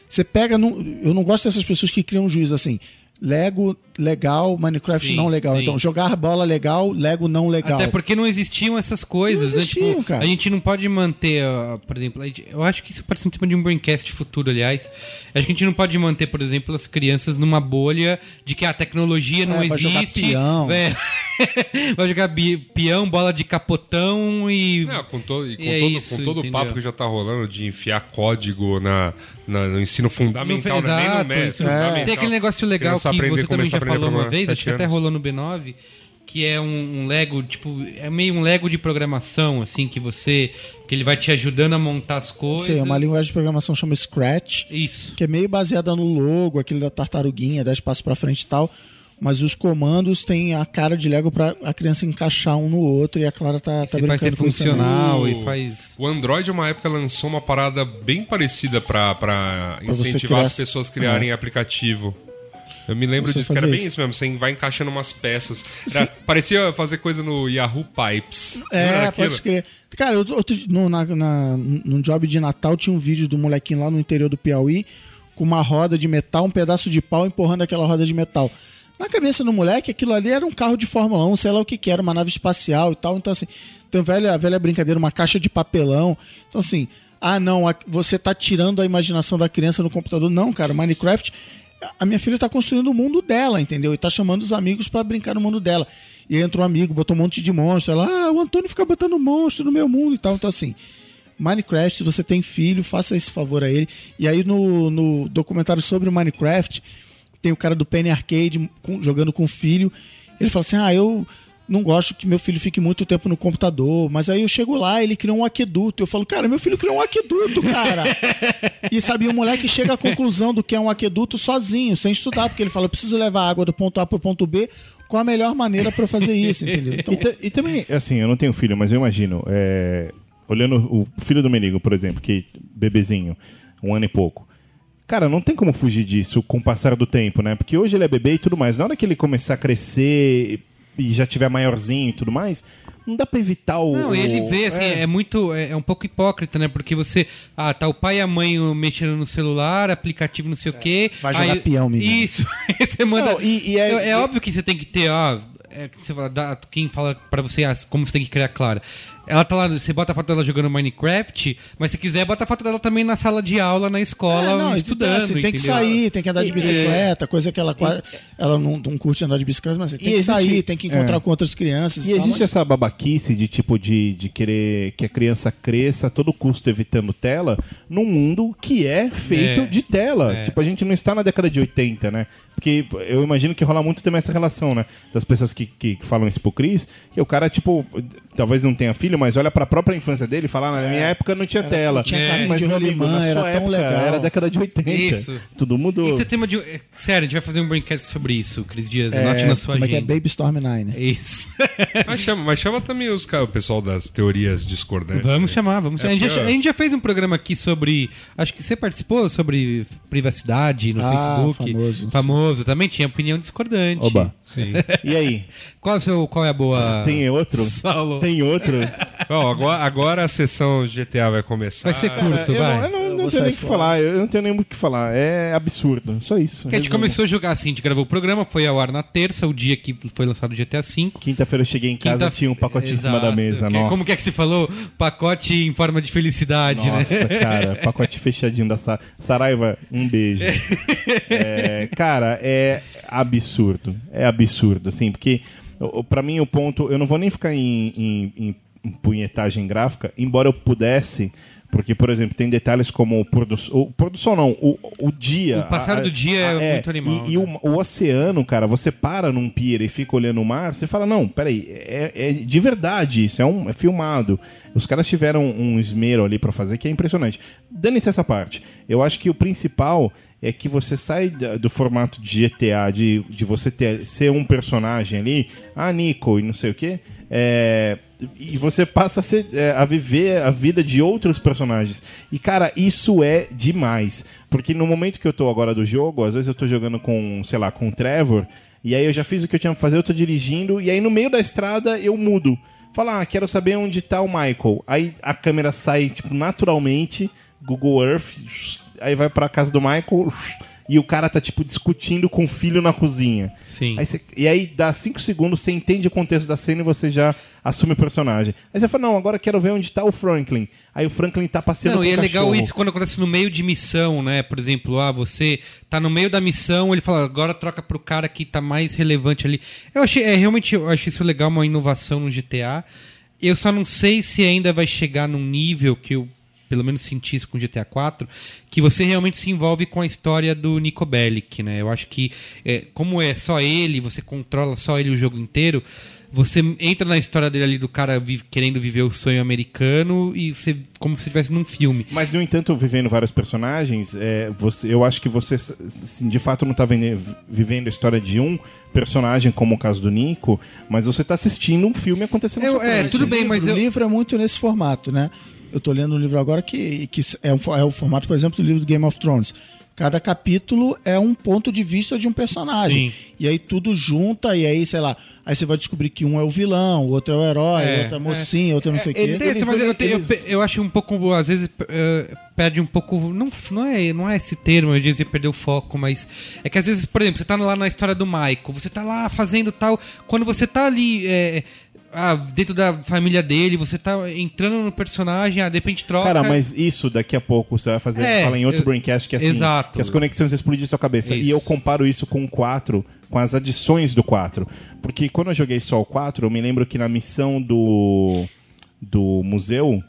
você pega. eu não gosto dessas pessoas que criam um juízo assim. Lego legal, Minecraft
Sim,
não legal.
sim.
Então, jogar bola legal, Lego não legal.
Até porque não existiam essas coisas,
Não existiam,
né? Tipo,
cara.
A gente não pode manter, por exemplo, eu acho que isso parece um tema de um braincast futuro, aliás. Acho que a gente não pode manter, por exemplo, as crianças numa bolha de que a tecnologia não
É, vai jogar
existe.
peão.
É. vai jogar peão, bola de capotão e.
Não, com, to- e com
é
todo,
isso,
com todo o papo que já tá rolando de enfiar código na, na- no ensino fundamental,
Não,
não, é nem no
exato,
médio, fundamental.
Tem aquele negócio legal
Criança
que
aprender-
você também
começar
já
a aprender
falou uma vez, acho que até rolou no B9, que é um, um Lego, tipo, é meio um Lego de programação, assim, que você. que ele vai te ajudando a montar as coisas.
Sei, uma linguagem de programação chama Scratch,
Isso.
que é meio baseada no logo, aquele da tartaruguinha, 10 passos pra frente e tal. Mas os comandos têm a cara de Lego pra a criança encaixar um no outro e a Clara tá, tá
Você faz
brincando
ser
com isso também.
funcional e faz.
O Android, uma época, lançou uma parada bem parecida
você
incentivar
criar-
as pessoas a criarem aplicativo. Eu me lembro disso, que era bem
isso.
isso mesmo. Você vai encaixando umas peças. Era- parecia fazer coisa no Yahoo Pipes.
É, pode crer. Cara, outro, outro, no, na, na, num job de Natal tinha um vídeo do molequinho lá no interior do Piauí com uma roda de metal, um pedaço de pau empurrando aquela roda de metal. Na cabeça do moleque, aquilo ali era um carro de Fórmula 1, sei lá o que que era, uma nave espacial e tal. Então, assim, tem velha, velha brincadeira, uma caixa de papelão. Então, assim, ah, não, você tá tirando a imaginação da criança no computador. Não, cara, Minecraft a minha filha tá construindo o mundo dela, entendeu? E tá chamando os amigos pra brincar no mundo dela. E aí entrou um amigo, botou um monte de monstro. Ela, ah, o Antônio fica botando monstro no meu mundo e tal. Então, assim, Minecraft, você tem filho, faça esse favor a ele. E aí no, no documentário sobre o Minecraft, tem o cara do Penny Arcade com- jogando com o filho. Ele fala assim: Ah, eu não gosto que meu filho fique muito tempo no computador, mas aí eu chego lá, ele criou um aqueduto. Eu falo, cara, meu filho criou um aqueduto, cara. e sabe, o moleque chega à conclusão do que é um aqueduto sozinho, sem estudar, porque ele fala, eu preciso levar água do ponto A pro ponto B. Qual a melhor maneira eu fazer isso, entendeu? Então,
E, e também, assim, eu não tenho filho, mas eu imagino, é, olhando o filho do Menigo, por exemplo, que bebezinho, um ano e pouco. Cara, não tem como fugir disso com o passar do tempo, né? Porque hoje ele é bebê e tudo mais. Na hora que ele começar a crescer e já tiver maiorzinho e tudo mais, não dá pra evitar o.
Não, ele vê, assim,
é.
é, muito. É, é um pouco hipócrita, né? Porque você. Ah, tá o pai e a mãe mexendo no celular, aplicativo não sei o quê.
vai jogar
aí-
peão, menino.
Isso. Você manda.
Não, e- e é-
é, é óbvio que você tem que ter, ó. É, que você fala, dá- quem fala pra você ah, como você tem que criar clara. Ela tá lá, você bota a foto dela jogando Minecraft, mas se quiser, bota a foto dela também na sala de aula, na escola,
É, não,
estudando.
assim, tem que sair, tem que andar de bicicleta, coisa que ela quase. Ela não, não curte andar de bicicleta, mas tem que
existe-
sair, tem que encontrar
é.
com outras crianças.
E
tal,
existe
mas-
essa babaquice de tipo de, de querer que a criança cresça a todo custo evitando tela num mundo que é feito
É.
de tela.
É.
Tipo, a gente não está na década de 80, né? Porque eu imagino que rola muito também essa relação, né? Das pessoas que, que, que falam isso pro Cris, que o cara, tipo, talvez não tenha filho, mas olha pra própria infância dele e fala, ah, na minha época não tinha tela.
tinha
carrinho
mas,
de
meu amigo, na sua
era tão
época
legal.
era década de 80.
Isso.
Tudo mudou.
Esse é tema de. é, Sério, a gente vai fazer um braincast sobre isso, Cris Dias.
É,
Anote na sua
como é que é?
agenda.
Baby Storm 9. né?
Isso.
Mas chama, mas chama também os, o pessoal das teorias discordantes.
Vamos
né?
chamar, vamos
É
chamar. A gente, já, a gente já fez um programa aqui sobre. Acho que você participou sobre privacidade no
Ah,
Facebook.
famoso.
Famoso. Também tinha opinião discordante.
Oba.
Sim.
E aí?
Qual, é o seu, qual é a boa.
Tem outro?
Saulo.
Tem outro?
Bom, agora, agora a sessão GTA vai começar.
Vai ser curto,
eu
vai.
não, eu não,
Eu
não tenho nem o que falar. Eu não tenho nem o que falar. É absurdo. Só isso.
Porque a gente
Resumo.
começou a jogar assim, a gente gravou o programa, foi ao ar na terça, o dia que foi lançado o GTA V.
Quinta-feira eu cheguei em casa
Quinta-
tinha um pacotinho em cima
Exato.
da mesa.
Que-
Nossa.
Como que é que se falou? Pacote em forma de felicidade,
Nossa,
né?
cara, pacote fechadinho da Sa Saraiva, um beijo. É, cara, é absurdo. É absurdo, assim, porque pra mim o ponto. Eu não vou nem ficar em, em- em punhetagem gráfica, embora eu pudesse. Porque, por exemplo, tem detalhes como o pôr do sol. O pôr do sol não, o, o dia.
O passar do dia é muito animal,
E, e
né?
o, o oceano, cara, você para num pier e fica olhando o mar, você fala, não, peraí, é, é de verdade isso, é, um, é filmado. Os caras tiveram um esmero ali pra fazer que é impressionante. Dane-se essa parte. Eu acho que o principal é que você sai do formato de GTA, de, de você ter, ser um personagem ali, ah, Nico e não sei o quê, é, e você passa a, ser, é, a viver a vida de outros personagens. E, cara, isso é demais. Porque no momento que eu tô agora do jogo, às vezes eu tô jogando com, sei lá, com o Trevor, e aí eu já fiz o que eu tinha pra fazer, eu tô dirigindo, e aí no meio da estrada eu mudo. Fala, ah, quero saber onde tá o Michael. Aí a câmera sai, tipo, naturalmente, Google Earth, aí vai pra casa do Michael, e o cara tá, tipo, discutindo com o filho na cozinha.
Sim.
Aí você- e aí dá 5 segundos, você entende o contexto da cena e você já assume o personagem. Aí você fala, não, agora quero ver onde tá o Franklin. Aí o Franklin tá passeando
Não, e é legal
cachorro.
isso quando acontece no meio de missão, né? Por exemplo, ah, você tá no meio da missão, ele fala, agora troca pro cara que tá mais relevante ali. Eu achei, é, realmente, eu achei isso legal, uma inovação no GTA. Eu só não sei se ainda vai chegar num nível que eu, pelo menos, senti isso com GTA 4, que você realmente se envolve com a história do Nico Bellic, né? Eu acho que, é, como é só ele, você controla só ele o jogo inteiro, você entra na história dele ali do cara vi- querendo viver o sonho americano e você como se estivesse num filme.
Mas, no entanto, vivendo vários personagens, é, você, eu acho que você, assim, de fato, não tá vende- vivendo a história de um personagem, como o caso do Nico, mas você tá assistindo um filme acontecendo
Eu-
na sua
é,
frente.
tudo bem, mas
o
eu-
livro é muito nesse formato, né? Eu tô lendo um livro agora que, que é, um, é o formato, por exemplo, do livro do Game of Thrones. Cada capítulo é um ponto de vista de um personagem.
Sim.
E aí tudo junta, e aí, sei lá, aí você vai descobrir que um é o vilão, o outro é o herói,
É,
o outro é a mocinha, o outro é não sei o quê.
Eles-
mas eu, eu eu acho um pouco, às vezes, eh, perde um pouco. Não, não, é, não é esse termo, eu dizia perder o foco, mas. É que às vezes, por exemplo, você tá lá na história do Michael, você tá lá fazendo tal. Quando você tá ali. eh, ah, dentro da família dele, você tá entrando no personagem, ah, de repente troca.
Cara, mas isso daqui a pouco você vai fazer,
É,
fala em outro
eu-
Braincast que é assim,
Exato.
que as conexões explodem sua cabeça.
Isso.
E eu comparo isso com o 4, com as adições do 4. Porque quando eu joguei só o 4, eu me lembro que na missão do do museu,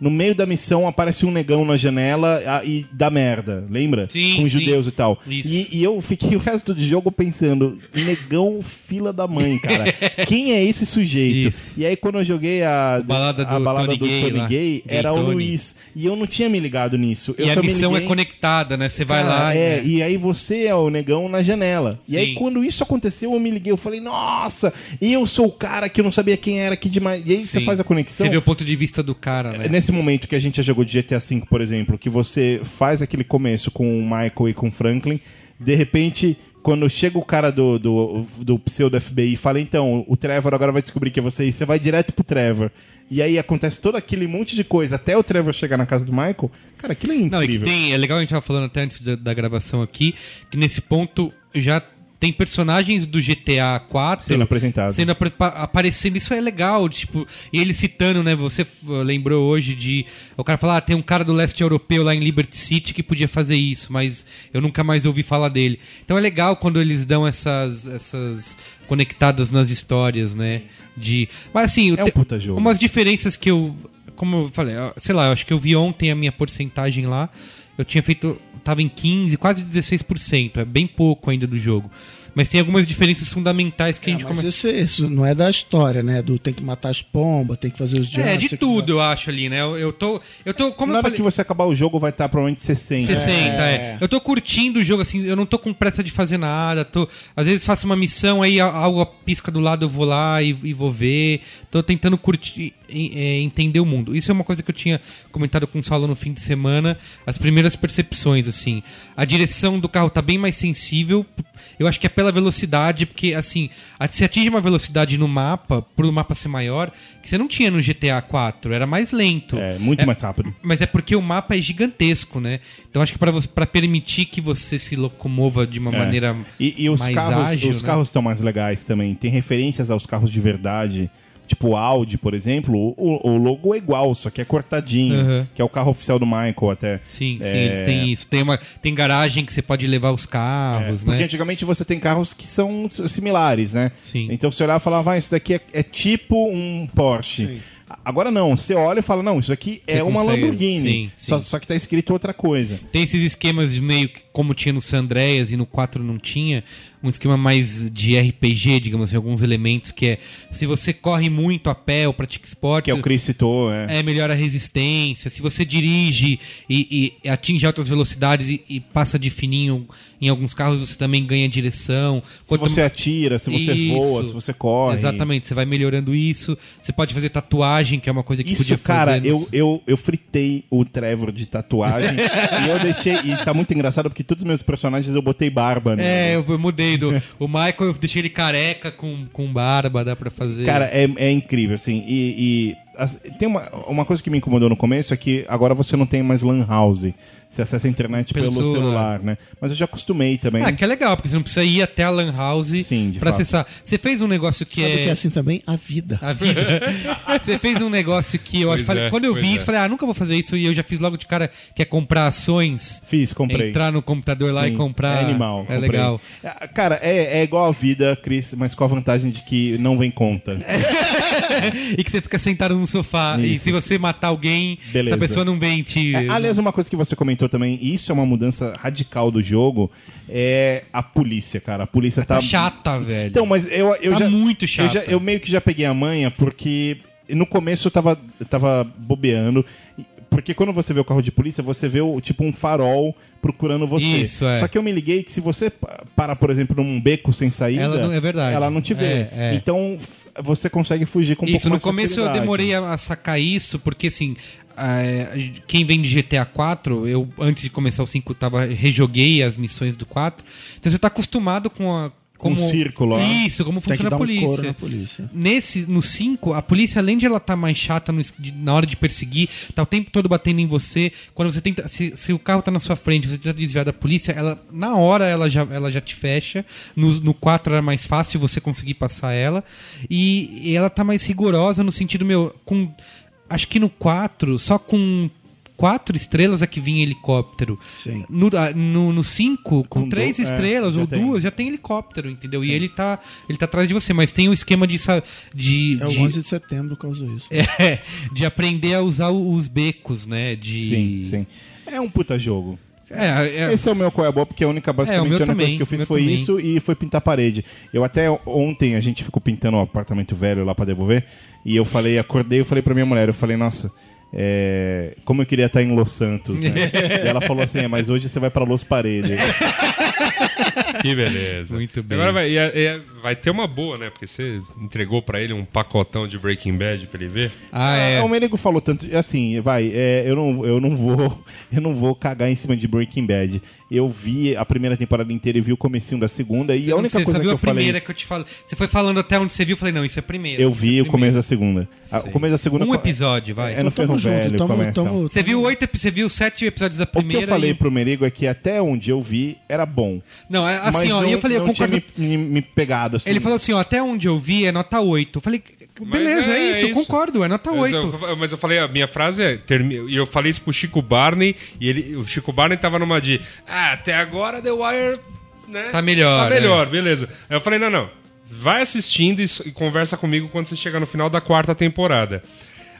No meio da missão aparece um negão na janela ah, e dá merda, lembra?
Sim,
Com os
sim.
judeus e tal. E, e eu fiquei o resto do jogo pensando, negão fila da mãe, cara. Quem é esse sujeito?
Isso.
E aí quando eu joguei a,
balada
a
do
balada
Tony
do
Gay
Tony. Gay, era o
Tony.
Luiz. E eu não tinha me ligado nisso. Eu
e a missão
liguei...
é conectada, né? Você vai
Cara,
lá
é,
e...
e aí você é o negão na janela. E aí
Sim.
quando isso aconteceu, eu me liguei, eu falei, nossa, eu sou o cara que eu não sabia quem era, que demais. E aí você
Sim.
faz a conexão.
Você vê o ponto de vista do cara,
É
né?
Nesse momento que a gente já jogou de GTA V, por exemplo, que você faz aquele começo com o Michael e com o Franklin, de repente, quando chega o cara do, do, do pseudo FBI e fala, então, o Trevor agora vai descobrir que é você, e você vai direto pro Trevor. E aí acontece todo aquele monte de coisa até o Trevor chegar na casa do Michael. Cara, aquilo é incrível.
Não, e que tem, é legal a gente tava falando até antes da, da gravação aqui, que nesse ponto já tem personagens do GTA 4
Sendo apresentado.
sendo pa- aparecendo, isso é legal, tipo, e ele citando, né, você lembrou hoje de o cara falar, ah, tem um cara do leste europeu lá em Liberty City que podia fazer isso, mas eu nunca mais ouvi falar dele. Então é legal quando eles dão essas essas conectadas nas histórias, né, de Mas assim,
É um puta jogo.
umas diferenças que eu como eu falei, sei lá, eu acho que eu vi ontem a minha porcentagem lá. Eu tinha feito. Tava em 15, quase 16%. É bem pouco ainda do jogo. Mas tem algumas diferenças fundamentais que a
É,
gente
mas
começa.
isso, isso não é da história, né? Do tem que matar as pombas, tem que fazer os jumps.
É, de tudo, eu acho ali, né? Eu, eu tô. Eu tô. Como
Na hora
falei.
que você acabar o jogo, vai estar provavelmente 60.
60, é.
É.
Eu tô curtindo o jogo, assim, eu não tô com pressa de fazer nada. Tô, às vezes faço uma missão, aí a- algo pisca do lado, eu vou lá e, e vou ver. Tô tentando curtir, é, entender o mundo. Isso é uma coisa que eu tinha comentado com o Saulo no fim de semana. As primeiras percepções, assim. A direção do carro tá bem mais sensível. Eu acho que é pela velocidade, porque, assim, você atinge uma velocidade no mapa, por o mapa ser maior, que você não tinha no GTA 4. Era mais lento.
É, muito mais rápido.
Mas é porque o mapa é gigantesco, né? Então acho que para permitir que você se locomova de uma
É.
maneira
E, e os
mais
carros
ágil,
os
né?
carros estão mais legais também. Tem referências aos carros de verdade. Tipo o Audi, por exemplo, o, o logo é igual, só que é cortadinho.
Uhum.
Que é o carro oficial do Michael até.
Sim, sim,
É,
eles têm isso. Tem uma tem garagem que você pode levar os
É,
carros,
porque
né?
antigamente você tem carros que são similares, né?
Sim.
Então você olhava e falava, ah, isso daqui é, é tipo um Porsche.
Sim.
Agora não, você olha e fala, não, isso aqui é
Você
uma
consegue-
Lamborghini.
sim,
Só,
sim.
só que tá escrito outra coisa.
Tem esses esquemas de meio que como tinha no San Andreas e no 4 não tinha, um esquema mais de RPG, digamos assim, alguns elementos que é se você corre muito a pé ou pratica esporte,
Que é o Chris citou, é.
é, melhora a resistência. Se você dirige e, e atinge altas velocidades e, e passa de fininho em alguns carros, você também ganha direção.
Se
Quanto-
você atira, se você
Isso.
voa, se você corre.
Exatamente, você vai melhorando isso. Você pode fazer tatuagem, que é uma coisa que
Isso,
podia
cara,
fazer.
eu,
nos-
eu, eu fritei o Trevor de tatuagem e eu deixei. E tá muito engraçado porque todos os meus personagens eu botei barba, né?
É, eu eu mudei o Michael, eu deixei ele careca com, com barba, dá pra fazer.
Cara, é, é incrível, assim. E, e, tem uma, uma coisa que me incomodou no começo é que agora você não tem mais Lan House. Você acessa a internet
Pelo
pelo,
celular.
celular. né? Mas eu já acostumei também.
Ah, que é legal, porque você não precisa ir até a Lan House
Sim, de
pra
fato.
acessar. Você fez um negócio que
Sabe
é.
que é assim também? A vida.
A vida. Você fez um negócio que eu
Pois
acho. falei-
é,
quando eu vi
é.
isso, falei, ah, nunca vou fazer isso. E eu já fiz logo de cara que é comprar ações.
Fiz, comprei.
Entrar no computador lá
Sim,
e comprar.
É animal.
É
comprei.
legal.
É, Cara, é, é igual a vida, Cris, mas com a vantagem de que não vem conta.
e que você fica sentado no sofá. E
Isso.
se você matar alguém,
Beleza.
essa pessoa não vem te.
É, aliás, uma coisa que você comentou também, e isso é uma mudança radical do jogo, é a polícia, cara. A polícia tá.
tá chata, velho.
Então, mas eu, eu
Tá
já.
muito
Eu,
chata.
já- eu meio que já peguei a manha, porque no começo eu tava, eu tava bobeando. Porque quando você vê o carro de polícia, você vê o, tipo um farol procurando você.
Isso, é.
Só que eu me liguei que se você pa- parar, por exemplo, num beco sem saída,
Ela não- é verdade.
ela não te vê.
É, é.
Então você consegue fugir com um
Isso,
pouco
no
mais
começo eu
facilidade.
demorei a, a sacar isso, porque assim, é, quem vem de GTA 4, eu antes de começar o 5 tava, rejoguei as missões do 4, então você tá acostumado com a. Como,
Um círculo.
Isso, como funciona a
um
polícia.
na polícia.
Nesse, no 5, a polícia, além de ela estar mais chata no na hora de perseguir, tá o tempo todo batendo em você. Quando você tenta. Se, se o carro tá na sua frente, você tenta desviar da polícia, ela, na hora ela já, ela já te fecha. No, no 4 era mais fácil você conseguir passar ela. E, e ela tá mais rigorosa no sentido, meu, com. Acho que no 4, só com quatro estrelas é que vinha helicóptero.
Sim.
No, ah, no, no cinco, com,
Com
três
du- é,
estrelas
já
ou
tem.
duas, já tem helicóptero, entendeu? E ele tá, ele tá atrás de você, mas tem o esquema de. sa- de,
É o
de
11 de setembro causou isso.
é, de aprender a usar os becos, né? De...
Sim, sim. É um puta jogo.
É, é,
Esse é o meu qual é boa, porque a única, basicamente,
meu
a única coisa que eu fiz foi
também.
isso e foi pintar a parede. Eu até ontem, a gente ficou pintando um apartamento velho lá pra devolver, e eu falei, acordei e falei pra minha mulher, eu falei, nossa, é, como eu queria estar em Los Santos, né? e ela falou assim, é, mas hoje você vai pra Los Paredes.
Que beleza.
Muito bem.
Agora vai, e- e- vai ter uma boa, né? Porque você entregou pra ele um pacotão de Breaking Bad pra ele ver.
Ah, é.
O Menego falou tanto, assim, vai, é, eu, não, eu não vou, eu não vou cagar em cima de Breaking Bad. Eu vi a primeira temporada inteira e vi o comecinho da segunda e a única
você
coisa
só
que
viu
eu
a primeira
falei,
que eu te falo. Você foi falando até onde você viu, eu falei, não, isso é a primeira.
eu
é
vi
a
o começo da
primeira.
segunda. A- O começo da segunda
Um episódio, vai.
É no
Tamo
Ferro Velho
tamo-
começa.
tamo-
Você viu oito, você viu sete episódios da
O que
primeira
eu falei
e-
pro Merigo é que até onde eu vi era bom.
Não, é assim,
mas
ó,
não,
e eu falei, eu
não tinha
concordo.
me, me- me pegado assim.
Ele falou assim, ó, até onde eu vi é nota 8. Eu falei, beleza,
Mas
é, isso, eu concordo, é nota
Mas
8.
eu, mas eu falei, a minha frase é. E eu falei isso pro Chico Barney, e ele, o Chico Barney tava numa de. Ah, até agora The Wire. Né,
Tá melhor,
Tá melhor, beleza. Aí eu falei, não, não. Vai assistindo e, e conversa comigo quando você chegar no final da quarta temporada.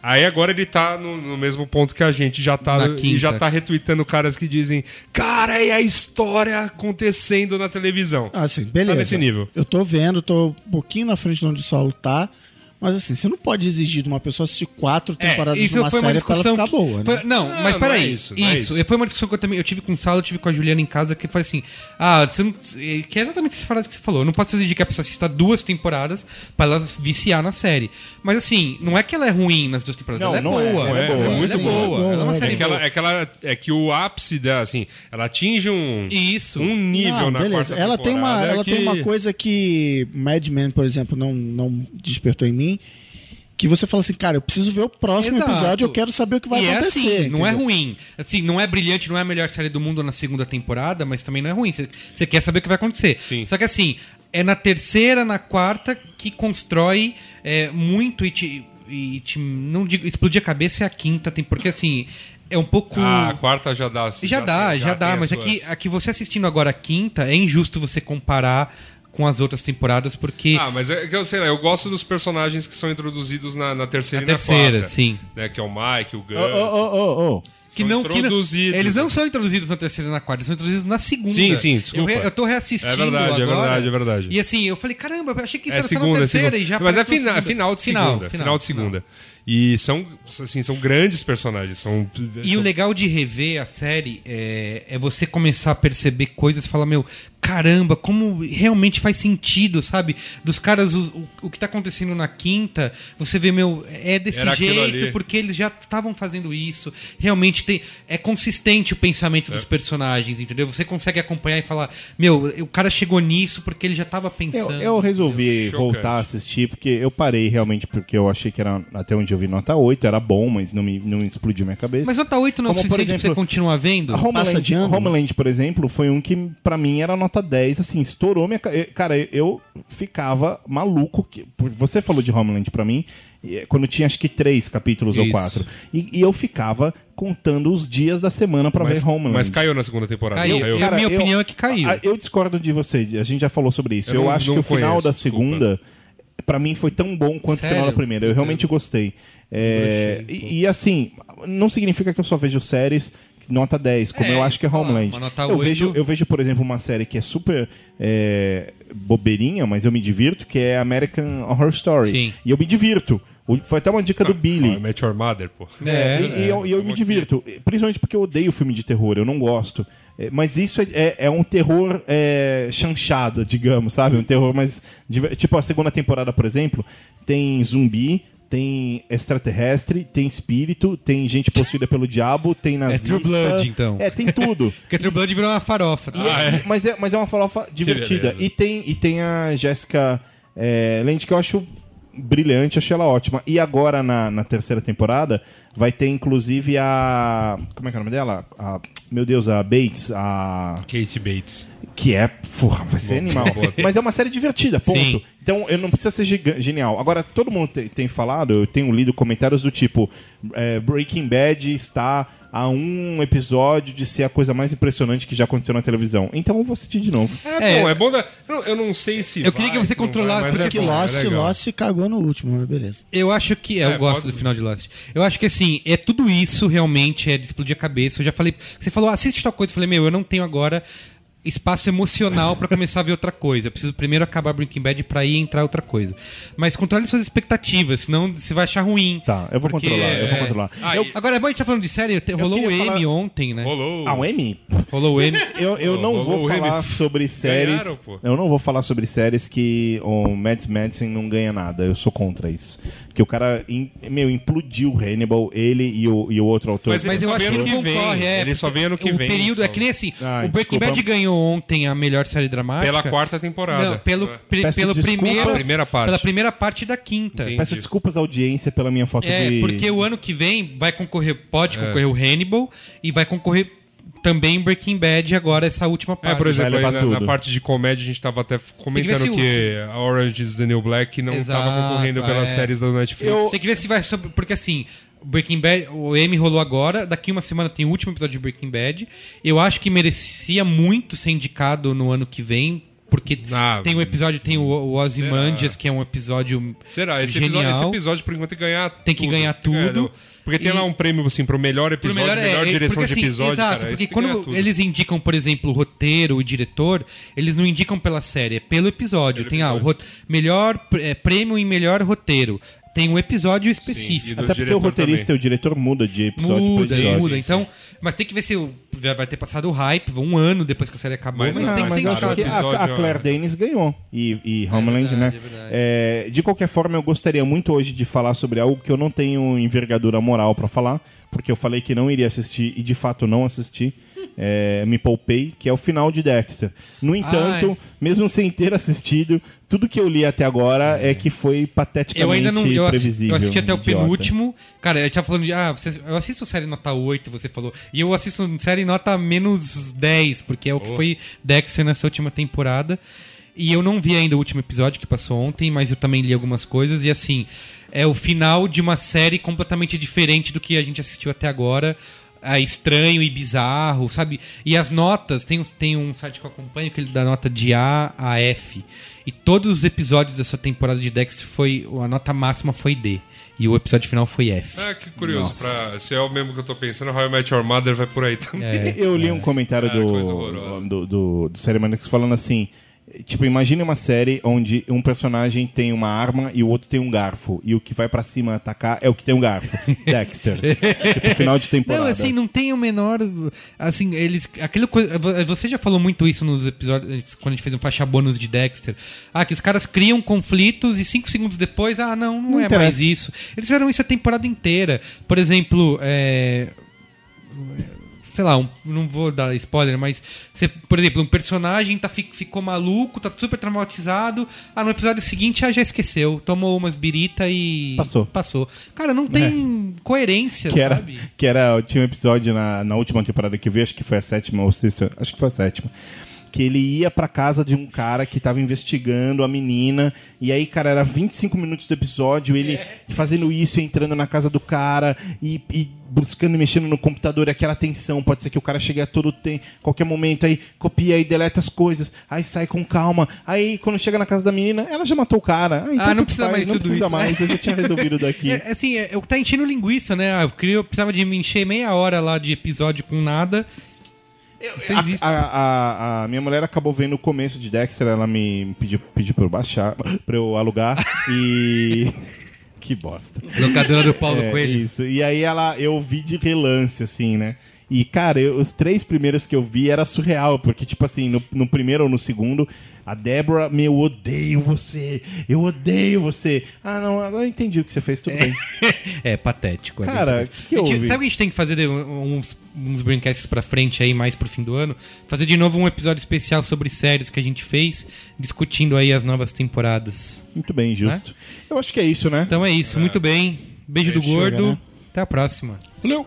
Aí agora ele tá no, no mesmo ponto que a gente, já tá, e já tá retweetando caras que dizem, cara, é a história acontecendo na televisão.
Ah, sim, beleza.
Tá nesse nível.
Eu tô vendo, tô um pouquinho na frente de onde o Saulo tá. Mas assim, você não pode exigir de uma pessoa assistir quatro temporadas de uma série pra ela ficar
que-
boa, né?
foi- não,
Não,
mas
não
peraí.
é
isso,
isso, não é
isso.
isso.
Foi uma discussão que eu também eu tive com o Saulo, eu tive com a Juliana em casa, que foi assim: ah, você não. Que é exatamente essa frase que você falou. Eu não posso exigir que a pessoa assista duas temporadas pra ela viciar na série. Mas assim, não é que ela é ruim nas duas temporadas,
Não,
ela é
não é,
boa.
ela é boa,
Ela
muito
é boa.
boa.
Ela é uma
É
série
É que, ela,
boa.
é, que ela, é que o ápice dela, assim, ela atinge um,
Isso.
um nível
Não,
na
beleza.
quarta
Ela tem uma, ela
que-
tem uma coisa que Mad Men, por exemplo, não, não despertou em mim. Que você fala assim, cara, eu preciso ver o próximo
Exato.
episódio, eu quero saber o que vai
e
acontecer.
É assim, não é ruim. Assim, não é brilhante, não é a melhor série do mundo na segunda temporada, mas também não é ruim. Você- quer saber o que vai acontecer.
Sim.
Só que assim, é na terceira, na quarta que constrói é, muito e te, e te- Não digo explodir a cabeça é a quinta, tem, porque assim. É um pouco.
Ah, a quarta já dá.
já, dá,
tem-
já, dá, mas
as
é que,
suas-
aqui você assistindo agora a quinta, é injusto você comparar com as outras temporadas, porque.
Ah, mas é que eu sei lá, eu gosto dos personagens que são introduzidos na, na terceira
Na
e na
terceira,
quarta.
sim.
Né, que é o Mike, o Gus.
Ô, ô, ô.
que
são
não, que não-
introduzidos.
eles não são introduzidos na terceira e na quarta, eles são introduzidos na segunda.
Sim, sim, desculpa.
Eu, re- eu tô reassistindo
É verdade, é
agora.
verdade, é verdade.
E assim, eu falei, caramba, eu achei que isso
É
era só
segunda,
na
é
terceira
segunda.
e já
Mas é fina,
segunda.
final de segunda. Final, de segunda. E são, assim, são grandes personagens. São,
E
são-
o legal de rever a série é, é você começar a perceber coisas e falar, meu, caramba, como realmente faz sentido, sabe? Dos caras, o, o, que tá acontecendo na quinta, você vê, meu, é desse
Era
jeito, porque eles já estavam fazendo isso. Realmente tem, é consistente o pensamento
É.
dos personagens, entendeu? Você consegue acompanhar e falar, meu, o cara chegou nisso porque ele já tava
Eu,
pensando.
eu resolvi
Chocante.
voltar a assistir, porque eu parei realmente, porque eu achei que era até onde eu vi nota 8, era bom, mas não me, não explodiu minha cabeça.
Mas nota 8 não é o suficiente pra
exemplo,
você continuar vendo?
A
Passa
Homeland,
de ano,
Homeland, por exemplo, foi um que pra mim era nota 10, assim, estourou minha... eh, Cara, eu ficava maluco. Que... Você falou de Homeland pra mim, eh, quando tinha acho que três capítulos ou
Isso.
quatro. E, e eu ficava contando os dias da semana pra
mas,
ver Homeland.
mas caiu na segunda temporada.
Caiu.
Caiu.
Eu- minha opinião é que caiu.
a- Eu discordo de você, a gente já falou sobre isso.
Eu
Eu,
não-
acho
não
que o final
conheço,
da
desculpa.
segunda, pra mim, foi tão bom quanto o final
Sério?
da primeira. Eu realmente gostei. É, e, e, assim, não significa que eu só vejo séries nota 10, como
É,
eu acho que é Homeland. eu,
8.
vejo, eu vejo, por exemplo, uma série que é super é, bobeirinha, mas eu me divirto, que é American Horror Story.
Sim.
E eu me divirto. Foi até uma dica do Billy.
Met Your Mother, pô.
É,
e, e eu, e eu me
aqui.
divirto. Principalmente porque eu odeio filme de terror, eu não gosto. É, Mas isso é, é- é um terror é, chanchado, digamos, sabe? Um terror mais. Tipo, a segunda temporada, por exemplo, tem zumbi, tem extraterrestre, tem espírito, tem gente possuída pelo diabo, tem nazista.
True Blood, então.
É, tem tudo.
Porque True Blood virou uma farofa.
E é- Mas, é, mas é uma farofa divertida. E tem, e tem a Jéssica é, Land, que eu acho brilhante, achei ela ótima. E agora, na, na terceira temporada, vai ter inclusive a. Como é que é o nome dela? A- meu Deus, a Bates, a.
Kate Bates.
Que é. Porra, vai ser animal. Mas é uma série divertida, ponto.
Sim.
Então eu não precisa ser genial. Agora, todo mundo tem, tem falado, eu tenho lido comentários do tipo: é, Breaking Bad está a um episódio de ser a coisa mais impressionante que já aconteceu na televisão. Então eu vou assistir de novo.
É,
É.
bom, é bom. Da... Eu, não, eu não sei se.
Eu queria que
vai,
você controlasse,
vai,
porque
é
Que
bom, é
Lost. Lost cagou no último, mas beleza.
Eu acho que.
É,
eu gosto
pode-
do final de Lost. Eu acho que assim, é tudo isso realmente, é de explodir a cabeça. Eu já falei. Você falou, assiste tal coisa. Eu falei, meu, eu não tenho agora espaço emocional pra começar a ver outra coisa. Eu preciso primeiro acabar Breaking Bad pra ir entrar outra coisa. Mas controle suas expectativas, senão você vai achar ruim.
Tá, eu vou
Porque,
controlar, eu vou
é,
controlar.
Ah,
Eu-
Agora é bom a gente tá falando de série, te- rolou o M
falar-
ontem, né?
Rolou.
Ah, um M?
Rolou o M.
Eu, eu não
Rolou
vou
o
falar
M.
sobre séries.
Ganharam, pô.
Eu não vou falar sobre séries que o Mads Madison não ganha nada. Eu sou contra isso. Que o cara, meu, implodiu o Hannibal, ele e o, e o outro autor.
Mas ele
Mas eu acho que
ano
não concorre, é.
Ele só vem ano que
o
vem,
período
só.
é que nem assim.
Ai,
o Breaking
desculpa.
Bad ganhou ontem a melhor série dramática.
Pela quarta temporada.
Não, pelo,
É.
Peço
pelo
desculpas.
primeiro,
primeira parte.
Pela primeira parte da quinta.
Entendi.
Peço desculpas à audiência pela minha foto
É,
de.
porque o ano que vem vai concorrer, pode
É.
concorrer o Hannibal e vai concorrer também Breaking Bad agora, essa última parte.
É, por exemplo, aí na, na parte de comédia a gente tava até comentando
se
que, a Orange is the New Black não
Exato,
tava concorrendo pelas
é.
séries da Netflix.
Tem que ver se vai sobre. Porque assim, Breaking Bad, o M rolou agora, daqui uma semana tem o último episódio de Breaking Bad. Eu acho que merecia muito ser indicado no ano que vem. Porque
Ah,
tem um episódio, tem o, o Ozymandias, que é um episódio
Será? Esse
genial.
episódio, esse episódio, por enquanto, tem que ganhar
Tem que
tudo.
ganhar tudo.
Porque tem
E-
lá um prêmio, assim, pro melhor
Pro
episódio, melhor,
é, é,
direção
porque,
de
assim,
episódio,
exato,
cara.
porque quando eles indicam, por exemplo, o roteiro e diretor, eles não indicam pela série, é pelo episódio.
Pelo
tem ah, o
episódio.
melhor é, prêmio em melhor roteiro. Tem um episódio específico.
do
Até porque o roteirista
também.
e o diretor muda de episódio
Muda,
episódio.
muda. Então, mas tem que ver se já vai ter passado o hype, um ano depois que a série acabou,
Mas
mas,
não,
tem que
mas
ser
eu acho
indicado.
que a, a
episódio,
Claire. Danes ganhou. E, e Homeland,
verdade,
né?
é verdade.
É, de qualquer forma, eu gostaria muito hoje de falar sobre algo que eu não tenho envergadura moral pra falar, porque eu falei que não iria assistir e de fato não assisti. É, me poupei, que é o final de Dexter. No entanto,
Ai.
mesmo sem ter assistido, tudo que eu li até agora é, que foi pateticamente
Eu ainda não. Eu assisti,
previsível.
eu assisti até o
idiota.
penúltimo. Cara, eu tava falando de. Ah, você- eu assisto série nota 8, você falou. E eu assisto série nota menos 10, porque é o que
Oh.
foi Dexter nessa última temporada. E eu não vi ainda o último episódio que passou ontem, mas eu também li algumas coisas. E assim, é o final de uma série completamente diferente do que a gente assistiu até agora. É estranho e bizarro, sabe? E as notas, tem, tem um site que eu acompanho que ele dá nota de A a F. E todos os episódios dessa temporada de Dexter foi. A nota máxima foi D. E o episódio final foi F.
Ah, que curioso. Pra, se é o mesmo que eu tô pensando, How I Met Your Mother vai por aí também.
É.
Eu li um comentário
Ah,
do, do, do, do Série Manix falando assim. Tipo, imagine uma série onde um personagem tem uma arma e o outro tem um garfo. E o que vai pra cima atacar é o que tem um garfo. Dexter. tipo, final de temporada.
Não, assim, não tem o menor. Assim, eles. Aquilo coisa. Você já falou muito isso nos episódios. Quando a gente fez um faixa bônus de Dexter. Ah, que os caras criam conflitos e cinco segundos depois, ah, não, não,
Não
é
interessa.
mais isso. Eles fizeram isso a temporada inteira. Por exemplo, é. Sei lá, um- não vou dar spoiler, mas, você, por exemplo, um personagem tá, fi- ficou maluco, tá super traumatizado. Ah, no episódio seguinte, ah, já esqueceu. Tomou umas birita e.
Passou.
Passou. Cara, não tem coerência,
que era,
sabe?
que era tinha um episódio na, na última temporada que eu vi, acho que foi a sétima ou sexta, acho que foi a sétima. Que ele ia pra casa de um cara que tava investigando a menina. E aí, cara, era 25 minutos do episódio, ele fazendo isso, entrando na casa do cara e, e buscando e mexendo no computador, e aquela tensão. Pode ser que o cara chegue a todo tempo, qualquer momento, aí copia e deleta as coisas, aí sai com calma. Aí, quando chega na casa da menina, ela já matou o cara. Ah, então
Ah, não precisa
faz,
mais
não
tudo
precisa
isso,
mais,
né?
eu já tinha resolvido daqui.
É, assim, é, eu tá enchendo linguiça, né? Eu, queria, eu precisava de me encher meia hora lá de episódio com nada. Fez isso.
A, a- a minha mulher acabou vendo o começo de Dexter, ela me pediu, pediu pra eu baixar, pra eu alugar e. que bosta.
Locadora do Paulo
É,
Coelho.
Isso. E aí ela, eu vi de relance, assim, né? E, cara, eu- os três primeiros que eu vi era surreal, porque, tipo assim, no, no primeiro ou no segundo, a Débora, meu, eu odeio você, eu odeio você. Ah, não, agora eu entendi o que você fez, tudo bem.
É patético. é
Cara, que que houve?
Sabe o que a gente tem que fazer de- uns, uns braincasts pra frente aí, mais pro fim do ano? Fazer de novo um episódio especial sobre séries que a gente fez, discutindo aí as novas temporadas.
Muito bem, justo. Eu acho que é isso, né?
Então é isso, muito bem. Beijo do
Chega,
gordo.
né?
Até a próxima.
Valeu!